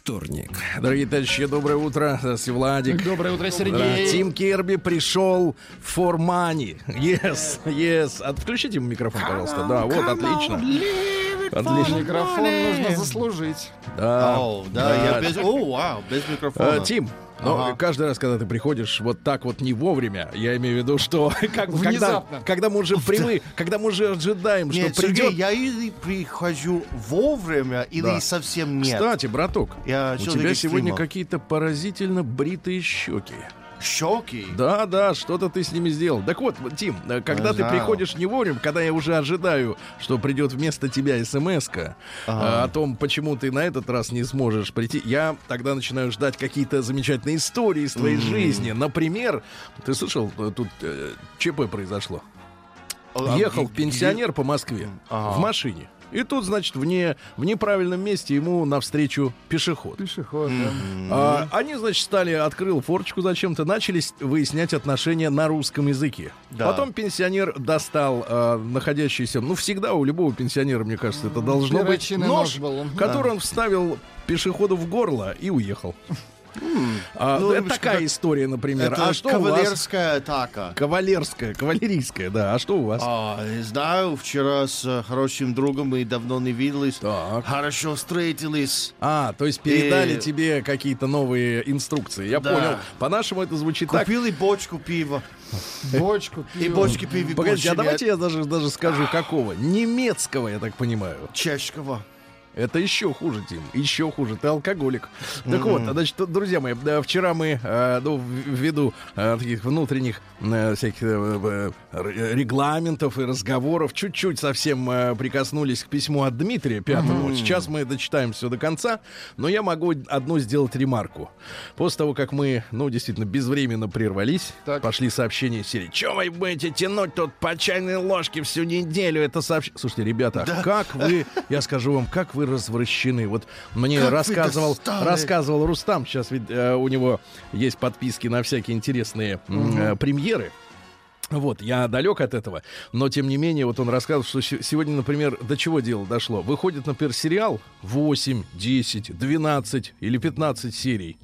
вторник. Дорогие товарищи, доброе утро. Здравствуйте, Владик. Доброе утро, Да, Сергей. Тим Керби пришел for money. Yes, yes. Отключите ему микрофон, пожалуйста. Да, вот, отлично. Отлично. Микрофон нужно заслужить. Да. О, да, я без... О, вау, без микрофона. Э, Тим, ну, Ага. каждый раз, когда ты приходишь вот так вот не вовремя, я имею в виду, что как бы когда, когда мы уже привы, когда мы уже ожидаем, что Нет, придет. Сергей, я или прихожу вовремя, или Да. совсем нет. Кстати, браток, Я у тебя сегодня какие-то поразительно бритые щеки. Щеки. Да, да, что-то ты с ними сделал. Так вот, Тим, э, когда ты приходишь не вовремя, когда я уже ожидаю, что придет вместо тебя смс о том, почему ты на этот раз не сможешь прийти, я тогда начинаю ждать какие-то замечательные истории из твоей жизни. Например, ты слышал, э, тут э, ЧП произошло. А, Ехал пенсионер по Москве Ага. в машине. И тут, значит, вне, в неправильном месте ему навстречу пешеход. Пешеход, да. А, они, значит, стали, открыл форчику зачем-то, начали выяснять отношения на русском языке. Да. Потом пенсионер достал а, находящийся, ну, всегда у любого пенсионера, мне кажется, это должно быть Перочинный нож, нож был. который он вставил пешеходу в горло и уехал. А, Ну, это такая история, например. Это а что у вас? кавалерская атака. Кавалерская, кавалерийская, да. А что у вас? А, не знаю, вчера с э, хорошим другом мы давно не виделись. Так. Хорошо встретились. А, то есть передали Э, тебе какие-то новые инструкции. Я Да. понял. По-нашему это звучит так. Купили бочку пива. Бочку И пива. бочки пива. Погодите, а давайте я даже, даже скажу, какого? Немецкого, я так понимаю. Чешского. Это еще хуже, Тим. Еще хуже. Ты алкоголик. Так вот, значит, друзья мои, да, вчера мы, э, ну, ввиду э, таких внутренних э, всяких регламентов и разговоров, чуть-чуть совсем прикоснулись к письму от Дмитрия Пятому. Сейчас мы дочитаем все до конца, но я могу одну сделать ремарку. После того, как мы, ну, действительно, безвременно прервались, Так. пошли сообщения серии. Че вы будете тянуть тут по чайной ложке всю неделю? Это сообщение. Слушайте, ребята, как вы, я скажу вам, как вы развращены. Вот мне Как рассказывал, рассказывал Рустам, сейчас ведь э, у него есть подписки на всякие интересные э, премьеры. Вот, я далек от этого, но тем не менее, вот он рассказывал, что се- сегодня, например, до чего дело дошло. Выходит, например, сериал 8, 10, 12 или 15 серий,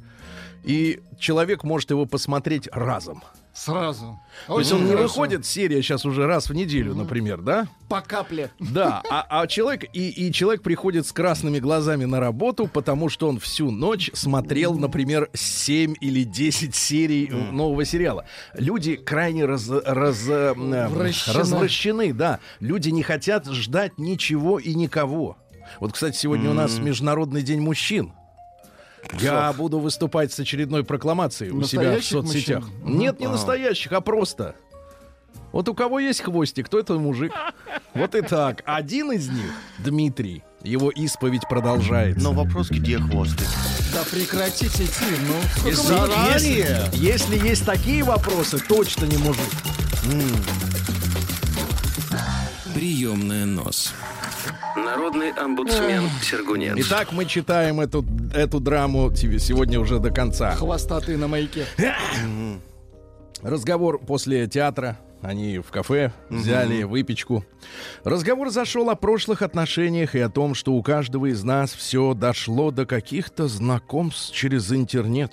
и человек может его посмотреть разом. Сразу. То есть он не хорошо. выходит серия сейчас уже раз в неделю, например, да? По капле. Да, а, а человек и, и человек приходит с красными глазами на работу, потому что он всю ночь смотрел, например, 7 или 10 серий нового сериала. Люди крайне раз, раз, э, Вращены. развращены, да. Люди не хотят ждать ничего и никого. Вот, кстати, сегодня у нас Международный день мужчин. Я буду выступать с очередной прокламацией у себя в Настоящих соцсетях. мужчин? Нет, не настоящих, а просто. Вот у кого есть хвостик, то это мужик. Вот и так. Один из них, Дмитрий, его исповедь продолжается. Но вопрос, где хвостик? Да прекратите идти. Ну, если, заранее. если- если есть такие вопросы, точно не мужик. Приемная нос. Народный омбудсмен Сергунец. Итак, мы читаем эту, эту драму тебе сегодня уже до конца. хвостатый на маяке. Разговор после театра. Они в кафе взяли выпечку. Разговор зашел о прошлых отношениях и о том, что у каждого из нас все дошло до каких-то знакомств через интернет.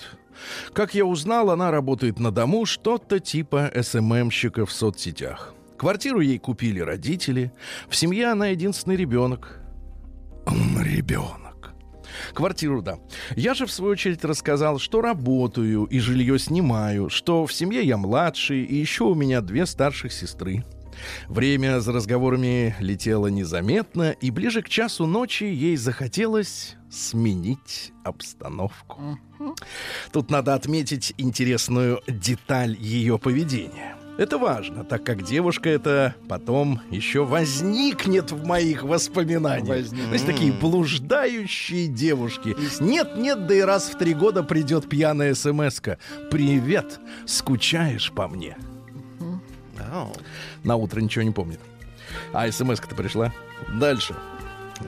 Как я узнал, она работает на дому, что-то типа СММщика в соцсетях. Квартиру ей купили родители. В семье она единственный ребенок. Ребенок. Квартиру, да. Я же, в свою очередь, рассказал, что работаю и жилье снимаю, что в семье я младший, и еще у меня две старших сестры. Время за разговорами летело незаметно, и ближе к часу ночи ей захотелось сменить обстановку. Тут надо отметить интересную деталь ее поведения. Это важно, так как девушка это потом еще возникнет в моих воспоминаниях. Возникнет. То есть такие блуждающие девушки. Нет-нет, да и раз в три года придет пьяная смс -ка. «Привет, скучаешь по мне?» Ау. На утро ничего не помнит. А смс-ка-то пришла. Дальше.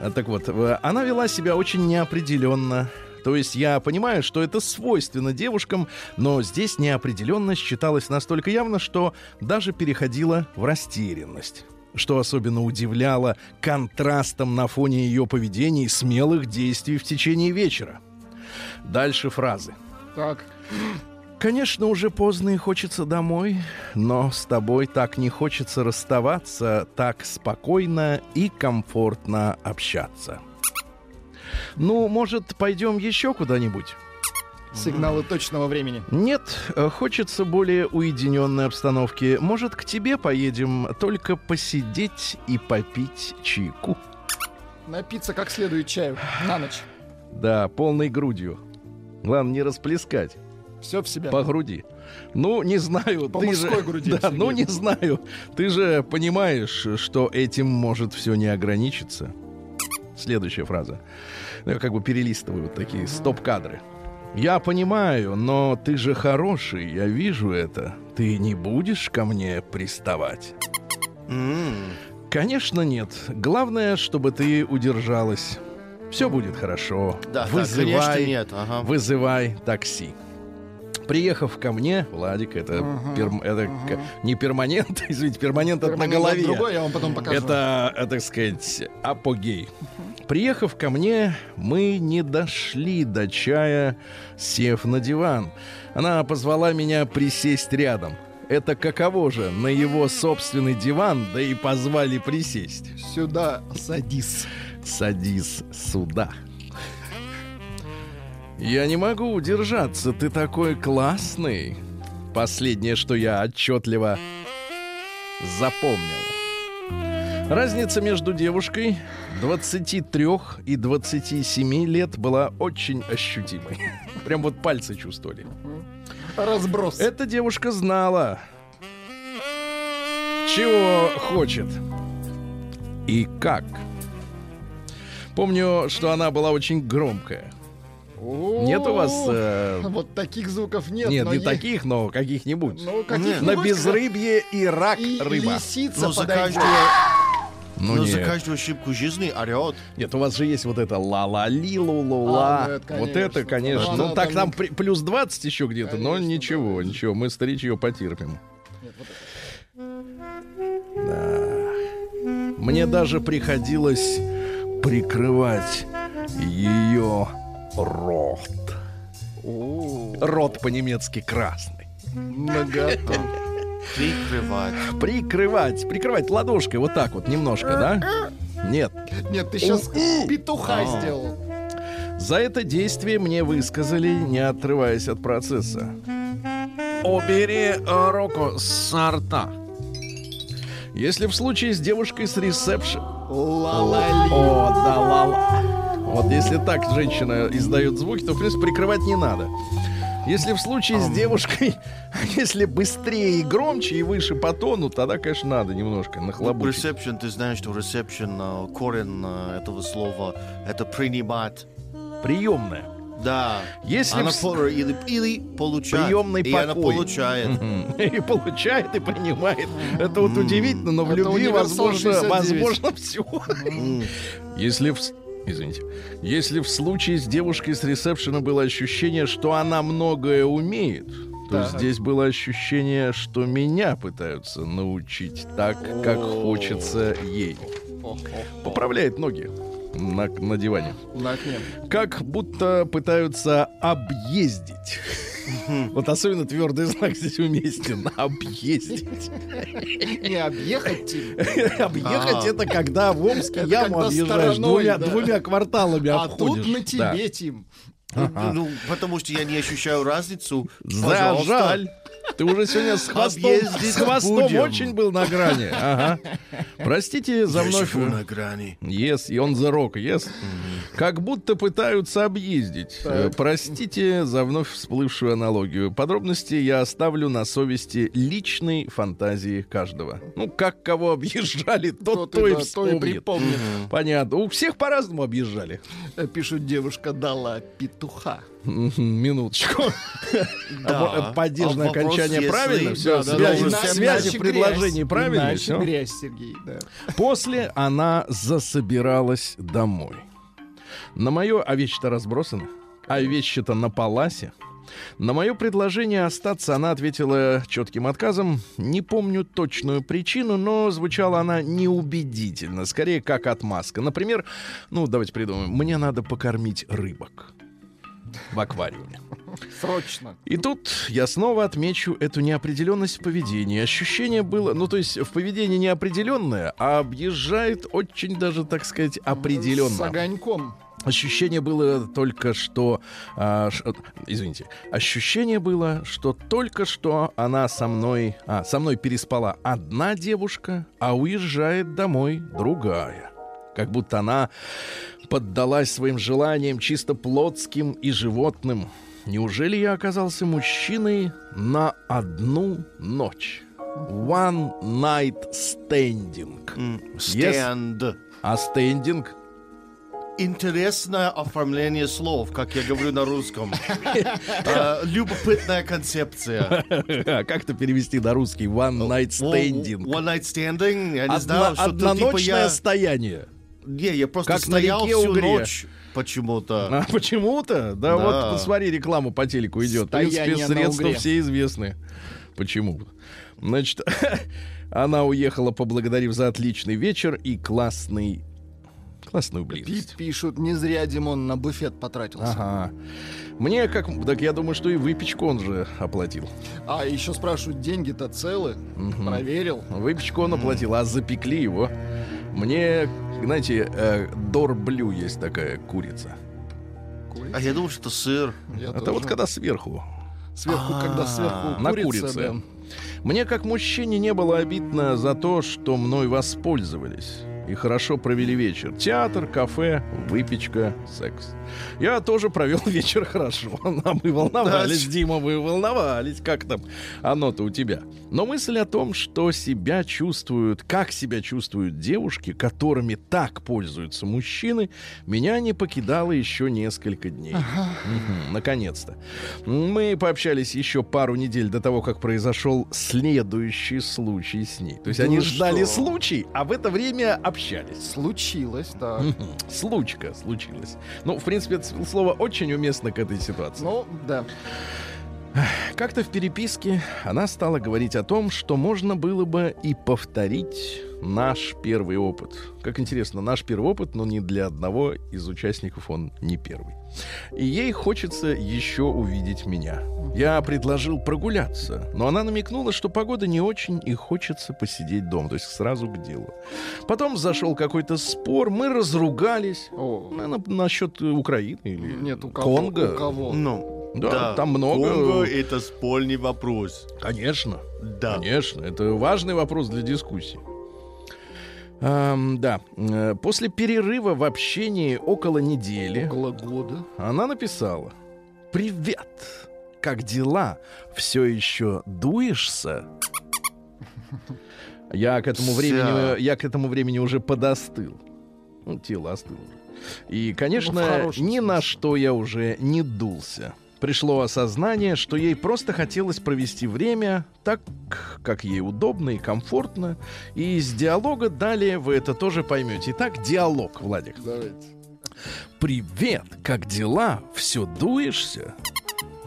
А, Так вот, э, она вела себя очень неопределенно. То есть я понимаю, что это свойственно девушкам, но здесь неопределенность считалась настолько явно, что даже переходила в растерянность. Что особенно удивляло контрастом на фоне ее поведения и смелых действий в течение вечера. Дальше фразы. Так. Конечно, уже поздно и хочется домой, но с тобой так не хочется расставаться, так спокойно и комфортно общаться. Ну, может, пойдем еще куда-нибудь? Сигналы точного времени. Нет, э, хочется более уединенной обстановки. Может, к тебе поедем, только посидеть и попить чайку? Напиться как следует чаю. На ночь. Да, полной грудью. Главное, не расплескать. Все в себя. По груди. Ну, не знаю. По ты мужской же, груди, Да, ну, не знаю. Ты же понимаешь, что этим может все не ограничиться. Следующая фраза. Ну, Я как бы перелистываю вот такие стоп-кадры. Я понимаю, но ты же хороший, я вижу это. Ты не будешь ко мне приставать? М. Конечно, нет. Главное, чтобы ты удержалась. Все будет хорошо. Да, да, Вызывай конечно, нет. Ага. вызывай такси. Приехав ко мне, Владик, это, Мгм, перм- это к- не перманент, извините, перманент, это на Перманент голове. Другой, я вам потом покажу. Это, э, так сказать, апогей. Приехав ко мне, мы не дошли до чая, сев на диван. Она позвала меня присесть рядом. Это каково же, на его собственный диван, да и позвали присесть. Сюда садись. Садись сюда. Я не могу удержаться, ты такой классный. Последнее, что я отчетливо запомнил. Разница между девушкой 23 и 27 лет была очень ощутимой. Прям вот пальцы чувствовали. Разброс. Эта девушка знала, чего хочет и как. Помню, что она была очень громкая. Нет у вас... э, Вот таких звуков нет. нет, но не есть- таких, но каких-нибудь. Ну, каких На безрыбье и рак И рыба. лисица Но за подойдет. каждую, Ну но за нет. каждую ошибку жизни орет. Нет, у вас же есть вот это ла-ла-ли, лу-лу-ла. А, ну вот это, конечно. конечно. Ну, Ну, она так там- при- плюс 20 еще где-то, но ничего, да, ничего, мы старичье потерпим. Нет, вот Мне даже приходилось прикрывать ее рот. Рот по-немецки красный. Наготу. Прикрывать. Прикрывать, прикрывать ладошкой вот так вот немножко, да? Нет. Нет, ты сейчас петуха А. сделал. За это действие мне высказали, не отрываясь от процесса. Убери э, руку с рта. Если в случае с девушкой с ресепшн... Ла-ла-ли. О, да, ла Вот если так женщина издает звуки, то, в принципе, прикрывать не надо. Если в случае с девушкой, если быстрее и громче и выше по тону, тогда, конечно, надо немножко нахлобучить. Reception, ты знаешь, что reception, э, корень э, этого слова, это принимать. Приемная. Да. Если она в с- по- или, или получает. Приемный и она покой. получает. Мгм. И получает, и принимает. Это вот удивительно, но в любви возможно, 69. возможно все. Если в... Извините. Если в случае с девушкой с ресепшена было ощущение, что она многое умеет, то Так. здесь было ощущение, что меня пытаются научить так, как хочется ей. Поправляет ноги на, на диване. На окне. Как будто пытаются объездить. Вот особенно твердый знак здесь уместен. Объездить. Не объехать тебе. Объехать А. это когда в Омске яму объезжаешь двумя, кварталами А обходишь. тут на тебе, Тим. Ну, потому что я не ощущаю разницу. Пожалуйста. жаль. Ты уже сегодня с хвостом, Объездить с хвостом будем. очень был на грани. Ага. Простите за Я вновь. живу на грани. Yes, и он за рок, yes. Как будто пытаются объездить. Так. Э, Простите за вновь всплывшую аналогию. Подробности я оставлю на совести личной фантазии каждого. Ну, как кого объезжали, тот то, Тот и да, то и вспомнит. припомнит. Понятно. У всех по-разному объезжали. Э, Пишут, девушка дала петуха. Минуточку. А Падежное А окончание правильно? Все, связи, в предложении грязь. правильно? Грязь, Сергей, да. После она засобиралась домой. На мое, а вещи-то разбросаны, а вещи-то на паласе. На мое предложение остаться она ответила четким отказом. Не помню точную причину, но звучала она неубедительно, скорее как отмазка. Например, ну давайте придумаем, мне надо покормить рыбок в аквариуме. Срочно. И тут я снова отмечу эту неопределенность в поведении. Ощущение было, ну то есть в поведении неопределенное, а объезжает очень даже, так сказать, С определенно. огоньком. Ощущение было только что, а, ш- извините, ощущение было, что только что она со мной, а, со мной переспала одна девушка, а уезжает домой другая. Как будто она поддалась своим желаниям чисто плотским и животным. Неужели я оказался мужчиной на одну ночь? One night standing. Stand. А стендинг? Интересное оформление слов, как я говорю на русском. Э, Любопытная концепция. А как это перевести на русский? One night standing. One night standing, я не Одно- знаю, что тут типа одноночное стояние. Не, я просто Как на стоял реке всю Угре. ночь почему-то. А почему-то? Да, Да. вот посмотри, реклама по телеку идет. В принципе, Стояние на средства все известны. Почему? Значит, она уехала, поблагодарив за отличный вечер и классный... Классную близость. Пишут, не зря Димон на буфет потратился. Ага. Мне как... Так я думаю, что и выпечку он же оплатил. А еще спрашивают, деньги-то целы? Мгм. Проверил? Выпечку он оплатил, а запекли его. Мне, знаете, э, дорблю есть такая курица. А я думал, что сыр. Я Это тоже. вот когда сверху. Сверху, когда А, сверху на курица, курице. да. Мне как мужчине не было обидно за то, что мной воспользовались и хорошо провели вечер. Театр, кафе, выпечка, секс. Я тоже провел вечер хорошо. А мы волновались, Да. Дима, вы волновались. Как там оно-то у тебя? Но мысль о том, что себя чувствуют, как себя чувствуют девушки, которыми так пользуются мужчины, меня не покидала еще несколько дней. Мгм, Наконец-то. Мы пообщались еще пару недель до того, как произошел следующий случай с ней. То есть Да они вы ждали что? случай, а в это время общались. Случилось. Мгм. Случка случилась. Ну, в принципе, это слово очень уместно к этой ситуации. Ну, да. Как-то в переписке она стала говорить о том, что можно было бы и повторить наш первый опыт. Как интересно, наш первый опыт, но не для одного из участников он не первый. И ей хочется еще увидеть меня. Я предложил прогуляться, но она намекнула, что погода не очень и хочется посидеть дома, то есть сразу к делу. Потом зашел какой-то спор, мы разругались. О, насчет Украины или нет, у кого? Конго. У кого? Ну, Да, там много- Конго — это спорный вопрос. Конечно. Да. Конечно, это важный вопрос для дискуссии. Ам, да, э, после перерыва в общении около недели Около года. она написала: Привет! Как дела? Все еще дуешься? Я к этому Вся. времени, я к этому времени уже подостыл. Ну, тело остыло. И, Ну, конечно, хорошем ни на что я уже не дулся. Пришло осознание, что ей просто хотелось провести время так, как ей удобно и комфортно. И из диалога далее вы это тоже поймете. Итак, диалог, Владик. Давайте. Привет, как дела? Все дуешься?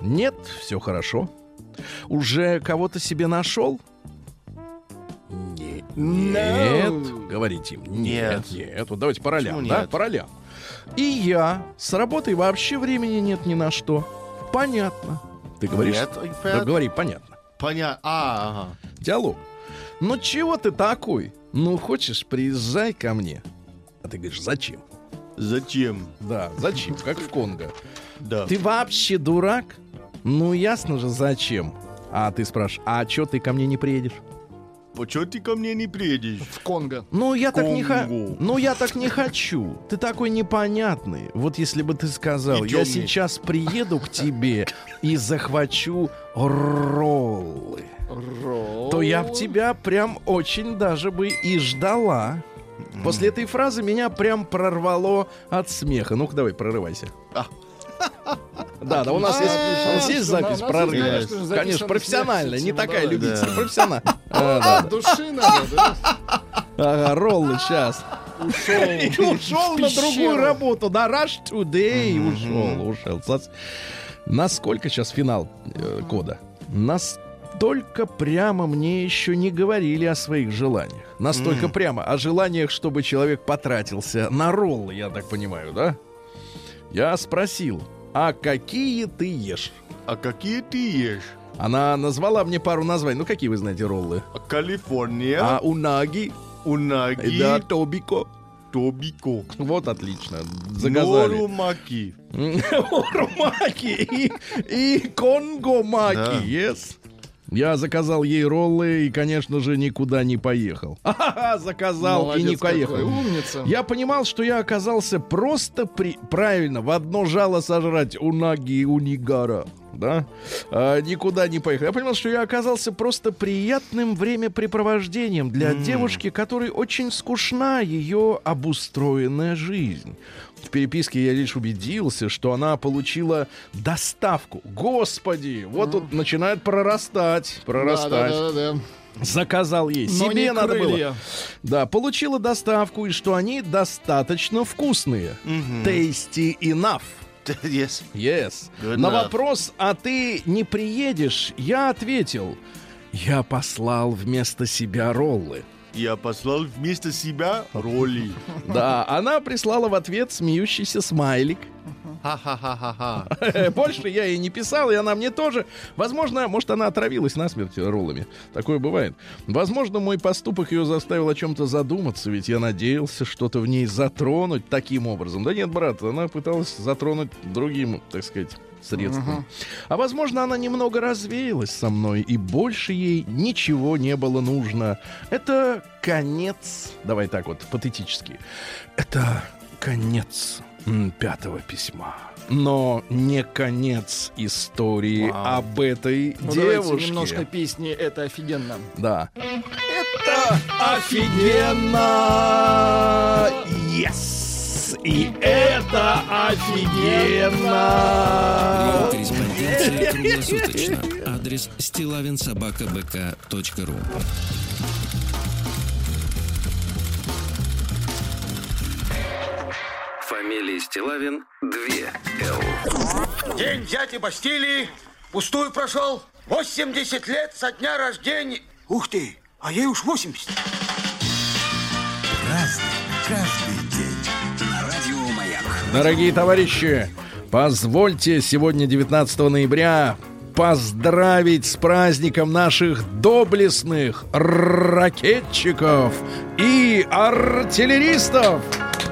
Нет, все хорошо. Уже кого-то себе нашел? Не- Нет, No. говорите им. Нет, Нет. нет. Вот давайте по ролям, Почему да? нет? По ролям. И я. С работой вообще времени нет ни на что. Понятно. Ты говоришь? Нет, Да, говори, понятно. Понятно. А, ага. Диалог. Ну чего ты такой? Ну хочешь, приезжай ко мне. А ты говоришь, зачем? Зачем? Да, зачем? Как в Конго. Да. Ты вообще дурак? Ну, ясно же, зачем. А ты спрашиваешь, а чё ты ко мне не приедешь? Почему ты ко мне не приедешь? В Конго. Ну, я так не. Конго. Ну, я так не хочу. Ты такой непонятный. Вот если бы ты сказал, я сейчас приеду к тебе и захвачу роллы, то я б тебя прям очень даже бы и ждала. После этой фразы меня прям прорвало от смеха. Ну-ка, давай, прорывайся. А. Да, да, у нас есть, у нас есть запись прорыва. конечно профессиональная, не такая давай. любитель, Да. профессиональная. А, да, А, души надо? Ага, роллы сейчас. И ушел на другую работу. На Rush Today ушел, ушел. Насколько сейчас финал э, кода? Настолько прямо мне еще не говорили о своих желаниях. Настолько прямо. О желаниях, чтобы человек потратился на роллы, я так понимаю, да? Я спросил, а какие ты ешь? А какие ты ешь? Она назвала мне пару названий. Ну, какие вы знаете роллы? Калифорния, А унаги, унаги, да, тобико. тобико, Вот отлично. Заказали. норумаки. Румаки и, и конгомаки. Да. Yes. Я заказал ей роллы и, конечно же, никуда не поехал. Ха-ха, заказал и Молодец не поехал. какой, умница. Я понимал, что я оказался просто при... правильно в одно жало сожрать унаги и унигара. Да? А, никуда не поехал. Я понимал, что я оказался просто приятным времяпрепровождением для девушки, которой очень скучна ее обустроенная жизнь. В переписке я лишь убедился, что она получила доставку. Господи, вот тут начинает прорастать, прорастать. Да-да-да-да. Заказал ей. Но Себе надо было. крылья. Да, получила доставку, и что они достаточно вкусные. Tasty enough. Yes. Yes. Good На enough. вопрос, а ты не приедешь, я ответил. Я послал вместо себя роллы. Я послал вместо себя роли. Да, она прислала в ответ смеющийся смайлик. Ха-ха-ха-ха-ха. Больше я ей не писал, и она мне тоже. Возможно, может, она отравилась насмерть роллами. Такое бывает. Возможно, мой поступок ее заставил о чем-то задуматься, ведь я надеялся что-то в ней затронуть таким образом. Да нет, брат, она пыталась затронуть другим, так сказать, средством. А возможно, она немного развеялась со мной, и больше ей ничего не было нужно. Это конец. Давай так вот, патетически. Это конец пятого письма. Но не конец истории Вау. об этой Ну, давайте девушке. немножко песни, это офигенно. Да. Это офигенно! Yes! И это офигенно! Корреспонденция круглосуточно. Адрес стилавинсобакабк.ру Фамилия Стилавин 2 Л. День дяди Бастилии пустую прошел. 80 лет со дня рождения. Ух ты, а ей уж 80. Дорогие товарищи, позвольте сегодня, 19 ноября, поздравить с праздником наших доблестных ракетчиков и артиллеристов.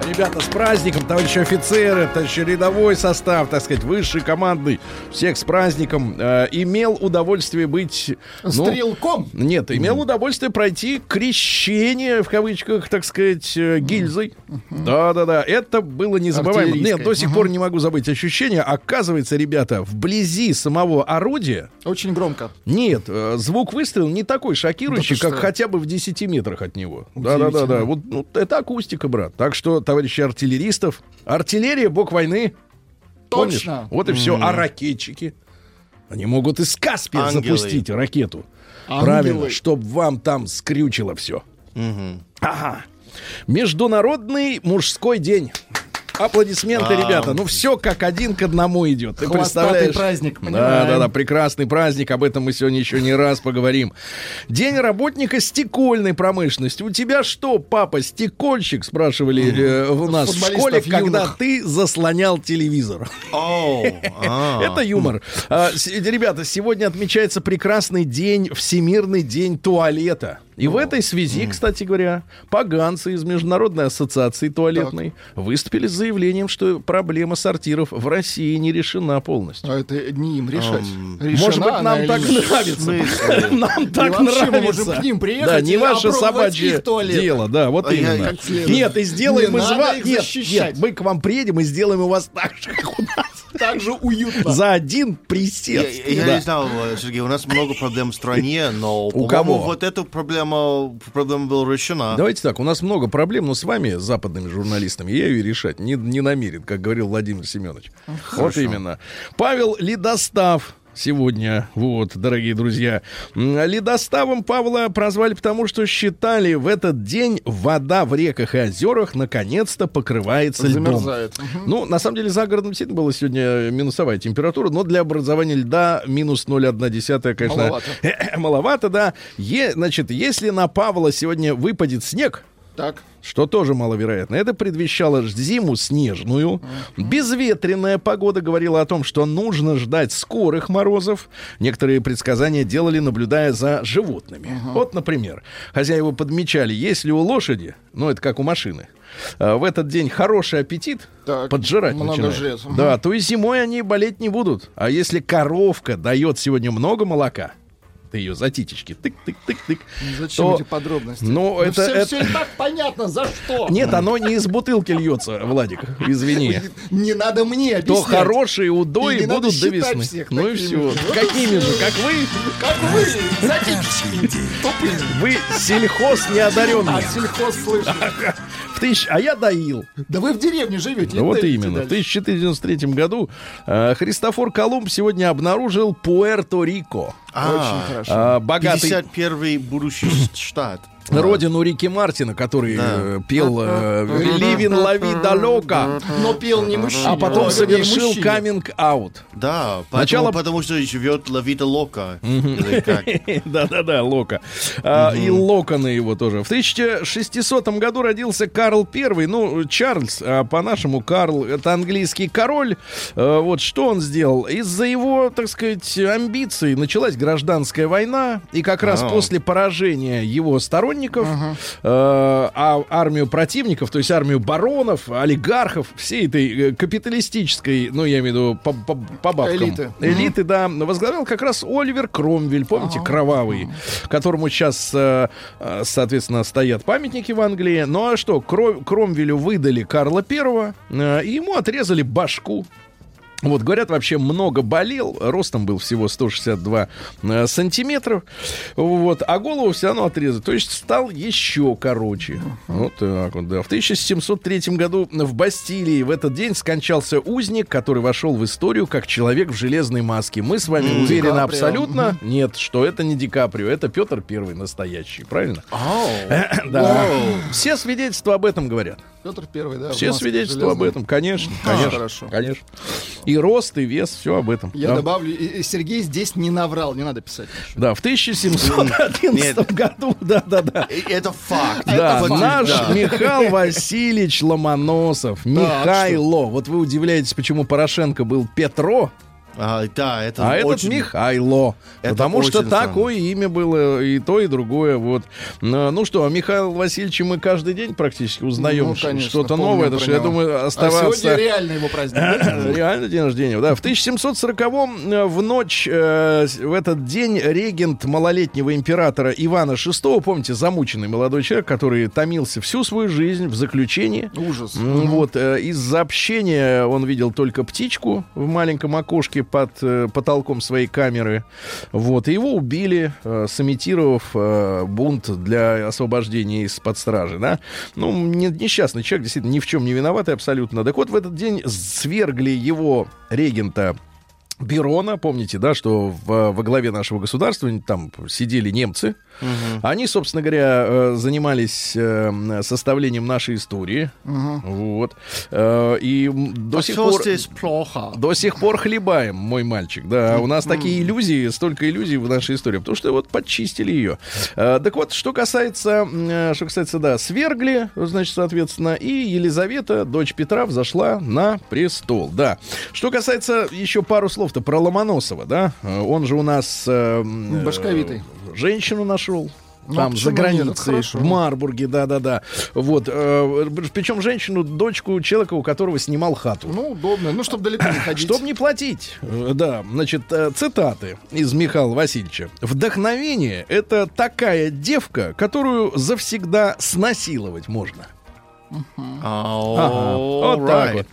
Ребята, с праздником, товарищи офицеры, товарищи рядовой состав, так сказать, высший командный, всех с праздником. Э, имел удовольствие быть... ну, Стрелком. нет, имел удовольствие пройти крещение, в кавычках, так сказать, э, гильзой. Да-да-да, это было незабываемо. Нет, до сих пор не могу забыть ощущение. Оказывается, ребята, вблизи самого орудия Очень громко. нет, э, звук выстрела не такой шокирующий, Да как что? хотя бы в 10 метрах от него. Да-да-да, вот ну, это акустика, брат. Так что, товарищи артиллеристов, артиллерия, бог войны. Помнишь? Точно. Вот и все. А ракетчики? Они могут из Каспия Ангелы. запустить ракету. Ангелы. Правильно, чтоб вам там скрючило все. Ага. Международный мужской день. Аплодисменты, ребята. Ну все как один к одному идет. Ты представляешь? праздник, Да, да, да, прекрасный праздник. Об этом мы сегодня еще не раз поговорим. День работника стекольной промышленности. У тебя что, папа, стекольщик? Спрашивали э, у нас в школе, когда ты заслонял телевизор. А. Это юмор. А, Ребята, сегодня отмечается прекрасный день, Всемирный день туалета. И в этой связи, кстати говоря, поганцы из Международной ассоциации туалетной выступили с заявлением, что проблема сортиров в России не решена полностью. А это не им решать. Ам, Решена Может быть, нам так нравится. Нам так мы нравится. можем к ним приехать Да, не ваше собачье дело, да, вот А именно. Нет, и сделаем из вас... нет, мы к вам приедем и сделаем у вас так же, как у нас. Так же уютно. За один Я, присест. я Да. не знал, э, Сергей, у нас много проблем в стране, но, по-моему, кого? вот эта проблема, проблема была решена. Давайте так, у нас много проблем, но с вами, западными журналистами, я ее решать не, не намерен, как говорил Владимир Семенович. Вот именно. Павел Ледостав сегодня, вот, дорогие друзья. Ледоставом Павла прозвали потому, что считали в этот день вода в реках и озерах наконец-то покрывается льдом. Замерзает. Мгм. Ну, на самом деле, за городом действительно была сегодня минусовая температура, но для образования льда минус 0,1, конечно, Маловато. маловато, да. Е- значит, если на Павла сегодня выпадет снег, Так. что тоже маловероятно. Это предвещало зиму снежную. Безветренная погода говорила о том, что нужно ждать скорых морозов. Некоторые предсказания делали, наблюдая за животными. Вот, например, хозяева подмечали, если у лошади, ну это как у машины, э, в этот день хороший аппетит, Так, поджирать много начинает. жрец. Да, то и зимой они болеть не будут. А если коровка дает сегодня много молока, ты ее за титечки тык-тык-тык-тык, Зачем то- эти подробности? Ну, это- все, это- и так понятно, за что. Нет, оно не из бутылки льется, Владик, извини. Не надо мне То объяснять. хорошие И удои будут до весны. всех Ну и все. Вот Какими же, как вы? Как вы, затички, тупые. Вы сельхоз А неодаренный. сельхоз слышит. В тысяч... А я доил. Да вы в деревне живете. Да вот дайте именно. В дальше. 1493 году э, Христофор Колумб сегодня обнаружил Пуэрто-Рико. А, Очень хорошо. А, богатый 51-й будущий штат. Родину Рики Мартина, который Да. э, пел э, «Ливин лови далека», Но пел не мужчина. а потом О, совершил каминг-аут. Да, поэтому, Начало- потому что живет Лавита Лока. Да-да-да, Лока. А, И локоны его тоже. В 1600 году родился Карл I, ну, Чарльз, а по-нашему Карл, это английский король. А, Вот что он сделал? Из-за его, так сказать, амбиций началась гражданская война, и как раз А. после поражения его сторонников, э, а армию противников, то есть армию баронов, олигархов, всей этой э, капиталистической, ну, я имею в виду по, по- по бабкам, Элиты. элиты, да, возглавлял как раз Оливер Кромвель, помните, кровавый, которому сейчас, э, э, соответственно, стоят памятники в Англии. Ну а что, Кро- Кромвелю выдали Карла Первого, э, и ему отрезали башку. Вот, говорят, вообще много болел. Ростом был всего 162 э, сантиметров. Вот, а голову все равно отрезали. То есть стал еще короче. Вот так вот, да. В 1703 году в Бастилии в этот день скончался узник, который вошел в историю как человек в железной маске. Мы с вами уверены Ди Каприо. абсолютно, нет, что это не Ди Каприо, это Петр Первый настоящий, правильно? Да. Вау. Все свидетельства об этом говорят. Петр Первый, да. Все свидетельства об железной. этом, конечно, А, конечно, хорошо. конечно. И рост, и вес, все об этом. Я да. добавлю, и- и Сергей здесь не наврал, не надо писать. ничего. Да, в 1711 году, да-да-да. Это факт. Да, Это наш да. Михаил Васильевич Ломоносов, Михайло. Вот вы удивляетесь, почему Порошенко был Петро, А, да, это а этот очень... Михайло. Это потому что странно. такое имя было и то, и другое. Вот. Ну ну что, о Михаиле Васильевиче мы каждый день практически узнаем Ну, конечно, что-то новое. Это что, я думаю, А оставаться... сегодня реально его праздник. Реально день рождения, да. В 1740-м э, в ночь, э, в этот день, регент малолетнего императора Ивана VI, помните, замученный молодой человек, который томился всю свою жизнь в заключении. Ужас. Вот, э, из-за общения он видел только птичку в маленьком окошке под э, потолком своей камеры. Вот, и его убили, э, сымитировав э, бунт для освобождения из-под стражи, да. Ну, не- несчастный человек, действительно, ни в чем не виноватый абсолютно. Так вот, в этот день свергли его регента Берона, помните, да, что в- во главе нашего государства там сидели немцы. Они, собственно говоря, э, занимались э, составлением нашей истории. Вот. Э, И до А сих пор... здесь плохо. До сих пор хлебаем, мой мальчик. Да, у нас такие иллюзии, столько иллюзий в нашей истории, потому что вот подчистили ее. Так вот, что касается, что касается, да, свергли, значит, соответственно, и Елизавета, дочь Петра, взошла на престол. Да. Что касается еще пару слов-то про Ломоносова, да, Э, он же у нас... э, м, Башковитый. э, Женщину нашел. Ну, там почему за границей, в Марбурге, да-да-да. Вот. э, причем женщину, дочку человека, у которого снимал хату. Ну, удобно. Ну, чтобы далеко не ходить. Чтобы не платить. Э, Да, значит, цитаты из Михаила Васильевича. Вдохновение — это такая девка, которую завсегда снасиловать можно. Ага, вот так вот.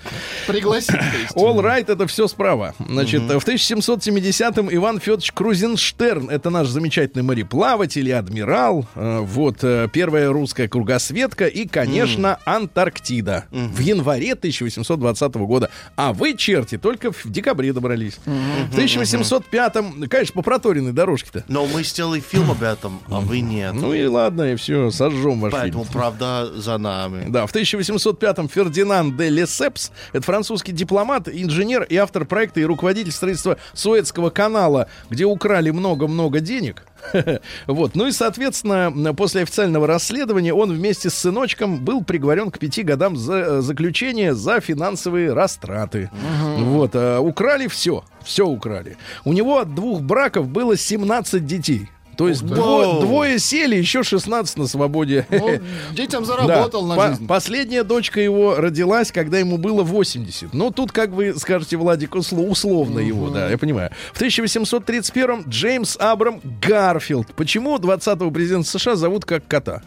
Пригласить. All right, это все справа. Значит, в 1770-м Иван Федорович Крузенштерн, это наш замечательный мореплаватель и адмирал, э, вот, э, первая русская кругосветка и, конечно, Антарктида в январе 1820 года. А вы, черти, только в декабре добрались. В 1805-м, конечно, по проторенной дорожке-то. Но мы сделали фильм об этом, а вы нет. Ну и ладно, и все, сожжем ваш. Поэтому правда за нами. Да, в 1805-м Фердинанд де Лесепс, это французский дипломат, инженер и автор проекта и руководитель строительства Суэцкого канала, где украли много-много денег. Вот. Ну и, соответственно, после официального расследования он вместе с сыночком был приговорен к пяти годам за, э, заключения за финансовые растраты. Вот. а украли все. Все украли. У него от двух браков было 17 детей. То есть дво- двое сели, еще 16 на свободе. Ну, детям заработал Да. на По- жизнь. Последняя дочка его родилась, когда ему было 80. Ну, тут, как вы скажете, Владик, усло- условно его, да, я понимаю. В 1831-м Джеймс Абрам Гарфилд. Почему 20-го президента США зовут как кота?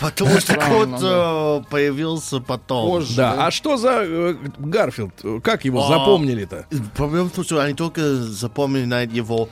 Потому что кот да. э, появился потом. Позже. Да, Да. а что за э, Гарфилд? Как его А, запомнили-то? Проблема в том, что они только запоминают его,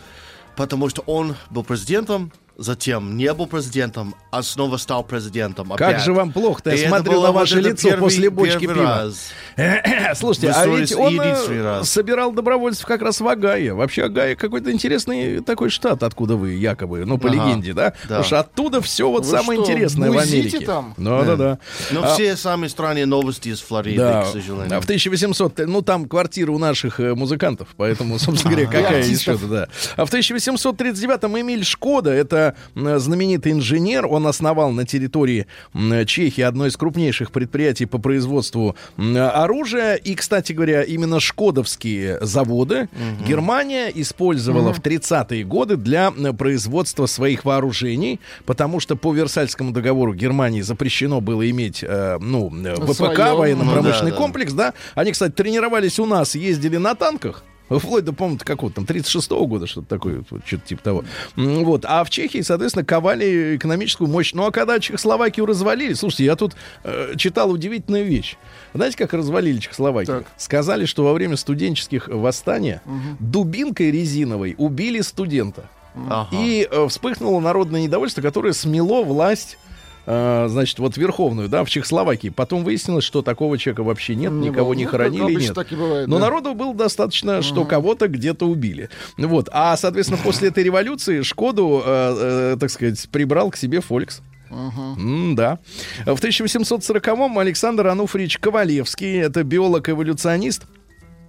потому что он был президентом, затем не был президентом, а снова стал президентом. Как опять. же вам плохо-то? Я смотрю было на ваше лицо первый- после бочки первый пива. раз. Слушайте, а ведь он э, раз. собирал добровольцев как раз в Огайо. Вообще Огайо какой-то интересный такой штат, откуда вы якобы, ну, по Ага, легенде, да? Потому что оттуда все вот Вы самое что, интересное в Америке. там? Да, да, да. Но А, все самые странные новости из Флориды, да, к сожалению. а в 1800, ну там квартира у наших э, музыкантов, поэтому, собственно говоря, какая счета, да. А в 1839-м Эмиль Шкода, это знаменитый инженер, он основал на территории Чехии одно из крупнейших предприятий по производству оружия. И, кстати говоря, именно шкодовские заводы Германия использовала в 30-е годы для производства своих вооружений, потому что по Версальскому договору Германии запрещено было иметь, э, ну, э, ВПК, Своё, военно-промышленный ну да, да. комплекс, да. Они, кстати, тренировались у нас, ездили на танках. Вплоть до, по-моему, какого там, 36-го года, что-то такое, вот, что-то типа того. Вот. А в Чехии, соответственно, ковали экономическую мощь. Ну, а когда Чехословакию развалили, слушайте, я тут э, читал удивительную вещь. Знаете, как развалили Чехословакию? Так. Сказали, что во время студенческих восстаний дубинкой резиновой убили студента. Ага. И э, вспыхнуло народное недовольство, которое смело власть э, значит, вот верховную, да, в Чехословакии. Потом выяснилось, что такого человека вообще нет, Не никого было. не Ну, хоронили, нет. так и бывает, Но да. народу было достаточно, что кого-то где-то убили. Вот. А, соответственно, после этой революции Шкоду, э, э, так сказать, прибрал к себе Фолькс. М, да. В 1840-м Александр Ануфриевич Ковалевский, это биолог-эволюционист,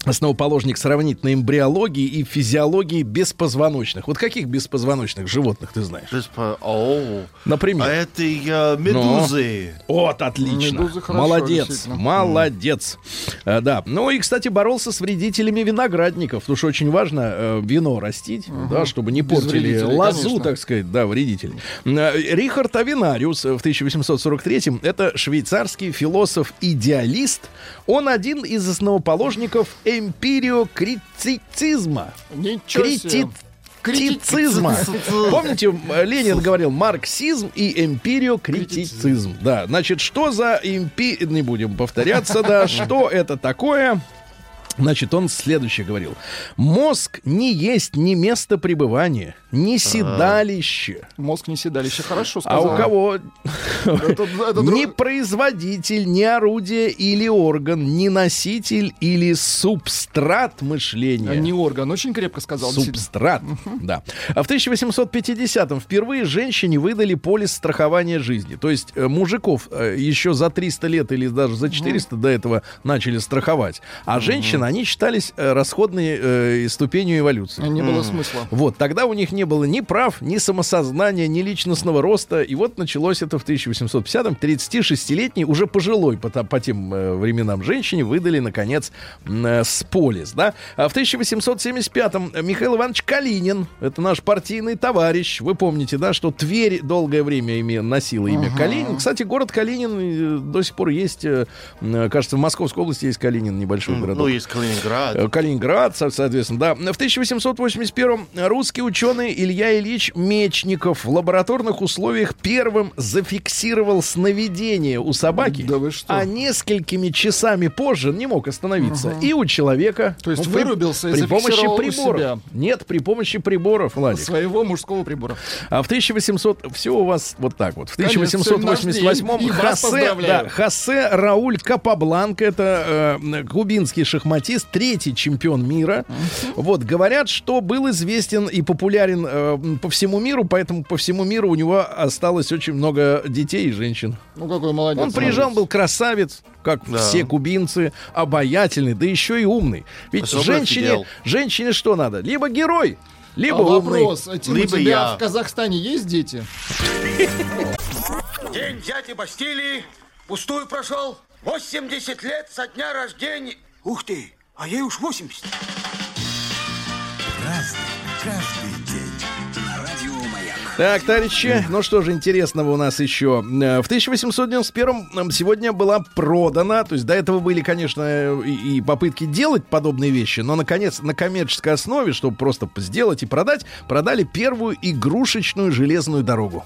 основоположник сравнительной эмбриологии и физиологии беспозвоночных. Вот каких беспозвоночных животных ты знаешь? То есть по- О, Например. а это э, медузы. Вот, отлично. Медузы хорошо, Молодец, молодец. А, да. Ну и, кстати, боролся с вредителями виноградников, потому что очень важно э, вино растить, да, чтобы не Без портили лозу, конечно. так сказать, да, вредителей. Э, Рихард Авинариус в 1843-м, это швейцарский философ-идеалист. Он один из основоположников эмпириокритицизма. Ничего себе. Критицизма. Помните, Ленин говорил марксизм и эмпириокритицизм. Да, значит, что за эмпи... Не будем повторяться, да, что это такое? Значит, он следующее говорил. Мозг не есть ни место пребывания, ни седалище. Мозг не седалище. Хорошо А сказал. у кого ни производитель, ни орудие или орган, ни носитель или субстрат мышления. а не орган. Очень крепко сказал. Субстрат, да. А в 1850-м впервые женщине выдали полис страхования жизни. То есть э, мужиков э, еще за 300 лет или даже за 400 до этого начали страховать. А они считались э, расходной э, ступенью эволюции. Не было смысла. Вот, тогда у них не было ни прав, ни самосознания, ни личностного роста. И вот началось это в 1850-м. 36-летний, уже пожилой по, по тем э, временам женщине выдали, наконец, э, с полис. Да? А в 1875-м Михаил Иванович Калинин, это наш партийный товарищ. Вы помните, да, что Тверь долгое время име, носила имя Калинин. Кстати, город Калинин э, до сих пор есть, э, кажется, в Московской области есть Калинин, небольшой городок. Ну, есть Калининград. Э, Калининград, со- соответственно, да. В 1881-м русский ученый Илья Ильич Мечников в лабораторных условиях первым зафиксировал сновидение у собаки, Да вы что? а несколькими часами позже не мог остановиться. И у человека... То есть ну, при- вырубился и при помощи приборов. себя. Нет, при помощи приборов, Владик. Своего мужского прибора. А в 1800... Все у вас вот так вот. В Конечно, 1888-м и вас Хосе, поздравляю. да, Хосе Рауль Капабланка, это э, кубинский шахматист, третий чемпион мира. Вот, говорят, что был известен и популярен э, по всему миру, поэтому по всему миру у него осталось очень много детей и женщин. Ну, какой молодец. Он приезжал, был красавец, как Да. все кубинцы, обаятельный, да еще и умный. Ведь Особенно женщине, женщине что надо? Либо герой, либо А умный. вопрос, Тим, у Либо тебя я. в Казахстане есть дети? День дяди Бастилии пустую прошел. 80 лет со дня рождения. Ух ты, а ей уж 80. Так, товарищи, ну что же интересного у нас еще. Э, В 1891 сегодня была продана, то есть до этого были, конечно, и попытки делать подобные вещи, но, наконец, на коммерческой основе, чтобы просто сделать и продать, продали первую игрушечную железную дорогу.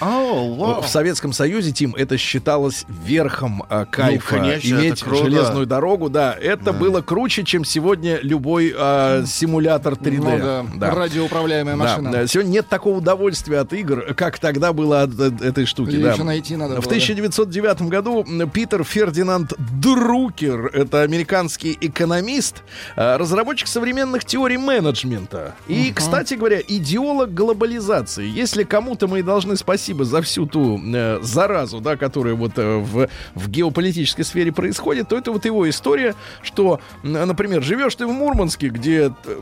О, вау. В Советском Союзе, Тим, это считалось верхом а, кайфа. Ну, конечно, Иметь железную дорогу, да, это было круче, чем сегодня любой а, симулятор 3D. Ну да, радиоуправляемая Да, машина. да. Сегодня нет такого удовольствия от игр, как тогда было от, от этой штуки. Её да. еще найти надо В было, 1909 году Питер Фердинанд Друкер, это американский экономист, а, разработчик современных теорий менеджмента. И, кстати говоря, идеолог глобализации. Если кому-то мы и должны спасибо за всю ту э, заразу, да, которая вот э, в, в геополитической сфере происходит, то это вот его история, что, например, живешь ты в Мурманске, где э,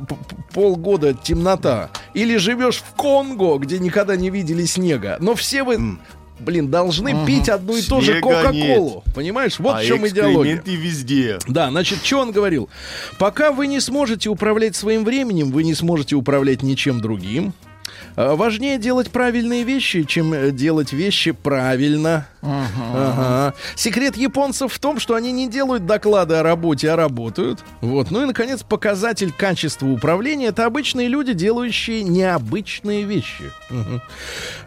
полгода темнота, или живешь в Конго, где никогда не видели снега, но все вы... Блин, должны пить одну и ту же Кока-Колу. Понимаешь? Вот а в чем идеология. везде. Да, значит, что он говорил? Пока вы не сможете управлять своим временем, вы не сможете управлять ничем другим. А, Важнее делать правильные вещи, чем э, делать вещи правильно. Ага. Секрет японцев в том, что они не делают доклады о работе, а работают. Вот. Ну и, наконец, показатель качества управления — это обычные люди, делающие необычные вещи.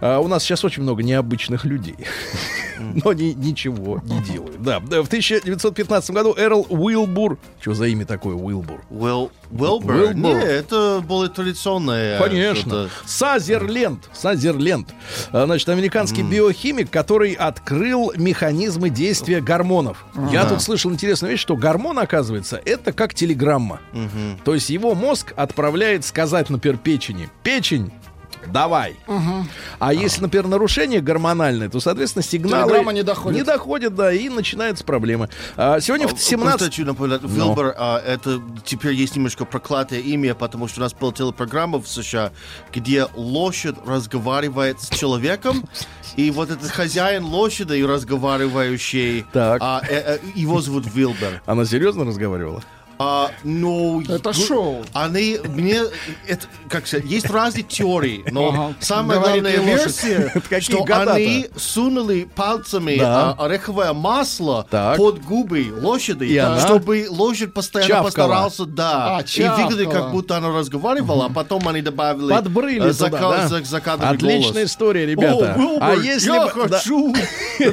А у нас сейчас очень много необычных людей. Но они ничего не делают. Да, да, в 1915 году Эрл Уилбур... Что за имя такое Уилбур? Уилл, Уилбер? Уилбер. Не, это более традиционное. Конечно. Сазерленд. Сазерленд. А, Значит, американский биохимик, который открыл механизмы действия гормонов. Я тут слышал интересную вещь, что гормон, оказывается, это как телеграмма. То есть его мозг отправляет сказать, например, печени. Печень, давай. А если, например, нарушение гормональное, то, соответственно, сигналы Телеграмма не доходит. Не доходят, да, и начинаются проблемы. А, сегодня в Просто 17... хочу напомнить, Вилбер, а, это теперь есть немножко проклятое имя, потому что у нас была телепрограмма в США, где лошадь разговаривает с человеком, и вот этот хозяин лошади разговаривающий, Так. а, э, э, его зовут Вилбер. Она серьезно разговаривала? А, ну, Это гу- шоу. Они мне это как сказать, есть разные теории, но Ага. самая Говорит главная версия, что они сунули пальцами Да. а, ореховое масло Так. под губы лошади, И она? чтобы лошадь постоянно Чавкала. постарался, да, А, и выглядит как будто она разговаривала, а потом они добавили Подбрыли э, туда, да? за- Отличная голос. история, ребята. О, Уилбер, а если я да. хочу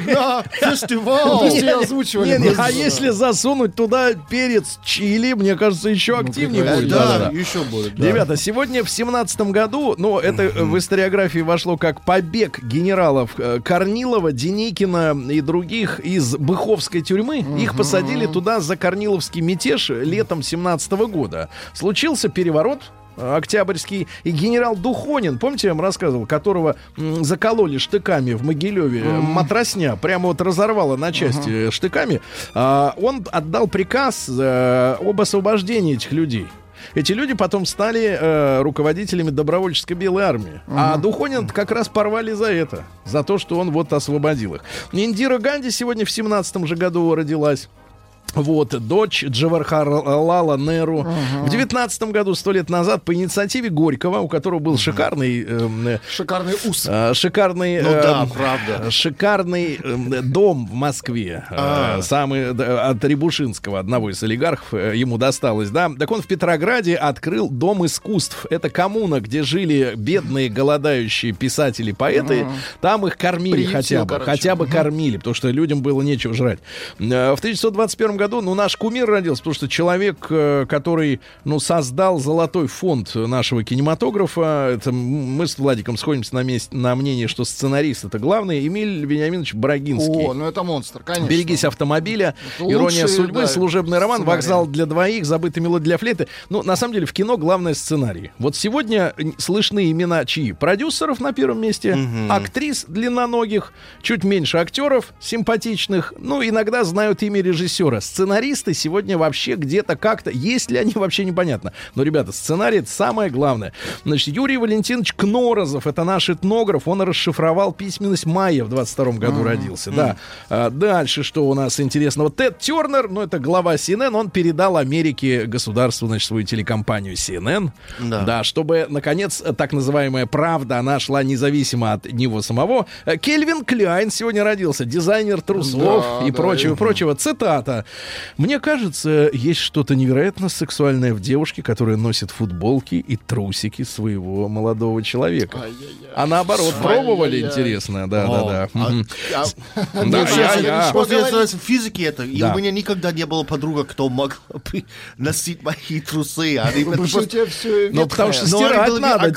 на фестиваль. А если засунуть туда перец чили, мне кажется, еще активнее какая будет. Да, Да-да-да. еще будет. да. Ребята, сегодня в семнадцатом году, ну, это в историографии вошло как побег генералов э, Корнилова, Деникина и других из Быховской тюрьмы. Их посадили туда за Корниловский мятеж летом семнадцатого года. Случился переворот, Октябрьский и генерал Духонин, помните, я вам рассказывал, которого закололи штыками в Могилеве, э, матросня, прямо вот разорвала на части э, штыками, а, он отдал приказ э, об освобождении этих людей. Эти люди потом стали э, руководителями добровольческой белой армии. А Духонин как раз порвали за это. За то, что он вот освободил их. Индира Ганди сегодня в 17 же году родилась. Вот, дочь Джавархарлала Неру. В 19 году, сто лет назад, по инициативе Горького, у которого был шикарный, эм, э, Шикарный ус. э, шикарный, Ну да, эм, правда. шикарный эм, дом в Москве, э, А. самый да, от Рябушинского, одного из олигархов, э, ему досталось, да. Так он в Петрограде открыл дом искусств. Это коммуна, где жили бедные, голодающие писатели, поэты. Там их кормили Приютил, хотя бы, короче. хотя бы кормили, потому что людям было нечего жрать. Э, В 1921 году, ну, наш кумир родился, потому что человек, э, который, ну, создал золотой фонд нашего кинематографа, это мы с Владиком сходимся на, месте, на мнение, что сценарист это главный, Эмиль Вениаминович Брагинский. О, ну это монстр, конечно. Берегись автомобиля, Это ирония лучший, судьбы, да, служебный роман, сценарий. вокзал для двоих, забытый мелодия для флейты. Ну, на самом деле, в кино главное сценарий. Вот сегодня слышны имена чьи? Продюсеров на первом месте, актрис длинноногих, чуть меньше актеров симпатичных, ну, иногда знают имя режиссера. Сценаристы сегодня вообще где-то как-то, есть ли они вообще непонятно. Но, ребята, сценарий это самое главное. Значит, Юрий Валентинович Кнорозов, это наш этнограф, он расшифровал письменность Майя в 22 году родился, да. А, дальше, что у нас интересного? Тед Тернер, ну, это глава CNN, он передал Америке государству, значит, свою телекомпанию CNN, Да. да, чтобы, наконец, так называемая правда, она шла независимо от него самого. Кельвин Кляйн сегодня родился, дизайнер трусов Да, и да, прочего, и- прочего. Цитата. Мне кажется, есть что-то невероятно сексуальное в девушке, которая носит футболки и трусики своего молодого человека. Ай-яй-яй. А наоборот, пробовали, интересно, да, да, да. А-. А- в физике это. И у меня никогда не было подруга, кто мог носить мои трусы. Они Потому что у просто- тебя все Ну, потому что стирать надо.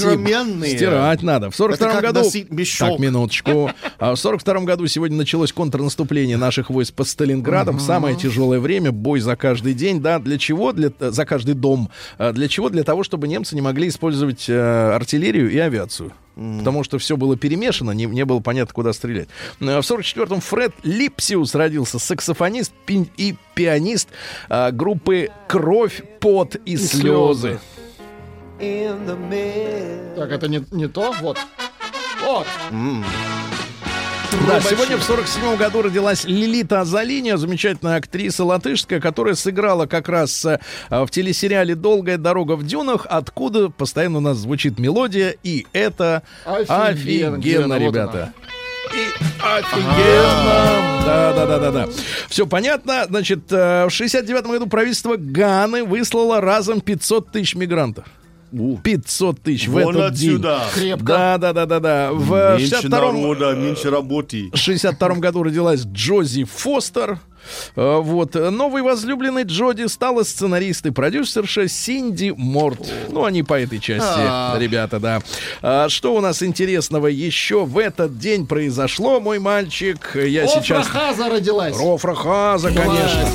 Стирать надо. В 42 Это как году... Так, минуточку. А в 42 году сегодня началось контрнаступление наших войск под Сталинградом. Самое тяжелое время, бой за каждый день. Да, для чего? Для, за каждый дом. А Для чего? Для того, чтобы немцы не могли использовать э, артиллерию и авиацию. Потому что все было перемешано, не, не было понятно, куда стрелять. Э, В 44-м Фред Липсиус родился, саксофонист пи- и пианист э, группы «Кровь, пот и, слезы». Так, это не, не то? Вот. Вот. Да, сегодня в 47 году родилась Лилита Азалиния, замечательная актриса латышская, которая сыграла как раз э, в телесериале «Долгая дорога в дюнах», откуда постоянно у нас звучит мелодия, и это Офигенно, офигенно, вот ребята. И офигенно! Да, да, да, да, да. Все понятно. Значит, э, в 69 году правительство Ганы выслало разом 500 тысяч мигрантов. 500 тысяч в этот день. отсюда. Крепко. Да, да, да, да, да. В Меньше 62 народа, меньше работы. в 62 году родилась Джози Фостер. Э, Вот. Новой возлюбленной Джоди стала сценарист и продюсерша Синди Морт. Ну, они по этой части, А. ребята, да. А Что у нас интересного еще в этот день произошло, мой мальчик? Я Офра сейчас... Хаза родилась. Рофра Хаза, конечно.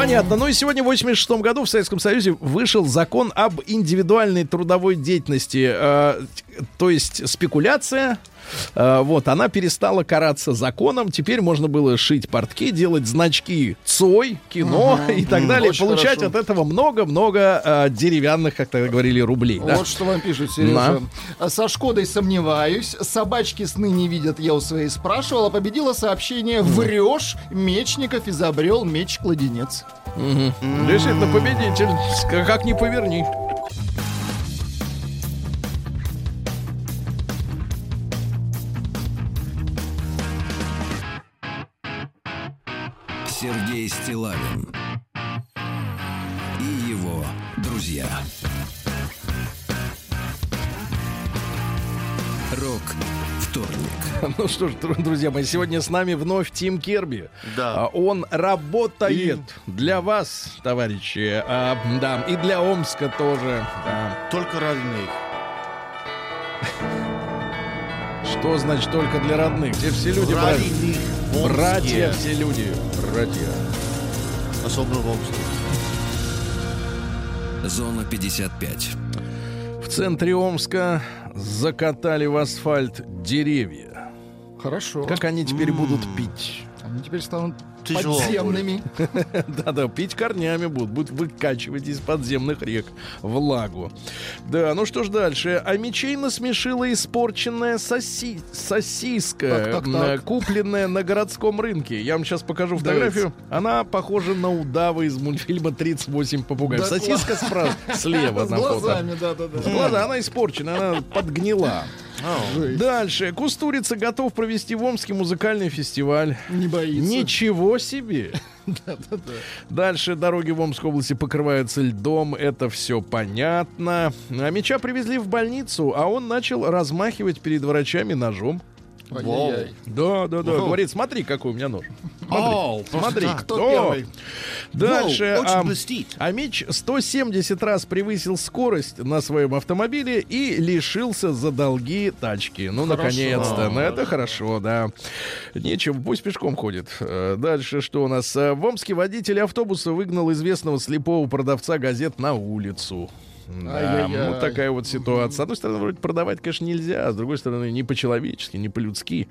Понятно. Ну и сегодня, в 86 году, в Советском Союзе вышел закон об индивидуальной трудовой деятельности. Э, то есть спекуляция. Э, вот, она перестала караться законом. Теперь можно было шить портки, делать значки ЦОЙ, кино и так далее. очень Получать хорошо. от этого много-много э, деревянных, как тогда говорили, рублей. да? Вот что вам пишут, Сережа. Со Шкодой сомневаюсь. Собачки сны не видят, я у своей спрашивал. А победило сообщение «Врешь, Мечников изобрел меч-кладенец». Действительно, победитель. Как ни поверни. Сергей Стилавин и его друзья. Рок вторник. Ну что ж, дру- друзья мои, сегодня с нами вновь Тим Керби. Да. А, Он работает для вас, товарищи. А, да, и для Омска тоже. да. Только родных. Что значит только для родных? Где все люди? Родных. Омске. Братья, все люди. Братья. Особенно в Омске. Зона 55. В центре Омска закатали в асфальт деревья. Хорошо. Как они теперь будут пить? Они теперь станут тяжело. Подземными. Да-да, пить корнями будут, будут выкачивать из подземных рек влагу. Да, ну что ж дальше. А мечей насмешила испорченная соси... сосиска, Так, так, так. м, купленная на городском рынке. Я вам сейчас покажу фотографию. Она похожа на удава из мультфильма «38 попугаев». Да, Сосиска справа, слева С глазами, да-да-да. С глаза, она испорчена, она подгнила. Дальше. Кустурица готов провести в Омске музыкальный фестиваль. Не боится. Ничего себе! Дальше дороги в Омской области покрываются льдом, это все понятно. А меча привезли в больницу, а он начал размахивать перед врачами ножом. Ай-яй-яй. Да, да, да. Говорит, смотри, какой у меня нож. Смотри, Кто да. первый? Дальше. Воу, очень а, блестит. а Мич 170 раз превысил скорость на своем автомобиле и лишился за долги тачки. Ну, наконец-то. Ну, это хорошо, да. Нечего, пусть пешком ходит. Э, Дальше что у нас? Э, В Омске водитель автобуса выгнал известного слепого продавца газет на улицу. Да, Ай-яй-яй. вот такая вот ситуация. С одной стороны, вроде продавать, конечно, нельзя, а с другой стороны, не по-человечески, не по-людски.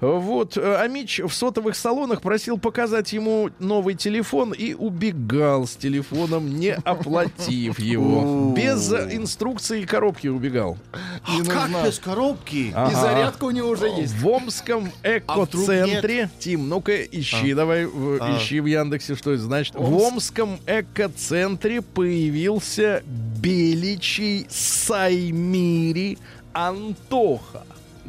Вот. э, А Мич в сотовых салонах просил показать ему новый телефон и убегал с телефоном, не оплатив его. Без инструкции и коробки убегал. А как без коробки? И зарядка у него уже есть. В Омском А экоцентре, Тим, ну-ка ищи, давай, в- А. ищи в Яндексе, что это значит. В Омск. Омском экоцентре появился беличий Саймири Антоха.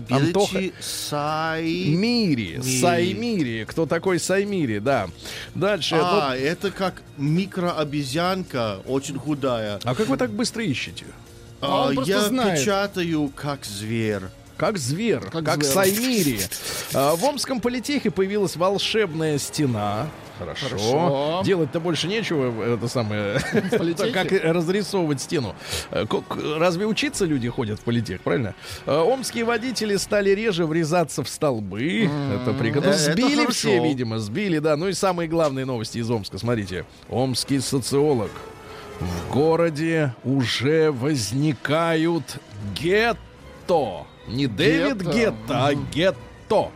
Антоха. Беличи Сай... Мири, Мири. Саймири. Кто такой Саймири, да. Дальше. ну, А, это как микрообезьянка, очень худая. а как вы так быстро ищете? А А, я знает. печатаю как зверь. Как зверь, как, Как зверь. Саймири. А, в Омском политехе появилась волшебная стена. Хорошо. Хорошо. Делать-то больше нечего, это самое. как разрисовывать стену. Э, Разве учиться люди ходят в политех, правильно? Э, Омские водители стали реже врезаться в столбы. Это прикольно. Э, Ну, Сбили все, видимо, сбили, да. Ну и самые главные новости из Омска. Смотрите. Омский социолог. В городе уже возникают гетто. Не Дэвид. Гетто, а гетто.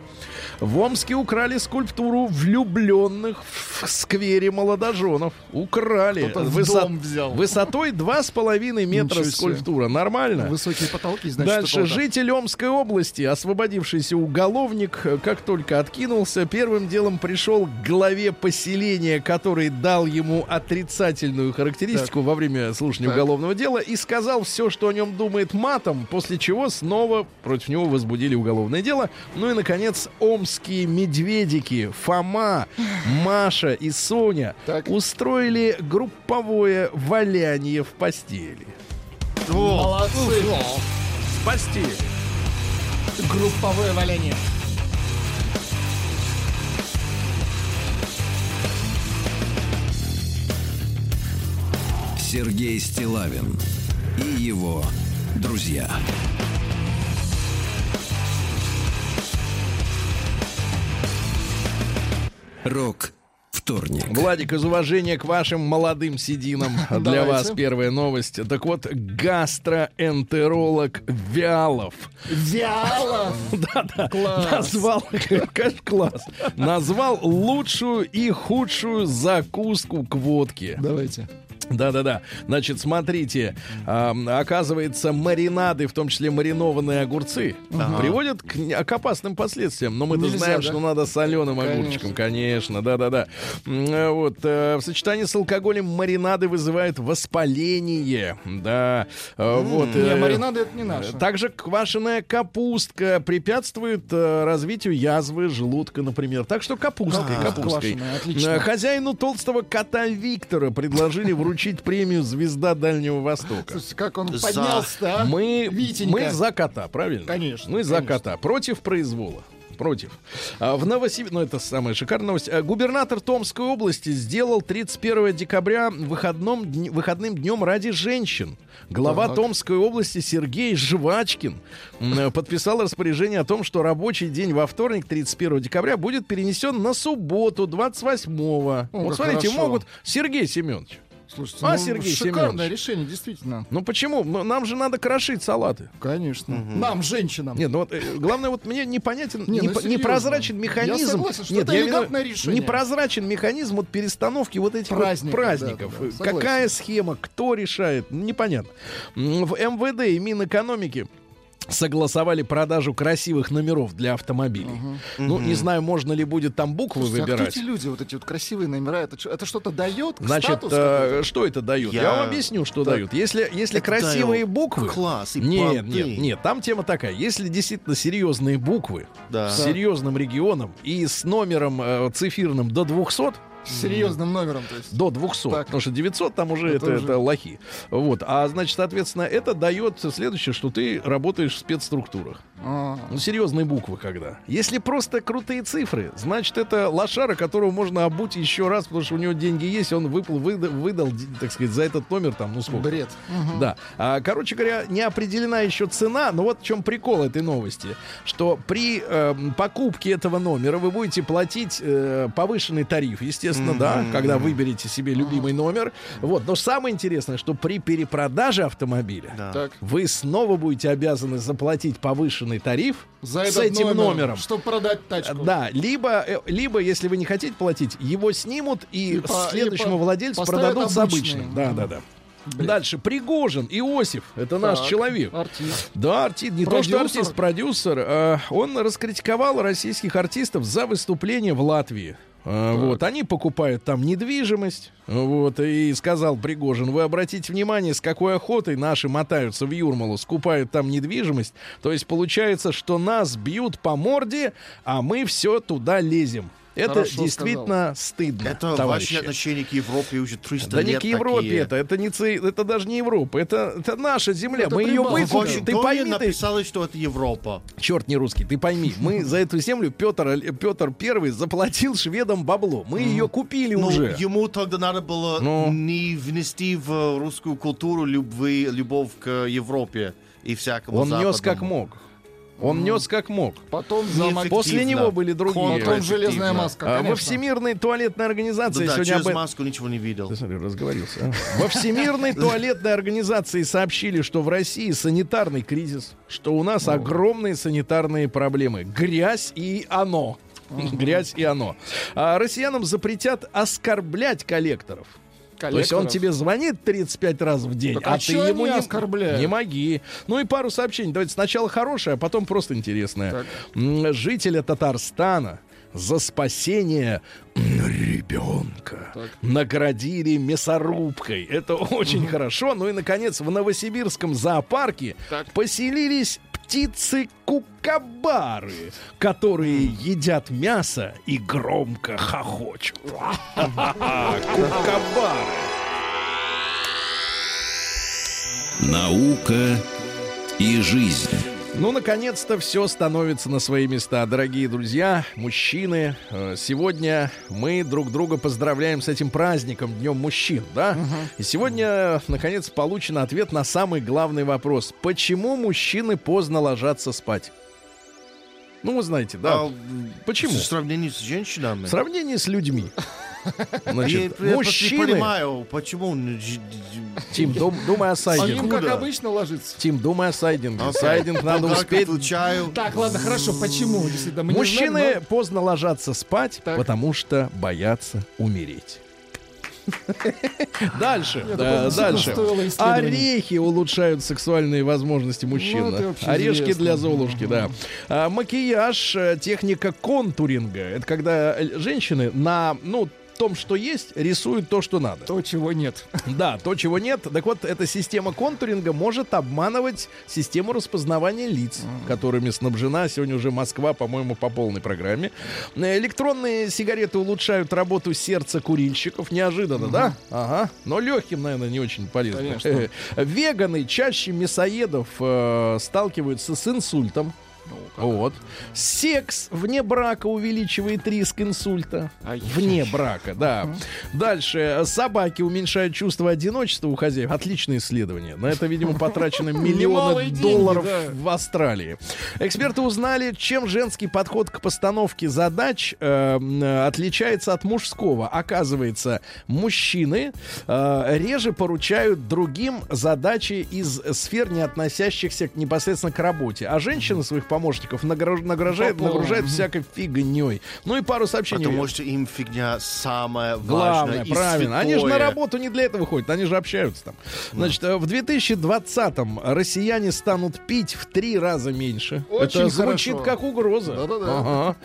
В Омске украли скульптуру влюбленных в сквере молодоженов. Украли. Кто-то в Высот- дом взял. Высотой 2,5 метра Ничего себе. скульптура. Нормально? Высокие потолки, значит, Дальше. Житель Омской области, освободившийся уголовник, как только откинулся, первым делом пришел к главе поселения, который дал ему отрицательную характеристику во время слушания Так. уголовного дела и сказал все, что о нем думает матом, после чего снова против него возбудили уголовное дело. Ну и, наконец, омские медведики Фома, Маша и Соня Так. устроили групповое валяние в постели. Молодцы. В постели. Групповое валяние. Сергей Стилавин и его друзья. Рок вторник. Владик, из уважения к вашим молодым сединам для Давайте. вас первая новость. Так вот, гастроэнтеролог Вялов Вялов. Класс. назвал, конечно, класс, назвал лучшую и худшую закуску к водке. Давайте. Да-да-да. Значит, смотрите, ам, оказывается, маринады, в том числе маринованные огурцы, приводят к, не- к опасным последствиям. Но мы-то знаем, да? что надо соленым Конечно. огурчиком, конечно, да-да-да. Э, Вот, э, в сочетании с алкоголем маринады вызывают воспаление. Да, э, вот. Не, э, маринады это не наши. также квашеная капустка препятствует э, развитию язвы желудка, например. Так что капусткой, Капуста капусткой. квашеная, отлично. Э, Хозяину толстого кота Виктора предложили вручить премию «Звезда Дальнего Востока». Слушайте, как он За. поднялся, а? Мы, Витенька. мы за кота, правильно? Конечно, Мы за конечно. кота. Против произвола. Против. А в Новосибирске, ну это самая шикарная новость, А, губернатор Томской области сделал 31 декабря выходном, дни- выходным днем ради женщин. Глава Так. Томской области Сергей Жвачкин э, подписал распоряжение о том, что рабочий день во вторник, 31 декабря, будет перенесен на субботу, 28-го. О, вот смотрите, хорошо. могут... Сергей Семенович, Слушайте, А, ну, Сергей шикарное Семенович? решение, действительно. Ну почему? Ну, Нам же надо крошить салаты. Конечно. Нам, женщинам. Нет, ну вот э, главное, вот мне непонятен, Не, ну непо- серьезно. непрозрачен Я механизм. согласен, что Нет, это я элегантное решение. Непрозрачен механизм вот перестановки вот этих вот Праздников, праздников. да, да, да, согласен. Какая схема, кто решает, непонятно. В МВД и Минэкономики согласовали продажу красивых номеров для автомобилей. Ну, не знаю, можно ли будет там буквы Слушайте, а кто выбирать. эти люди, вот эти вот красивые номера, это, это что-то дает? Значит, статус э, что это дает? Я, Я- вам объясню, что дают. Если, если Это красивые дает буквы... класс и нет, понты. нет, нет, там тема такая. Если действительно серьезные буквы Да. с серьезным регионом и с номером э, цифирным до 200, С серьезным номером, то есть. до 200, Так. потому что 900 там уже это, Это это, уже- лохи. Вот. А значит, соответственно, это дает следующее, что ты работаешь в спецструктурах. А, Ну, серьезные буквы когда. Если просто крутые цифры, значит, это лошара, которого можно обуть еще раз, потому что у него деньги есть, он выпал, выда- выдал, д- так сказать, за этот номер там, ну сколько. бред. Да. А, короче говоря, не определена еще цена, но вот в чем прикол этой новости, что при эм, покупке этого номера вы будете платить э, повышенный тариф, естественно, да, когда выберете себе любимый номер. Вот. Но самое интересное, что при перепродаже автомобиля Да. Так, вы снова будете обязаны заплатить повышенный тариф за с этим номер, номером. Чтобы продать тачку. Да, либо, э, либо, если вы не хотите платить, его снимут и, И по- следующему и владельцу продадут с обычным. Да, да, да. Дальше. Пригожин, Иосиф, это наш Так, человек. Артист. Да, артист, не то что Продюсер. артист, продюсер. э, он раскритиковал российских артистов за выступление в Латвии. Э, вот, они покупают там недвижимость, вот, и сказал Пригожин, вы обратите внимание, с какой охотой наши мотаются в Юрмалу, скупают там недвижимость, то есть получается, что нас бьют по морде, а мы все туда лезем. Это Хорошо действительно стыдно, Это товарищи. ваши отношения к Европе уже 300 Да не лет к Европе такие. это, это не ци- это даже не Европа, это, это наша земля. Это мы ее Прибалтика. В выкупим. Ты пойми, ты, написали, что это Европа. черт не русский, ты пойми, мы за эту землю Петр Петр Первый заплатил шведам бабло, мы ее купили Ну, уже. ему тогда надо было Ну. не внести в русскую культуру любви, любовь к Европе и всякому Он нес как западному. мог. Он нес как мог. Потом замок... После него были другие. Потом железная Эффективно. маска, А, Во конечно. Всемирной туалетной организации Да, сегодня через об этом... маску ничего не видел. Ты смотри, разговорился. а. Во Всемирной туалетной организации сообщили, что в России санитарный кризис, что у нас огромные санитарные проблемы. Грязь и оно. Грязь и оно. А россиянам запретят оскорблять коллекторов. То есть он тебе звонит 35 раз в день, Так а, а ты ему не, оскорбляют? не моги. Ну и пару сообщений. Давайте сначала хорошее, а потом просто интересное. Так. Жителя Татарстана за спасение ребенка наградили мясорубкой. Это очень хорошо. Ну и, наконец, в Новосибирском зоопарке Так. поселились птицы-кукабары, которые едят мясо и громко хохочут. Кукабары. Наука и жизнь. Ну, наконец-то все становится на свои места. Дорогие друзья, мужчины, э, сегодня мы друг друга поздравляем с этим праздником, Днем мужчин, да? И сегодня, наконец, получен ответ на самый главный вопрос. Почему мужчины поздно ложатся спать? Ну, вы знаете, да. А, Почему? В сравнении с женщинами. В сравнении с людьми. Значит, я мужчины... понимаю, почему... н- ж- Тим, дум- думай о сайдинге. им, как обычно, ложится. Тим, думай о сайдинге. Окей. Сайдинг надо успеть включаю. Так, ладно, хорошо. Почему? Действительно, мы не Мужчины знаем, но- поздно ложатся спать, Так. потому что боятся умереть. Дальше, да, дальше. Орехи улучшают сексуальные возможности мужчин. Ну, Орешки известно. для Золушки, да. А, макияж, э, техника контуринга. Это когда э, женщины на, ну, том, что есть, рисуют то, что надо. То, чего нет. Да, то, чего нет. Так вот, эта система контуринга может обманывать систему распознавания лиц, которыми снабжена сегодня уже Москва, по-моему, по полной программе. Э, Электронные сигареты улучшают работу сердца курильщиков. Неожиданно, да? Ага. Но легким, наверное, не очень полезно. Конечно. Веганы чаще мясоедов э, сталкиваются с инсультом. Вот. Секс вне брака увеличивает риск инсульта. Вне брака, да. Дальше. Собаки уменьшают чувство одиночества у хозяев. Отличное исследование. На это, видимо, потрачены миллионы долларов в Австралии. Эксперты узнали, чем женский подход к постановке задач э, м, отличается от мужского. Оказывается, мужчины э, реже поручают другим задачи из сфер, не относящихся непосредственно к работе. А женщины своих помощников нагруж- нагружают, По полной. нагружают всякой фигней. Ну и пару сообщений. Потому что им фигня самая Главное, важная и правильно. Они же на святое. работу не для этого ходят, они же общаются там. Значит, э, в 2020-м россияне станут пить в три раза меньше. Очень Это звучит хорошо. как угроза. Да-да-да. Ага.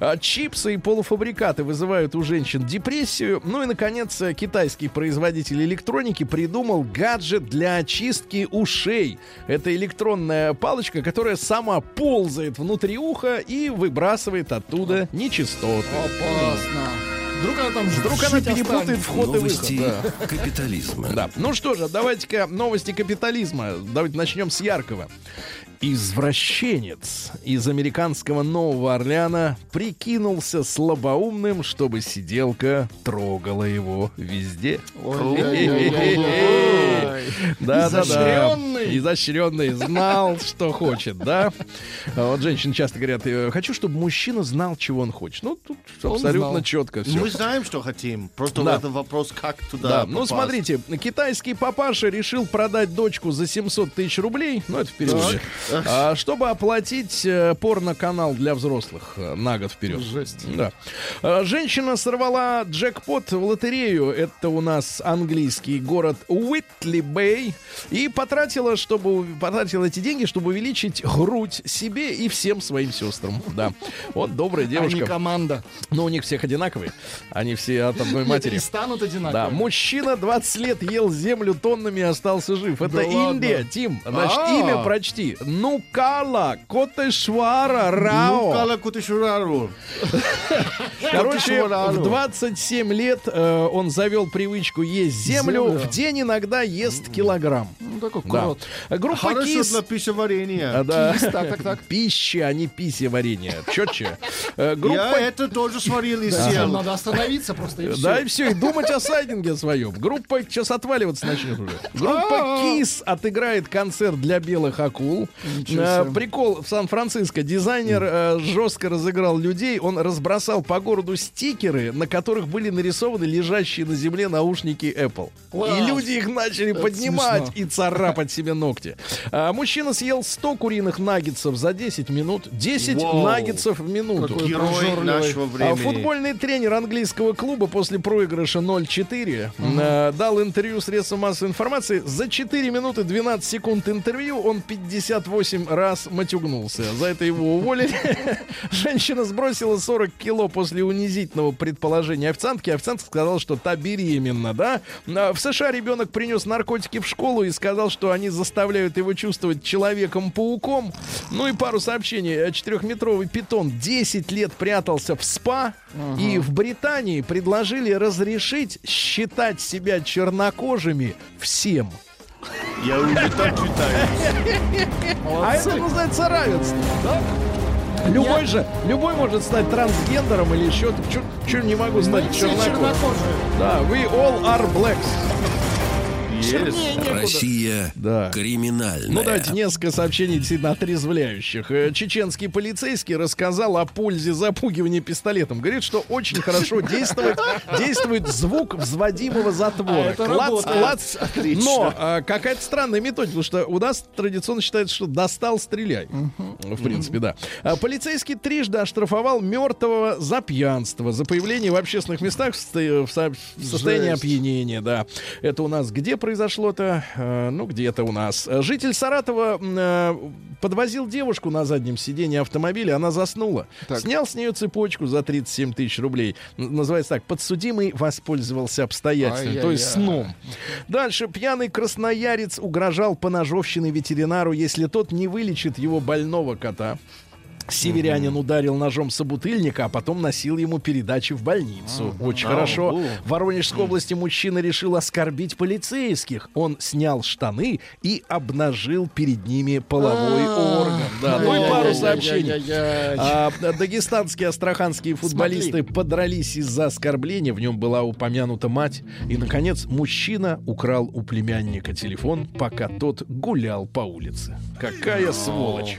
А Чипсы и полуфабрикаты вызывают у женщин депрессию. Ну и, наконец, э, китайский производитель электроники придумал гаджет для очистки ушей. Это электронная палочка, которая сама ползает внутри уха и выбрасывает оттуда нечистоты. Опасно. Вдруг она там Вдруг она перепутает останется. вход и выход. Новости да. капитализма. Да. Ну что же, давайте-ка новости капитализма. Давайте начнем с яркого. Извращенец из американского Нового Орлеана прикинулся слабоумным, чтобы сиделка трогала его везде. Изощренный. Изощренный. Знал, что хочет, да? Вот женщины часто говорят, «Э, хочу, чтобы мужчина знал, чего он хочет. Ну, тут абсолютно четко все. Мы знаем, что хотим. Просто это вопрос, как туда Да, ну смотрите, китайский папаша решил продать дочку за 700 тысяч рублей, ну это в переводе, а, чтобы оплатить э, порно-канал для взрослых э, на год вперед. Жесть. Да. А, Женщина сорвала джекпот в лотерею, это у нас английский город Уитли-Бэй, и потратила, чтобы, потратила эти деньги, чтобы увеличить грудь себе и всем своим сестрам. Да. Вот добрая Они девушка. команда. Но у них всех одинаковые. Они все от одной матери. И станут одинаковыми. Да, мужчина 20 лет ел землю тоннами и остался жив. Это Да Индия? Тим. Значит, А. имя прочти. Нукала Котешвара Рао. Ну, Кала Кутышурару. Короче, Котешварару. в 27 лет э, он завел привычку есть землю. Землю. В день иногда ест килограмм. Ну, такой Да. крот. Группа Хорошо КИС... для пищеварения. А, да. Кис, так, так, так. Пища, а не пися варенье. Четче. Э, Группа Я это тоже сварил и съел. надо остановиться просто и все. Да, и все, и думать о сайдинге своем. Группа сейчас отваливаться начнет уже. Группа Кис отыграет концерт для белых акул. Прикол в Сан-Франциско. Дизайнер э, жестко разыграл людей. Он разбросал по городу стикеры, на которых были нарисованы лежащие на земле наушники Apple. И люди их начали поднимать и царапать себе ногти. А, мужчина съел 100 куриных наггетсов за 10 минут. 10 Вау. наггетсов в минуту. Герой нашего А времени. футбольный тренер английского клуба после проигрыша 0-4 э, дал интервью средствам массовой информации. За 4 минуты 12 секунд интервью он 58 раз матюгнулся. За это его уволили. Женщина сбросила 40 кило после унизительного предположения официантки. Официантка сказала, что та беременна, да? А В США ребенок принес наркотики в школу и сказал, что они заставляют его чувствовать человеком-пауком. Ну и пару сообщений. Четырехметровый питон 10 лет прятался в спа. И в Британии предложили разрешить считать себя чернокожими всем. Я уже так читаю. А это называется равенство. да? Любой же, любой может стать трансгендером или еще что не могу стать чернокожим. Да, we all are blacks. Некуда. Россия Да. криминальная. Ну, давайте несколько сообщений действительно отрезвляющих. Э, Чеченский полицейский рассказал о пользе запугивания пистолетом. Говорит, что очень хорошо действует, действует звук взводимого затвора. А это клац, работает. клац. Отлично. Но а, какая-то странная методика, потому что у нас традиционно считается, что достал, стреляй. В принципе, да. А, полицейский трижды оштрафовал мертвого за пьянство, за появление в общественных местах в, в в состоянии Жесть. опьянения, да. Это у нас где произошло-то? Э, ну, где-то у нас. Житель Саратова э, подвозил девушку на заднем сиденье автомобиля, она заснула. Так. Снял с нее цепочку за 37 тысяч рублей. Называется так, подсудимый воспользовался обстоятельствами, то есть сном. Дальше пьяный красноярец угрожал поножовщиной ветеринару, если тот не вылечит его больного кота. Северянин ударил ножом собутыльника, а потом носил ему передачи в больницу. Очень хорошо. В Воронежской области мужчина решил оскорбить полицейских. Он снял штаны и обнажил перед ними половой орган. Да, ну и пару сообщений. Ай-яй-яй-яй. А, дагестанские астраханские футболисты подрались из-за оскорбления. В нем была упомянута мать. И, наконец, мужчина украл у племянника телефон, пока тот гулял по улице. Какая сволочь.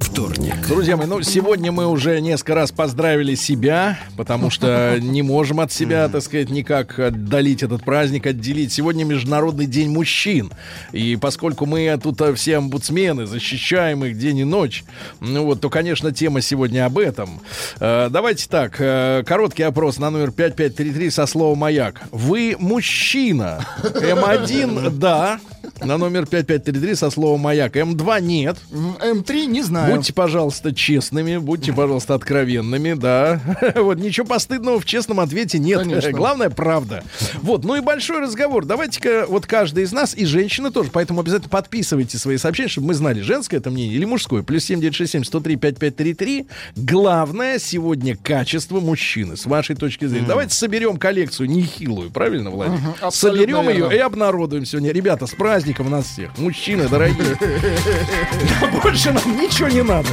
вторник. Друзья мои, ну сегодня мы уже несколько раз поздравили себя, потому что не можем от себя, так сказать, никак отдалить этот праздник, отделить. Сегодня Международный день мужчин. И поскольку мы тут э, все омбудсмены, защищаем их день и ночь, ну вот, то, конечно, тема сегодня об этом. Э, Давайте так, э, короткий опрос на номер 5533 со словом «Маяк». Вы мужчина. М1 – да. На номер 5533 со словом «Маяк». М2 – нет. М, М3 не знаю. Будьте, пожалуйста, честными, будьте, пожалуйста, откровенными, да. Вот ничего постыдного в честном ответе нет. Конечно. Главное правда. Вот, ну и большой разговор. Давайте-ка вот каждый из нас и женщины тоже, поэтому обязательно подписывайте свои сообщения, чтобы мы знали, женское это мнение или мужское. Плюс 7967 103 5533. Главное сегодня качество мужчины, с вашей точки зрения. Давайте соберем коллекцию нехилую, правильно, Владимир? абсолютно Соберем ее верно. и обнародуем сегодня. Ребята, с праздником нас всех. Мужчины, дорогие. Больше нам ничего не надо.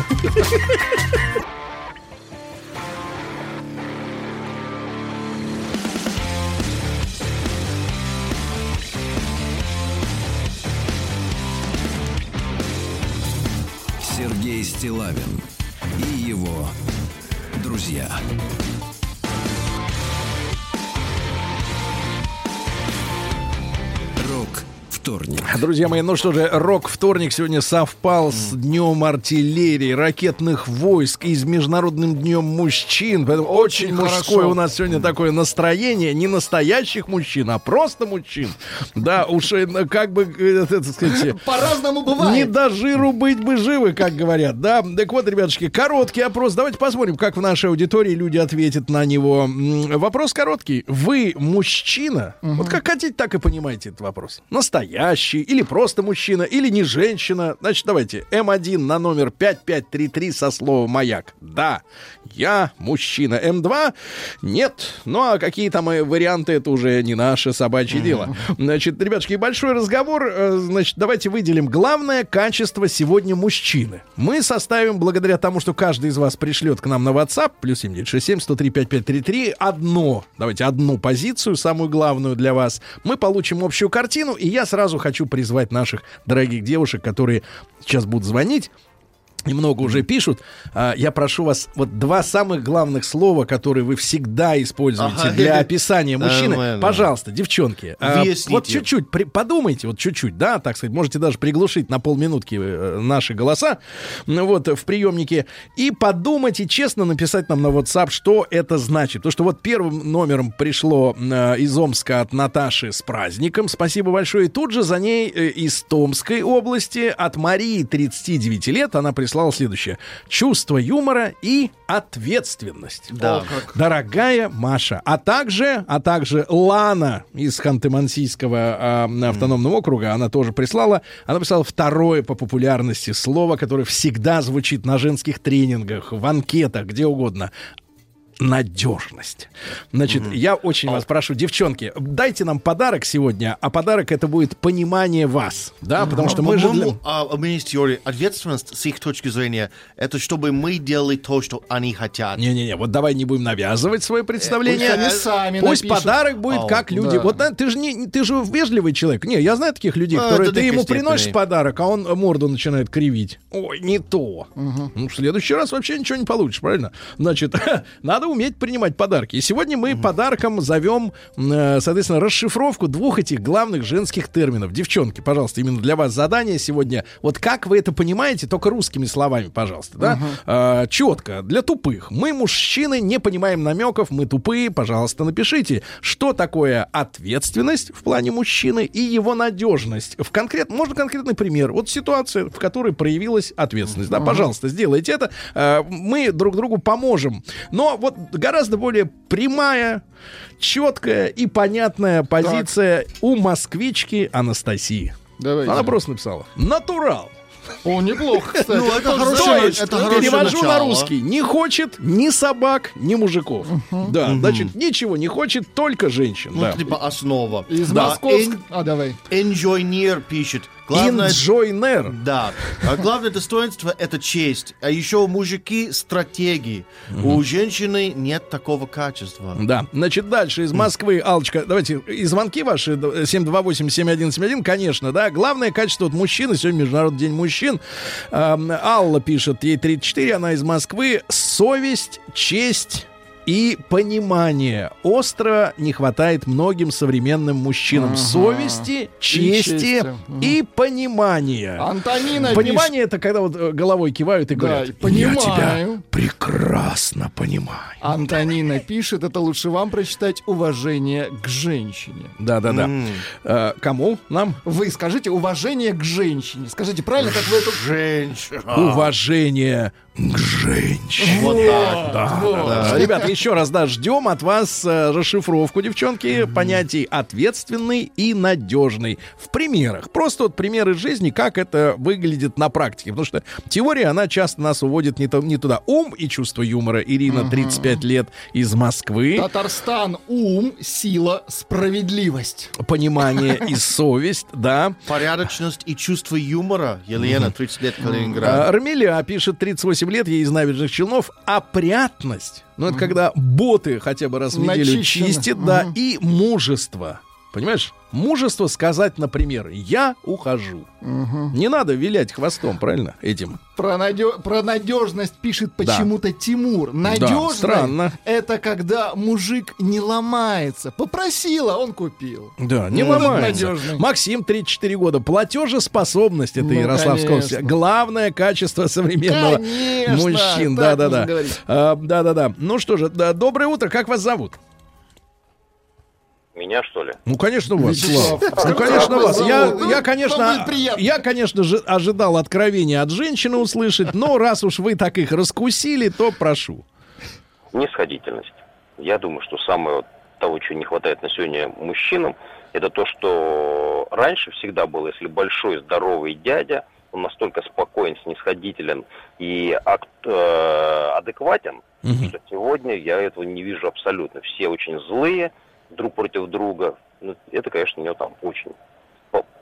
Сергей Стилавин и его друзья. Рок вторник. Друзья мои, ну что же, рок-вторник сегодня совпал с Днем артиллерии, ракетных войск и с Международным днем мужчин. Поэтому очень, Очень мужское хорошо. у нас сегодня такое настроение. Не настоящих мужчин, а просто мужчин. Да, уж э, как бы, э, так сказать... По-разному Не бывает. до жиру быть бы живы, как говорят, да? Так вот, ребятушки, короткий опрос. Давайте посмотрим, как в нашей аудитории люди ответят на него. Вопрос короткий. Вы мужчина? Вот как хотите, так и понимаете этот вопрос. Настоящий или просто мужчина, или не женщина? Значит, давайте. М1 на номер 5533 со словом «Маяк». Да, я мужчина. М2 нет. Ну, а какие там варианты, это уже не наше собачье дело. Значит, ребятушки, большой разговор. Э, Значит, давайте выделим главное качество сегодня мужчины. Мы составим, благодаря тому, что каждый из вас пришлет к нам на WhatsApp, плюс 7967 103 5533, одно, давайте, одну позицию, самую главную для вас. Мы получим общую картину, и я сразу хочу призвать наших дорогих девушек, которые сейчас будут звонить, и много уже пишут. А, я прошу вас, вот два самых главных слова, которые вы всегда используете Ага. для описания мужчины. Нормально. Пожалуйста, девчонки, а, вот чуть-чуть подумайте, вот чуть-чуть, да, так сказать, можете даже приглушить на полминутки э, наши голоса, вот, в приемнике, и подумать и честно написать нам на WhatsApp, что это значит. Потому что вот первым номером пришло э, из Омска от Наташи с праздником, спасибо большое, и тут же за ней э, из Томской области от Марии, 39 лет, она прислала следующее. Чувство юмора и ответственность. Да. О, как. Дорогая Маша, а также, а также Лана из Ханты-Мансийского а, автономного округа, она тоже прислала, она прислала второе по популярности слово, которое всегда звучит на женских тренингах, в анкетах, где угодно. Надежность. Значит, я очень вас прошу, девчонки, дайте нам подарок сегодня, а подарок это будет понимание вас, да, потому что мы же для... А, у меня есть теория. Ответственность с их точки зрения, это чтобы мы делали то, что они хотят. Не-не-не, вот давай не будем навязывать свое представление. Пусть они сами Пусть напишут. подарок будет Ау, как люди. да. Вот да, ты же не, ты же вежливый человек. Не, я знаю таких людей, А, которые ты ему некой приносишь степени. подарок, а он морду начинает кривить. Ой, не то. Ну, в следующий раз вообще ничего не получишь, правильно? Значит, надо надо уметь принимать подарки. И сегодня мы подарком зовем, э, соответственно, расшифровку двух этих главных женских терминов. Девчонки, пожалуйста, именно для вас задание сегодня. Вот как вы это понимаете, только русскими словами, пожалуйста, да? Э, четко, для тупых. Мы, мужчины, не понимаем намеков, мы тупые, пожалуйста, напишите, что такое ответственность в плане мужчины и его надежность. В конкрет, можно конкретный пример. Вот ситуация, в которой проявилась ответственность. Да, пожалуйста, сделайте это. Э, Мы друг другу поможем. Но вот гораздо более прямая, четкая и понятная позиция у москвички Анастасии. Давайте. Она просто написала «Натурал». О, неплохо, кстати. Ну, это То хорошее, это хорошее перевожу на начало. русский. Не хочет ни собак, ни мужиков. Да, значит, ничего не хочет, только женщин. Ну, да. типа основа. Из Да, Московска. А, давай. Enjoiner пишет. Главное, Инжойнер. да. А главное достоинство — это честь. А еще у мужики — стратегии. У женщины нет такого качества. Да, значит, дальше из Москвы, Алочка, давайте, и звонки ваши, 728-7171, конечно, да, главное качество вот мужчины, сегодня Международный день мужчин, Алла пишет, ей 34, она из Москвы, совесть, честь и понимание. Остро не хватает многим современным мужчинам Ага. совести, чести чести. и понимания. Антонина Понимание это когда вот э, головой кивают и Да, говорят, я понимаю. тебя прекрасно понимаю. Антонина пишет, это лучше вам прочитать уважение к женщине. Да, да, да. М. Э, кому? Нам? Вы скажите уважение к женщине. Скажите правильно, как вы это... Женщина. Уважение к женщине. Вот так. Да, да, да. Ребята, еще раз, да, ждем от вас э, расшифровку, девчонки, понятий ответственный и надежный. В примерах. Просто вот примеры жизни, как это выглядит на практике. Потому что теория, она часто нас уводит не, то- не туда. Ум и чувство юмора. Ирина, 35 лет, из Москвы. Татарстан, ум, сила, справедливость. Понимание и совесть, да. Порядочность и чувство юмора. Елена, 30 лет, Калининград. Рамиля пишет 38 лет, ей из набережных Челнов. Опрятность. Ну, это когда боты хотя бы раз в неделю Начищено. чистят, да. И мужество. Понимаешь? Мужество сказать, например, я ухожу. Не надо вилять хвостом, правильно, этим? Про, надё- про надежность пишет Да. почему-то Тимур. Надежность странно. это когда мужик не ломается. Попросила, он купил. Да, не Ну, ломается. надежный. Максим, 34 года. Платежеспособность, это Ну, конечно. Главное качество современного Конечно, мужчин. так Да-да-да. нужно говорить. А, Да-да-да. Ну что же, да, доброе утро. Как вас зовут? Меня, что ли? Ну, конечно, вас, Вячеслав. Ну, конечно, вас. Я, я, конечно, я, конечно же, ожидал откровения от женщины услышать, но раз уж вы так их раскусили, то прошу. Нисходительность. Я думаю, что самое вот того, чего не хватает на сегодня мужчинам, это то, что раньше всегда было, если большой здоровый дядя, он настолько спокоен, снисходителен и ак- э, адекватен, Мгм. что сегодня я этого не вижу абсолютно. Все очень злые друг против друга. Ну, это, конечно, меня там очень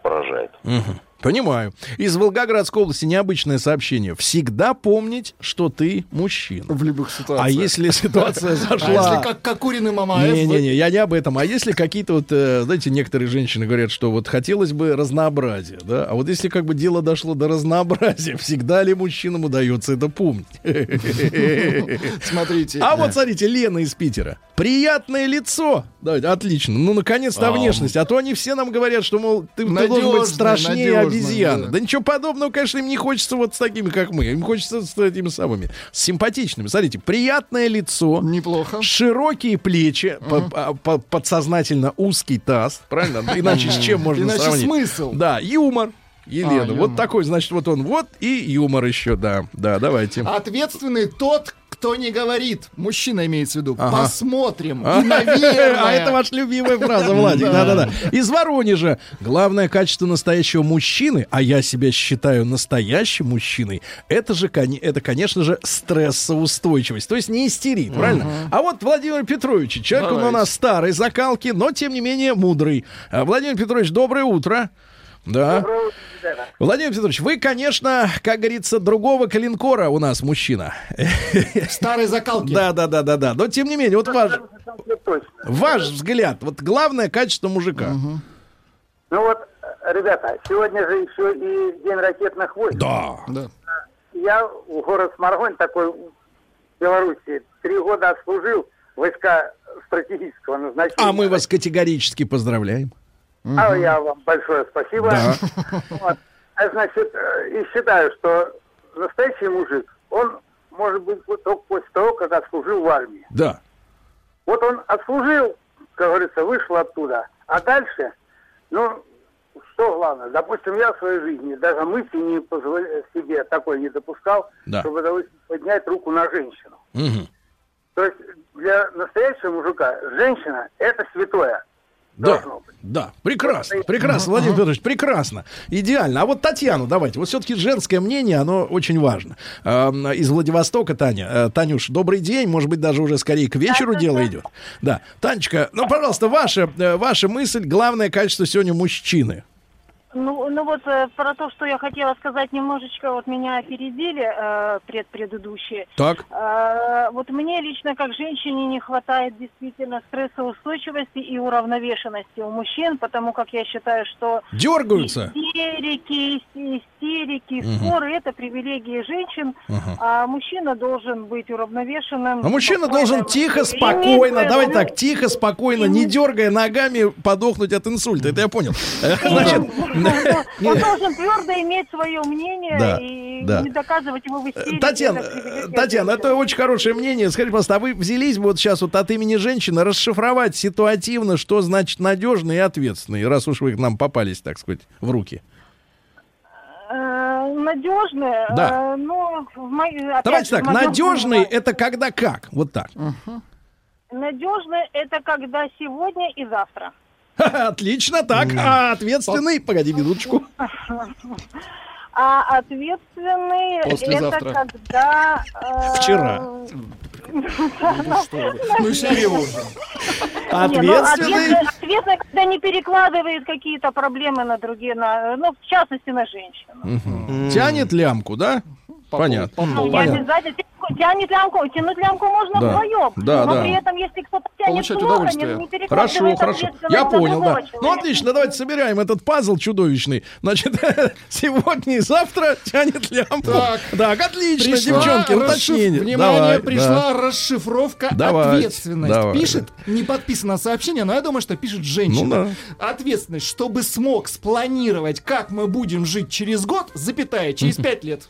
поражает. Мгм. Понимаю. Из Волгоградской области необычное сообщение. Всегда помнить, что ты мужчина. В любых ситуациях. А если ситуация А зашла... если как Кокурин и Мамаев? Не-не-не, я не об этом. А если какие-то вот, э, знаете, некоторые женщины говорят, что вот хотелось бы разнообразия, да? А вот если как бы дело дошло до разнообразия, всегда ли мужчинам удается это помнить? Смотрите. А вот смотрите, Лена из Питера. Приятное лицо. Да, отлично. Ну, наконец-то А, внешность. А то они все нам говорят, что, мол, ты, ты должен быть страшнее надежная, обезьяны. да. Да. ничего подобного, конечно, им не хочется вот с такими, как мы. Им хочется с этими самыми, с симпатичными. Смотрите, приятное лицо. Неплохо. Широкие плечи, по- по- по- подсознательно узкий таз, правильно? Иначе с чем можно Иначе сравнить? смысл. Да, юмор. Елена, А, вот юмор. такой, значит, вот он вот и юмор еще, да, да, давайте. Ответственный тот, кто не говорит. Мужчина имеется в виду. Ага. Посмотрим. А, И, наверное. А это ваша любимая фраза, Владик. Да-да-да. Из Воронежа. Главное качество настоящего мужчины, а я себя считаю настоящим мужчиной, это же, это, конечно же, стрессоустойчивость. То есть не истерит, правильно? А вот Владимир Петрович, человек он у нас старой закалки, но тем не менее мудрый. А, Владимир Петрович, доброе утро. Да. Владимир Петрович, вы, конечно, как говорится, другого калинкора у нас мужчина. Старой закалки. Да, да, да, да, да. Но тем не менее, вот ваш, ваш взгляд, вот главное качество мужика. Ну вот, ребята, сегодня же еще и День ракетных войск. Да. Да. Я в город Сморгонь такой Беларуси. Три года отслужил войска стратегического назначения. А мы вас категорически поздравляем. А я вам большое спасибо. Да. Вот. А, Значит, э, и считаю, что настоящий мужик, он может быть только после того, как отслужил в армии. Да. Вот он отслужил, как говорится, вышел оттуда. А дальше, ну, что главное, допустим, я в своей жизни даже мысли не позволял себе такой не допускал, Да. чтобы допустим, поднять руку на женщину. Мгм. То есть для настоящего мужика женщина это святое. Да, да, прекрасно, прекрасно, Владимир Петрович, прекрасно, идеально. А вот Татьяну давайте, вот все-таки женское мнение, оно очень важно. Эм, Из Владивостока Таня. Э, Танюш, добрый день, может быть, даже уже скорее к вечеру дело идет. Да, Танечка, ну, пожалуйста, ваша, э, ваша мысль, главное качество сегодня мужчины. Ну, ну вот э, про то, что я хотела сказать, немножечко вот меня опередили э, пред предыдущие. Так, Э, вот мне лично как женщине не хватает действительно стрессоустойчивости и уравновешенности у мужчин, потому как я считаю, что дергаются. истерики, ис- истерики, споры это привилегии женщин, а мужчина должен быть уравновешенным. А мужчина должен тихо, спокойно, свою- давай так, тихо, спокойно, не дергая ногами, подохнуть от инсульта. Это я понял. Значит, Он должен твердо иметь свое мнение Да, и да. не доказывать его в истерике. Татьяна, Это привилегия э, Татьяна, это очень хорошее мнение. Скажите, пожалуйста, а вы взялись бы вот сейчас вот от имени женщины расшифровать ситуативно, что значит надежный и ответственный, раз уж вы к нам попались, так сказать, в руки? Э, Надежный, Да. э, ну, в моей- Давайте так, надежный это когда как? Вот так. Надежный это когда сегодня и завтра. Отлично, так. А ответственный, погоди минуточку. А ответственный Послезавтра. это когда... э, Вчера. Ну, серьезно. Не, ну, Ответственный. ответственный, ответственный, когда не перекладывает какие-то проблемы на другие, на, ну, в частности, на женщину. Тянет лямку, да? Понятно. Ну, не Понятно. обязательно. Тянет лямку, тянуть лямку можно Да. вдвоем. Да, но да. при этом, если кто-то тянет Получать плохо, удовольствие. не, не Хорошо, хорошо. Я понял, да. другого Ну, человека. отлично, давайте собираем этот пазл чудовищный. Значит, сегодня и завтра тянет лямку. Так. Так, отлично, Пришла девчонки, расшиф- уточнение. Внимание, Давай, пришла расшифровка Давайте, ответственность. давай. Пишет, не подписано сообщение, но я думаю, что пишет женщина. Ответственность, чтобы смог спланировать, как мы будем жить через год, запятая, через пять лет.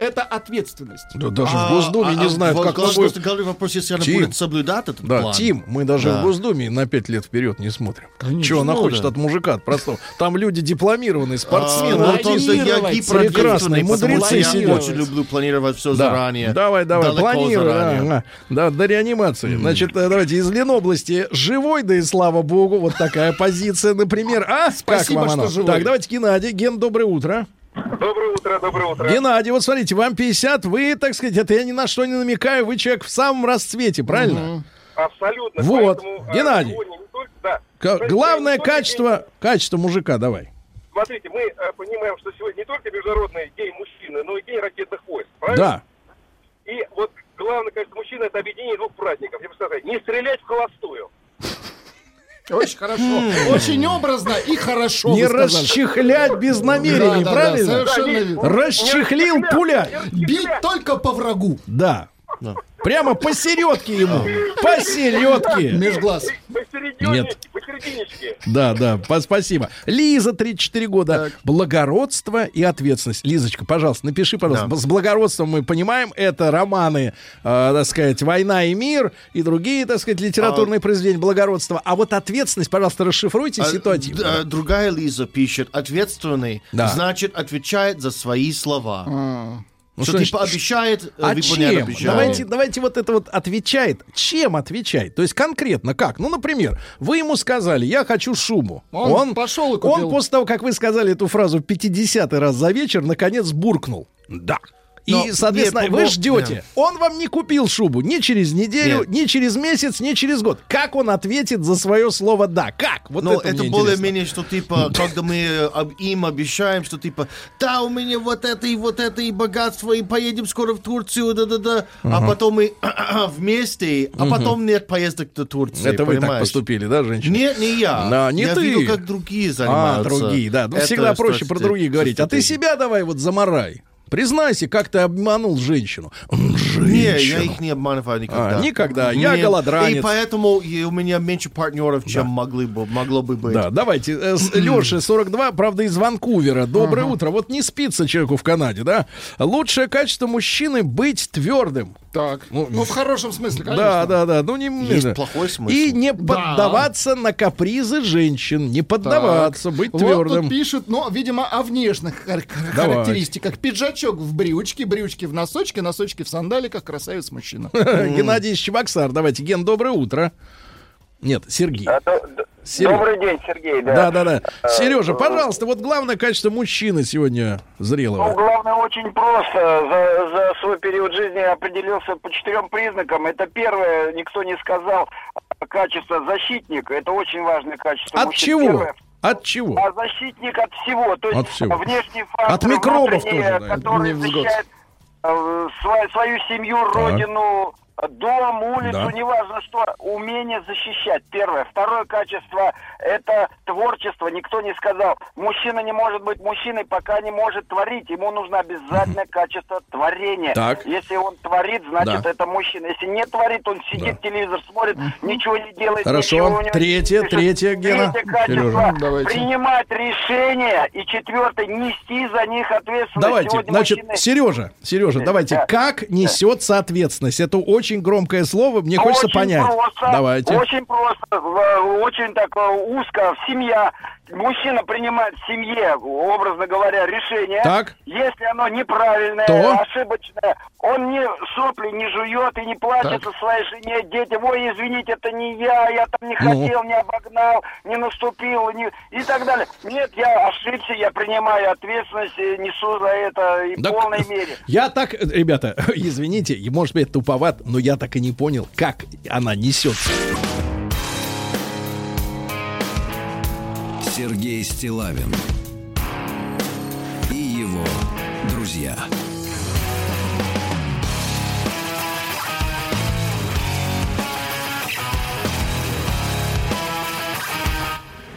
Это ответственность. Да, даже в Госдуме не знаю, как мы главный, будем... главный вопрос, если она Тим. будет соблюдать этот Да, план. Тим, мы даже Да. в Госдуме на пять лет вперед не смотрим. Чего она Ну хочет да. от мужика, от простого? Там люди дипломированные, А, спортсмены, планировать. гиперответственный, Прекрасные мудрецы я очень люблю планировать все Да. заранее. Давай, давай, планируй. заранее. ага. Да, до реанимации. Значит, э, давайте из Ленобласти живой, да и слава богу, вот такая позиция, например. А, Спасибо, как вам что оно? живой. Так, давайте Геннадий. Ген, доброе утро. Доброе утро, доброе утро. Геннадий, вот смотрите, вам 50, вы, так сказать, это я ни на что не намекаю, вы человек в самом расцвете, правильно? Абсолютно. Вот, Поэтому, э, Геннадий. сегодня не только- да. Есть, Главное не только качество, качество мужика, давай. день- Смотрите, мы э, понимаем, что сегодня не только международный день мужчины, но и день ракетных войск. Правильно? Да. И вот главное качество мужчины это объединение двух праздников. Я бы сказал, не стрелять в холостую. Очень хорошо. Очень образно и хорошо. Не расчехлять без намерений, да, да, правильно? совершенно Да, верно. Расчехлил пулять. Бить только по врагу. Да. Прямо посередке ему. Посередке. Меж глаз. Посередине, Нет. Да, да, по- спасибо. Лиза, 34 года. Благородство и ответственность. Лизочка, пожалуйста, напиши, пожалуйста. Да. С благородством мы понимаем, это романы, э, так сказать, «Война и мир» и другие, так сказать, литературные произведения благородства. А вот ответственность, пожалуйста, расшифруйте А, ситуативно. д- а, другая Лиза пишет, ответственный, Да. значит, отвечает за свои слова. Ну, что, что типа обещает, э, А выполняет чем? Давайте, давайте вот это вот отвечает. Чем отвечает? То есть конкретно как? Ну, например, вы ему сказали, я хочу шубу. Он пошел и купил. Он после того, как вы сказали эту фразу 50 раз за вечер, наконец буркнул. Да. И, Но, соответственно, нет, вы ну, ждете. Он вам не купил шубу ни через неделю, Нет. ни через месяц, ни через год. Как он ответит за свое слово «да»? Как? Вот Но это, это мне более-менее, что типа, когда мы э, им обещаем, что типа, да, у меня вот это и вот это и богатство, и поедем скоро в Турцию, да-да-да, а потом мы вместе, а потом нет поездок до Турции, Это вы так поступили, да, женщина? Нет, не я. Да, не я ты. видел, как другие А, занимаются. другие, да. Ну, Это всегда проще про других что говорить. А ты- себя давай вот заморай. Признайся, как ты обманул женщину. Женщину. Не, я их не обманываю никогда. А, никогда. Я Нет. голодранец. И поэтому и у меня меньше партнеров, чем могли бы, могло бы быть. Да, давайте. э, Леша, 42, правда, из Ванкувера. Доброе утро. Вот не спится человеку в Канаде, да? Лучшее качество мужчины быть твердым. Так. Ну, Ну, в хорошем смысле, конечно. Да, да, да. Ну, не, Есть плохой смысл. И не поддаваться на капризы женщин. Не поддаваться, быть Вот твердым. тут пишут, но, видимо, о внешних хар- характеристиках. Пиджачок в брючке, брючки в носочке, носочки в сандаликах, красавец мужчина. Геннадий из Чебоксар. Давайте, Ген, доброе утро. Нет, Сергей. Сереж. Добрый день, Сергей. Да, да, да. Э, Сережа, э, пожалуйста, вот главное качество мужчины сегодня Ну, зрелого. главное, очень просто. За, за свой период жизни определился по четырем признакам. Это первое, никто не сказал, а качество защитник. Это очень важное качество. От мужчин. чего? Первое. От чего? А защитник от всего. То есть От всего. внешний фактор, От микробов тоже, да. который Невзгод. защищает э, свою, свою семью, родину, дом, улицу, Да. неважно что, умение защищать. Первое. Второе качество – это творчество. Никто не сказал, мужчина не может быть мужчиной, пока не может творить. Ему нужно обязательное качество творения. Так. Если он творит, значит, Да. это мужчина. Если не творит, он сидит, телевизор смотрит, ничего не делает. Хорошо. ничего у него не Третье, пишет. третье, Гена. Третье качество Сережа. Давайте. принимать решения. И четвертое, нести за них ответственность. Давайте, Сегодня значит, мужчины- Сережа, Сережа, Да. давайте, Да. как несется ответственность? Это очень громкое слово, мне хочется очень понять. Просто, Давайте. Очень просто, в- очень так узко. Семья. Мужчина принимает в семье, образно говоря, решение. Так. Если оно неправильное, То? ошибочное, он не сопли не жует и не плачет Так. со своей жене, детям. Ой, извините, это не я, я там не Ну. хотел, не обогнал, не наступил, не... и так далее. Нет, я ошибся, я принимаю ответственность, и несу за это и в Да, полной мере. Я так, ребята, извините, и, может быть, туповат, но я так и не понял, как она несется. Сергей Стилавин и его друзья.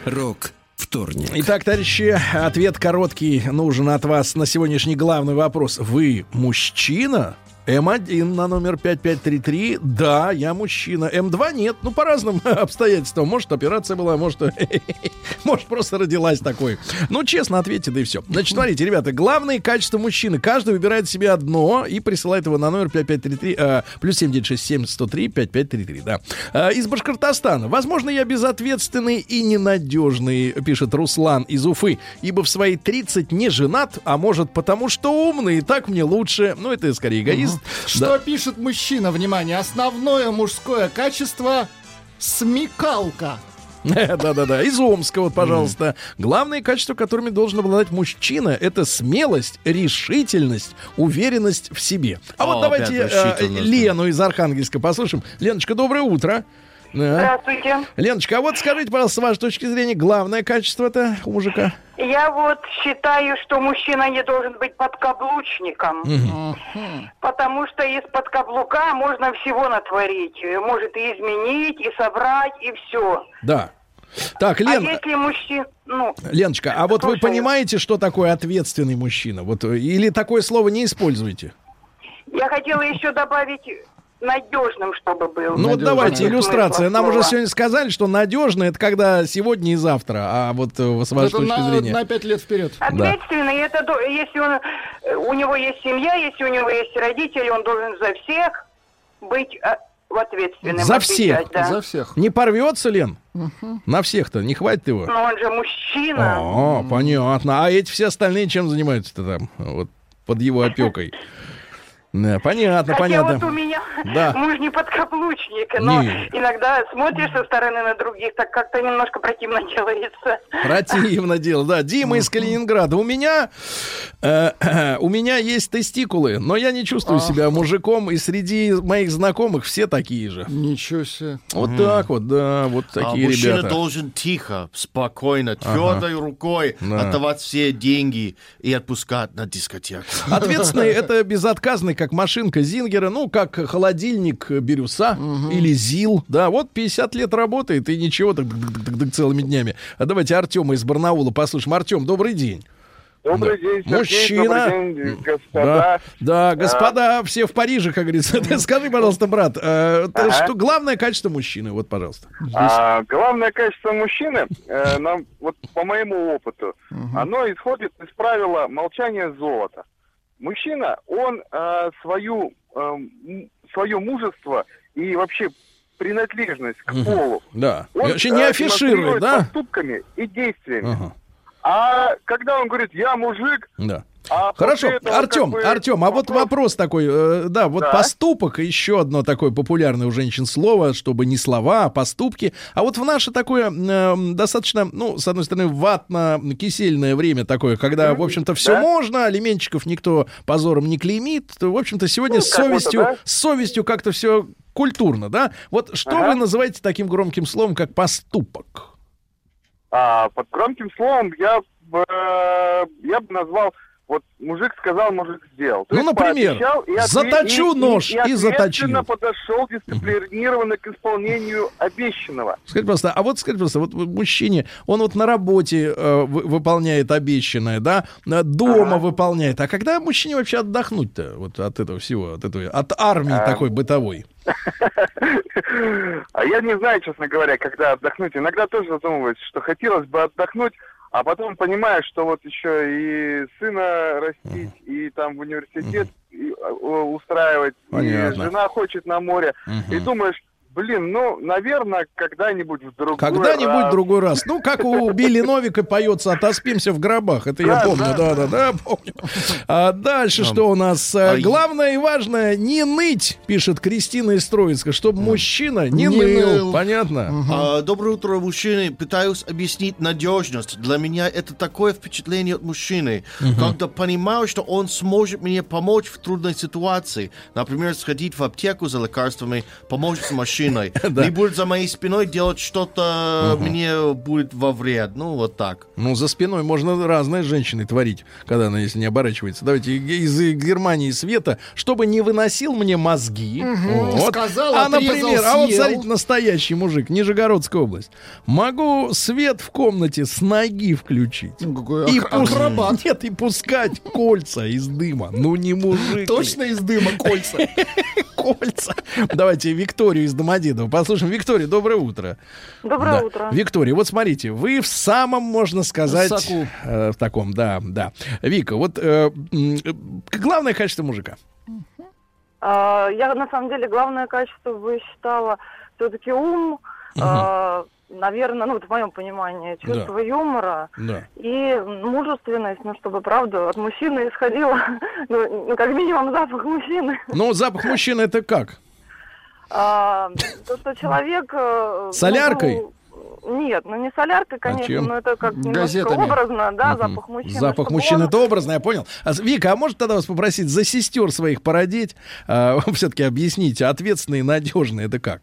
Рок вторник. Итак, товарищи, ответ короткий нужен от вас на сегодняшний главный вопрос. Вы мужчина? М1 на номер 5533. Да, я мужчина. М2 нет. Ну, по разным обстоятельствам. Может, операция была, может, может, просто родилась такой. Ну, честно ответьте, да и все. Значит, смотрите, ребята, главные качества мужчины. Каждый выбирает себе одно и присылает его на номер 5533, э, плюс 7967 103 5533, да. Э, из Башкортостана. Возможно, я безответственный и ненадежный, пишет Руслан из Уфы, ибо в свои 30 не женат, а может потому, что умный, и так мне лучше. Ну, это скорее эгоист. Что пишет мужчина? Внимание, основное мужское качество — смекалка. Да-да-да. Из Омска, вот, пожалуйста. Главные качества, которыми должен обладать мужчина, это смелость, решительность, уверенность в себе. А вот давайте э, Лену из Архангельска послушаем. Леночка, доброе утро. Здравствуйте. Леночка, а вот скажите, пожалуйста, с вашей точки зрения, главное качество-то у мужика? Я вот считаю, что мужчина не должен быть подкаблучником. Потому что из-под каблука можно всего натворить. Может и изменить, и собрать, и все. Да. Так, Лен, А если мужчина... Ну, Леночка, а вот вы Слушаю. понимаете, что такое ответственный мужчина? Вот э, или такое слово не используете? я хотела еще добавить надежным, чтобы был. Ну вот давайте, иллюстрация. Нам уже сегодня сказали, что надежно это когда сегодня и завтра, а вот э, с вашей Это точки на, зрения. на пять лет вперед. Ответственный, это до- если он, э, у него есть семья, если у него есть родители, он должен за всех быть э, в ответственным. За отвечать, всех? да. За всех. Не порвется, Лен? На всех-то не хватит его? Но он же мужчина. О, понятно. А эти все остальные чем занимаются-то там? Вот под его опекой. Да, понятно, Хотя понятно. вот у меня Да. муж не подкаблучник, но Не. иногда смотришь со стороны на других, так как-то немножко противно делается. Противно дело, да. Дима из Калининграда. У меня, э, у меня есть тестикулы, но я не чувствую себя мужиком, и среди моих знакомых все такие же. Ничего себе. Вот так вот, да, вот А такие мужчина ребята. должен тихо, спокойно, твердой рукой Да. отдавать все деньги и отпускать на дискотеку. Ответственный это безотказный, как машинка Зингера, ну, как холодильник Бирюса или ЗИЛ. Да, вот 50 лет работает и ничего, так, так, так, так, так целыми днями. А давайте Артема из Барнаула послушаем. Артем, добрый день. Добрый день, Сергей, Мужчина. добрый день, Да, господа. да, господа, все в Париже, как говорится. Скажи, пожалуйста, брат, э, ты Ага. что главное качество мужчины? Вот, пожалуйста. А, главное качество мужчины, э, нам, вот по моему опыту, оно исходит из правила молчания золота. Мужчина, он э, свою, э, свое мужество и вообще принадлежность к полу Да. Он, вообще не э, афиширует, да? поступками и действиями. Ага. А когда он говорит, я мужик, Да. А Хорошо, Артем, бы Артем, а вот вопрос такой, э, да, вот Да. поступок, еще одно такое популярное у женщин слово, чтобы не слова, а поступки. А вот в наше такое э, достаточно, ну, с одной стороны, ватно-кисельное время такое, когда, в общем-то, все Да. можно, алименщиков никто позором не клеймит, в общем-то, сегодня Ну, с совестью, да. с совестью как-то все культурно, да? Вот что Ага. вы называете таким громким словом, как поступок? А, под громким словом я бы, э, я бы назвал, вот мужик сказал, мужик сделал. То Ну, есть например, и заточу и- и- нож и заточил. ответственно подошел дисциплинированно к исполнению обещанного. Скажите, просто, а вот скажите, просто, вот мужчине, он вот на работе э, вы- выполняет обещанное, да, дома выполняет. А когда мужчине вообще отдохнуть-то вот от этого всего, от этой, от армии А, такой бытовой? А я не знаю, честно говоря, когда отдохнуть. Иногда тоже задумываюсь, что хотелось бы отдохнуть, а потом понимаю, что вот еще и сына растить, и там в университет и, э, устраивать, Понятно. и жена хочет на море. И думаешь, блин, ну, наверное, когда-нибудь в другой Когда-нибудь раз. в другой раз. Ну, как у Билли Новика поется «Отоспимся в гробах». Это я Да, помню, да, да-да-да, помню. А дальше что у нас? Э, Главное и важное — не ныть, пишет Кристина из Троицка, чтобы мужчина не, Не ныл. ныл. Понятно? А, Доброе утро, мужчины. Пытаюсь объяснить надежность. Для меня это такое впечатление от мужчины, когда понимаю, что он сможет мне помочь в трудной ситуации. Например, сходить в аптеку за лекарствами, помочь с машиной. Да. Не будет за моей спиной делать что-то мне будет во вред. Ну, вот так. Ну, за спиной можно разные с женщиной творить, когда она, если не оборачивается. Давайте из Германии Света, чтобы не выносил мне мозги. Мгм. Сказал, а, например, а вот смотрите, настоящий мужик, Нижегородская область. Могу свет в комнате с ноги включить. Ну, какой И пус- акробат. Нет, и пускать кольца из дыма. Ну, не мужик. Точно из дыма кольца. Кольца. Давайте Викторию из Домодедова послушаем. Виктория, доброе утро. Доброе Да. утро. Виктория, вот смотрите, вы в самом, можно сказать, Соку. э, в таком, да, да. Вика, вот э, э, главное качество мужика. А, Я на самом деле главное качество бы считала все-таки ум, наверное, ну вот в моем понимании, чувство юмора Да. и мужественность, ну чтобы правда от мужчины исходило, ну, ну, как минимум запах мужчины. Ну, запах мужчины это как? А, то, что человек... э, Соляркой? ну, нет, ну не соляркой, конечно, чем? но это как немножко Газетами. образно, да, Мгм. запах мужчины. Запах мужчины он- это образно, я понял. А, Вика, а может тогда вас попросить за сестер своих породить? все-таки объясните, ответственные и надежные это как?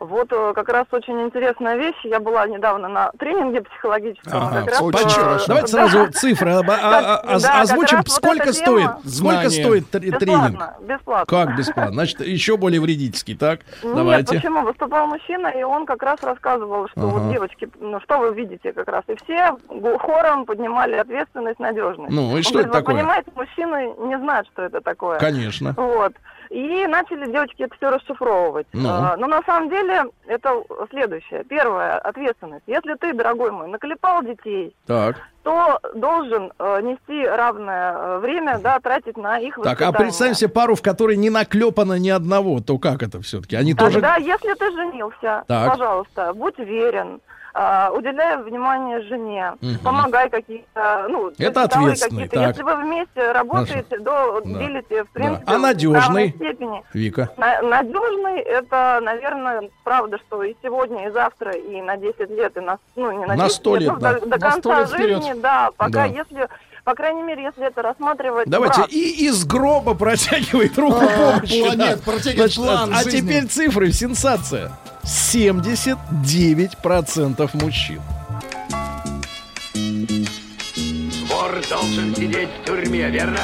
Вот э, как раз очень интересная вещь. Я была недавно на тренинге психологическом. Ага, как раз, очень э, хорошо. Давайте да. сразу цифры об- а- а- Да, оз- как озвучим. вот Сколько эта стоит? Сколько стоит тр- тренинг? Бесплатно, бесплатно. Как бесплатно? Значит, еще более вредительский, так? Нет, Давайте. почему? Выступал мужчина, и он как раз рассказывал, что Ага. вот девочки, ну что вы видите как раз. И все хором поднимали ответственность, надежность. Ну, и Он что говорит, это вы такое? понимаете, мужчины не знают, что это такое. Конечно. Вот. И начали девочки это все расшифровывать. Ну. А, но на самом деле это следующее. Первое, ответственность. Если ты, дорогой мой, наклепал детей, Так. то должен э, нести равное э, время, да, тратить на их Так, а воспитание. представим себе пару, в которой не наклепано ни одного, то как это все-таки? Они тоже... Тогда, если ты женился, Так. пожалуйста, будь верен, а, уделяй внимание жене, Мгм. помогай какие-то, ну, Это ответственный, какие-то. так. Если вы вместе работаете, до Да. делите, в принципе, А в надежный? равной степени. Вика. На- Надежный это, наверное, правда, что и сегодня, и завтра, и на 10 лет, и на, ну, не на, На 10 100 лет, ну, да. до, до На 100 конца лет вперед. жизни, да, пока Да. если, по крайней мере, если это рассматривать Давайте, брак. и из гроба протягивает руку А, помощи. план- да. нет, протягивает план а жизни. теперь цифры, сенсация. 79% мужчин. Вор должен сидеть в тюрьме, верно?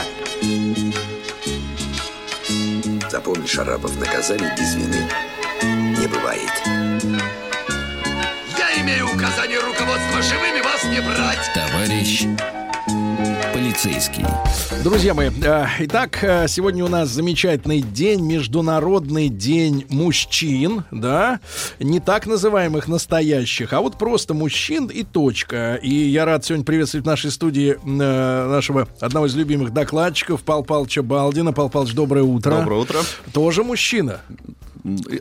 Запомни, Шарапов, наказали без вины не бывает. Я имею указание руководства живыми вас не брать. Товарищ полицейский. Друзья мои, э, итак, э, сегодня у нас замечательный день, Международный день мужчин, да, не так называемых настоящих, а вот просто мужчин и точка. И я рад сегодня приветствовать в нашей студии э, нашего одного из любимых докладчиков Пал Палча Балдина. Пал Палч, доброе утро. Доброе утро. Тоже мужчина.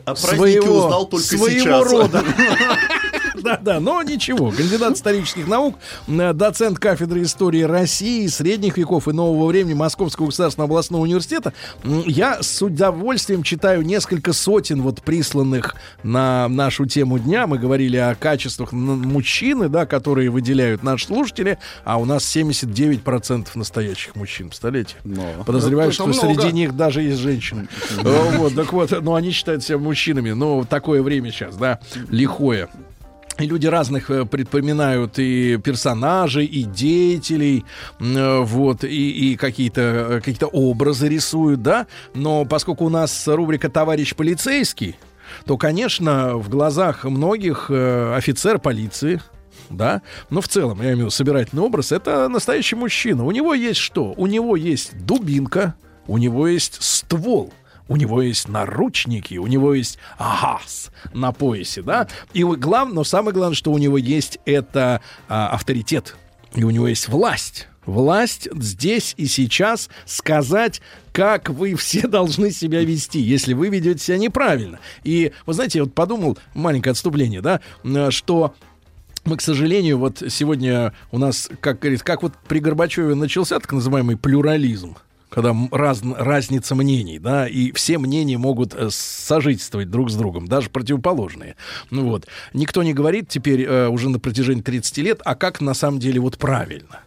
О празднике узнал только своего сейчас. рода. Да, да, но ничего. Кандидат исторических наук, э, доцент кафедры истории России, средних веков и нового времени Московского государственного областного университета. Я с удовольствием читаю несколько сотен вот присланных на нашу тему дня. Мы говорили о качествах мужчины, да, которые выделяют наши слушатели, а у нас 79% настоящих мужчин, представляете? Подозреваю, Это что много. среди них даже есть женщины. Вот, так вот, но они считают себя мужчинами. Но такое время сейчас, да, лихое. И люди разных э, предпоминают и персонажей, и деятелей, э, вот, и, и какие-то э, какие образы рисуют, да. Но поскольку у нас рубрика «Товарищ полицейский», то, конечно, в глазах многих офицер полиции, да, но в целом, я имею в виду собирательный образ, это настоящий мужчина. У него есть что? У него есть дубинка, у него есть ствол, у него есть наручники, у него есть газ на поясе, да. И главное, но самое главное, что у него есть это а, авторитет, и у него есть власть. Власть здесь и сейчас сказать, как вы все должны себя вести, если вы ведете себя неправильно. И, вы знаете, я вот подумал, маленькое отступление, да, что мы, к сожалению, вот сегодня у нас, как говорится, как вот при Горбачеве начался так называемый плюрализм, когда раз- разница мнений, да, и все мнения могут э, сожительствовать друг с другом, даже противоположные. Ну вот. Никто не говорит теперь э, уже на протяжении 30 лет, а как на самом деле вот правильно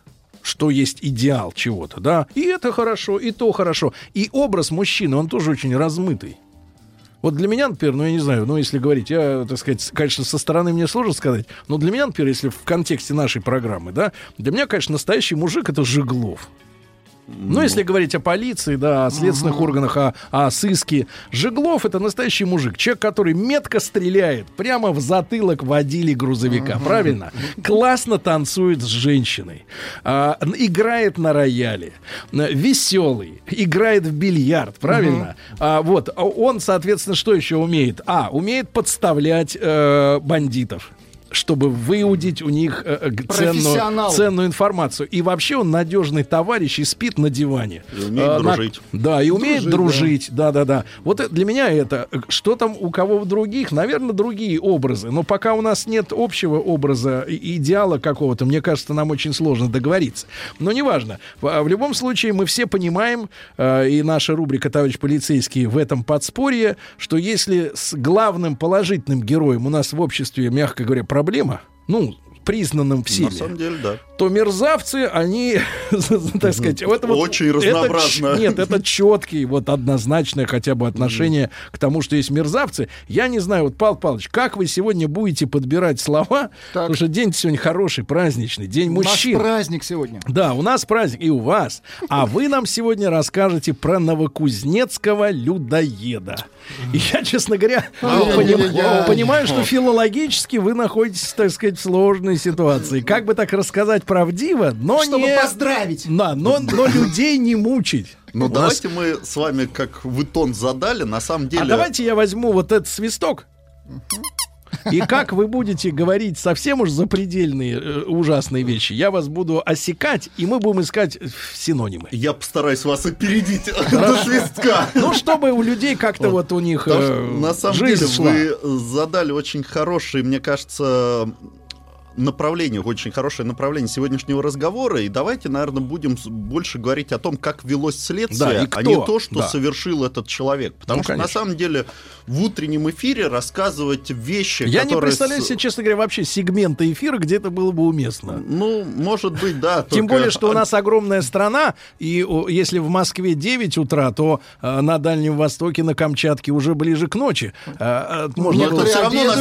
что есть идеал чего-то, да, и это хорошо, и то хорошо. И образ мужчины, он тоже очень размытый. Вот для меня, например, ну я не знаю, ну если говорить, я, так сказать, конечно, со стороны мне сложно сказать, но для меня, например, если в контексте нашей программы, да, для меня, конечно, настоящий мужик это Жиглов. Ну, если говорить о полиции, да, о следственных органах, о, о сыске. Жиглов это настоящий мужик. Человек, который метко стреляет прямо в затылок водили грузовика. Правильно? Классно танцует с женщиной. а, играет на рояле. Веселый. Играет в бильярд. Правильно? А, вот. а Он, соответственно, что еще умеет? А, умеет подставлять э, бандитов чтобы выудить у них э, э, ценную, ценную информацию. И вообще он надежный товарищ и спит на диване. И умеет А, на- дружить. Да, и умеет Дружить, дружить. Да, да, да. Вот для меня это. э, Что там у кого в других? Наверное, другие образы. Но пока у нас нет общего образа, и- идеала какого-то, мне кажется, нам очень сложно договориться. Но неважно. В, а в любом случае, мы все понимаем, э, и наша рубрика «Товарищ полицейский» в этом подспорье, что если с главным положительным героем у нас в обществе, мягко говоря, проблема, ну, признанным всеми, На самом деле, да. то мерзавцы, они, так сказать, это вот- Очень это разнообразно. ч- нет, это четкий, вот однозначное хотя бы отношение к тому, что есть мерзавцы. Я не знаю, вот, Павел Павлович, как вы сегодня будете подбирать слова? Потому что день сегодня хороший, праздничный, день мужчин. праздник сегодня. Да, у нас праздник, и у вас. А вы нам сегодня расскажете про новокузнецкого людоеда. И я, честно говоря, понимаю, что филологически вы находитесь, так сказать, в сложной ситуации. Как бы так рассказать правдиво, но Чтобы не... поздравить. Да, но, но людей не мучить. Ну, давайте мы с вами, как вы тон задали, на самом деле... А давайте я возьму вот этот свисток. И как вы будете говорить совсем уж запредельные э, ужасные вещи, я вас буду осекать, и мы будем искать синонимы. Я постараюсь вас опередить до свистка. Ну, чтобы у людей как-то вот у них э, на самом деле вы задали очень хороший, мне кажется, направление, очень хорошее направление сегодняшнего разговора. И давайте, наверное, будем больше говорить о том, как велось Да, следствие, и а не то, что Да. совершил этот человек. Потому Ну, что на конечно. самом деле в утреннем эфире рассказывать вещи, Я не которые... представляю с- себе, честно говоря, вообще сегмента эфира, где это было бы уместно. Ну, может быть, да. Тем более, что у нас огромная страна, и если в Москве 9 утра, то э, на Дальнем Востоке, на Камчатке уже ближе к ночи. Э, можно было- Некоторые всё равно нас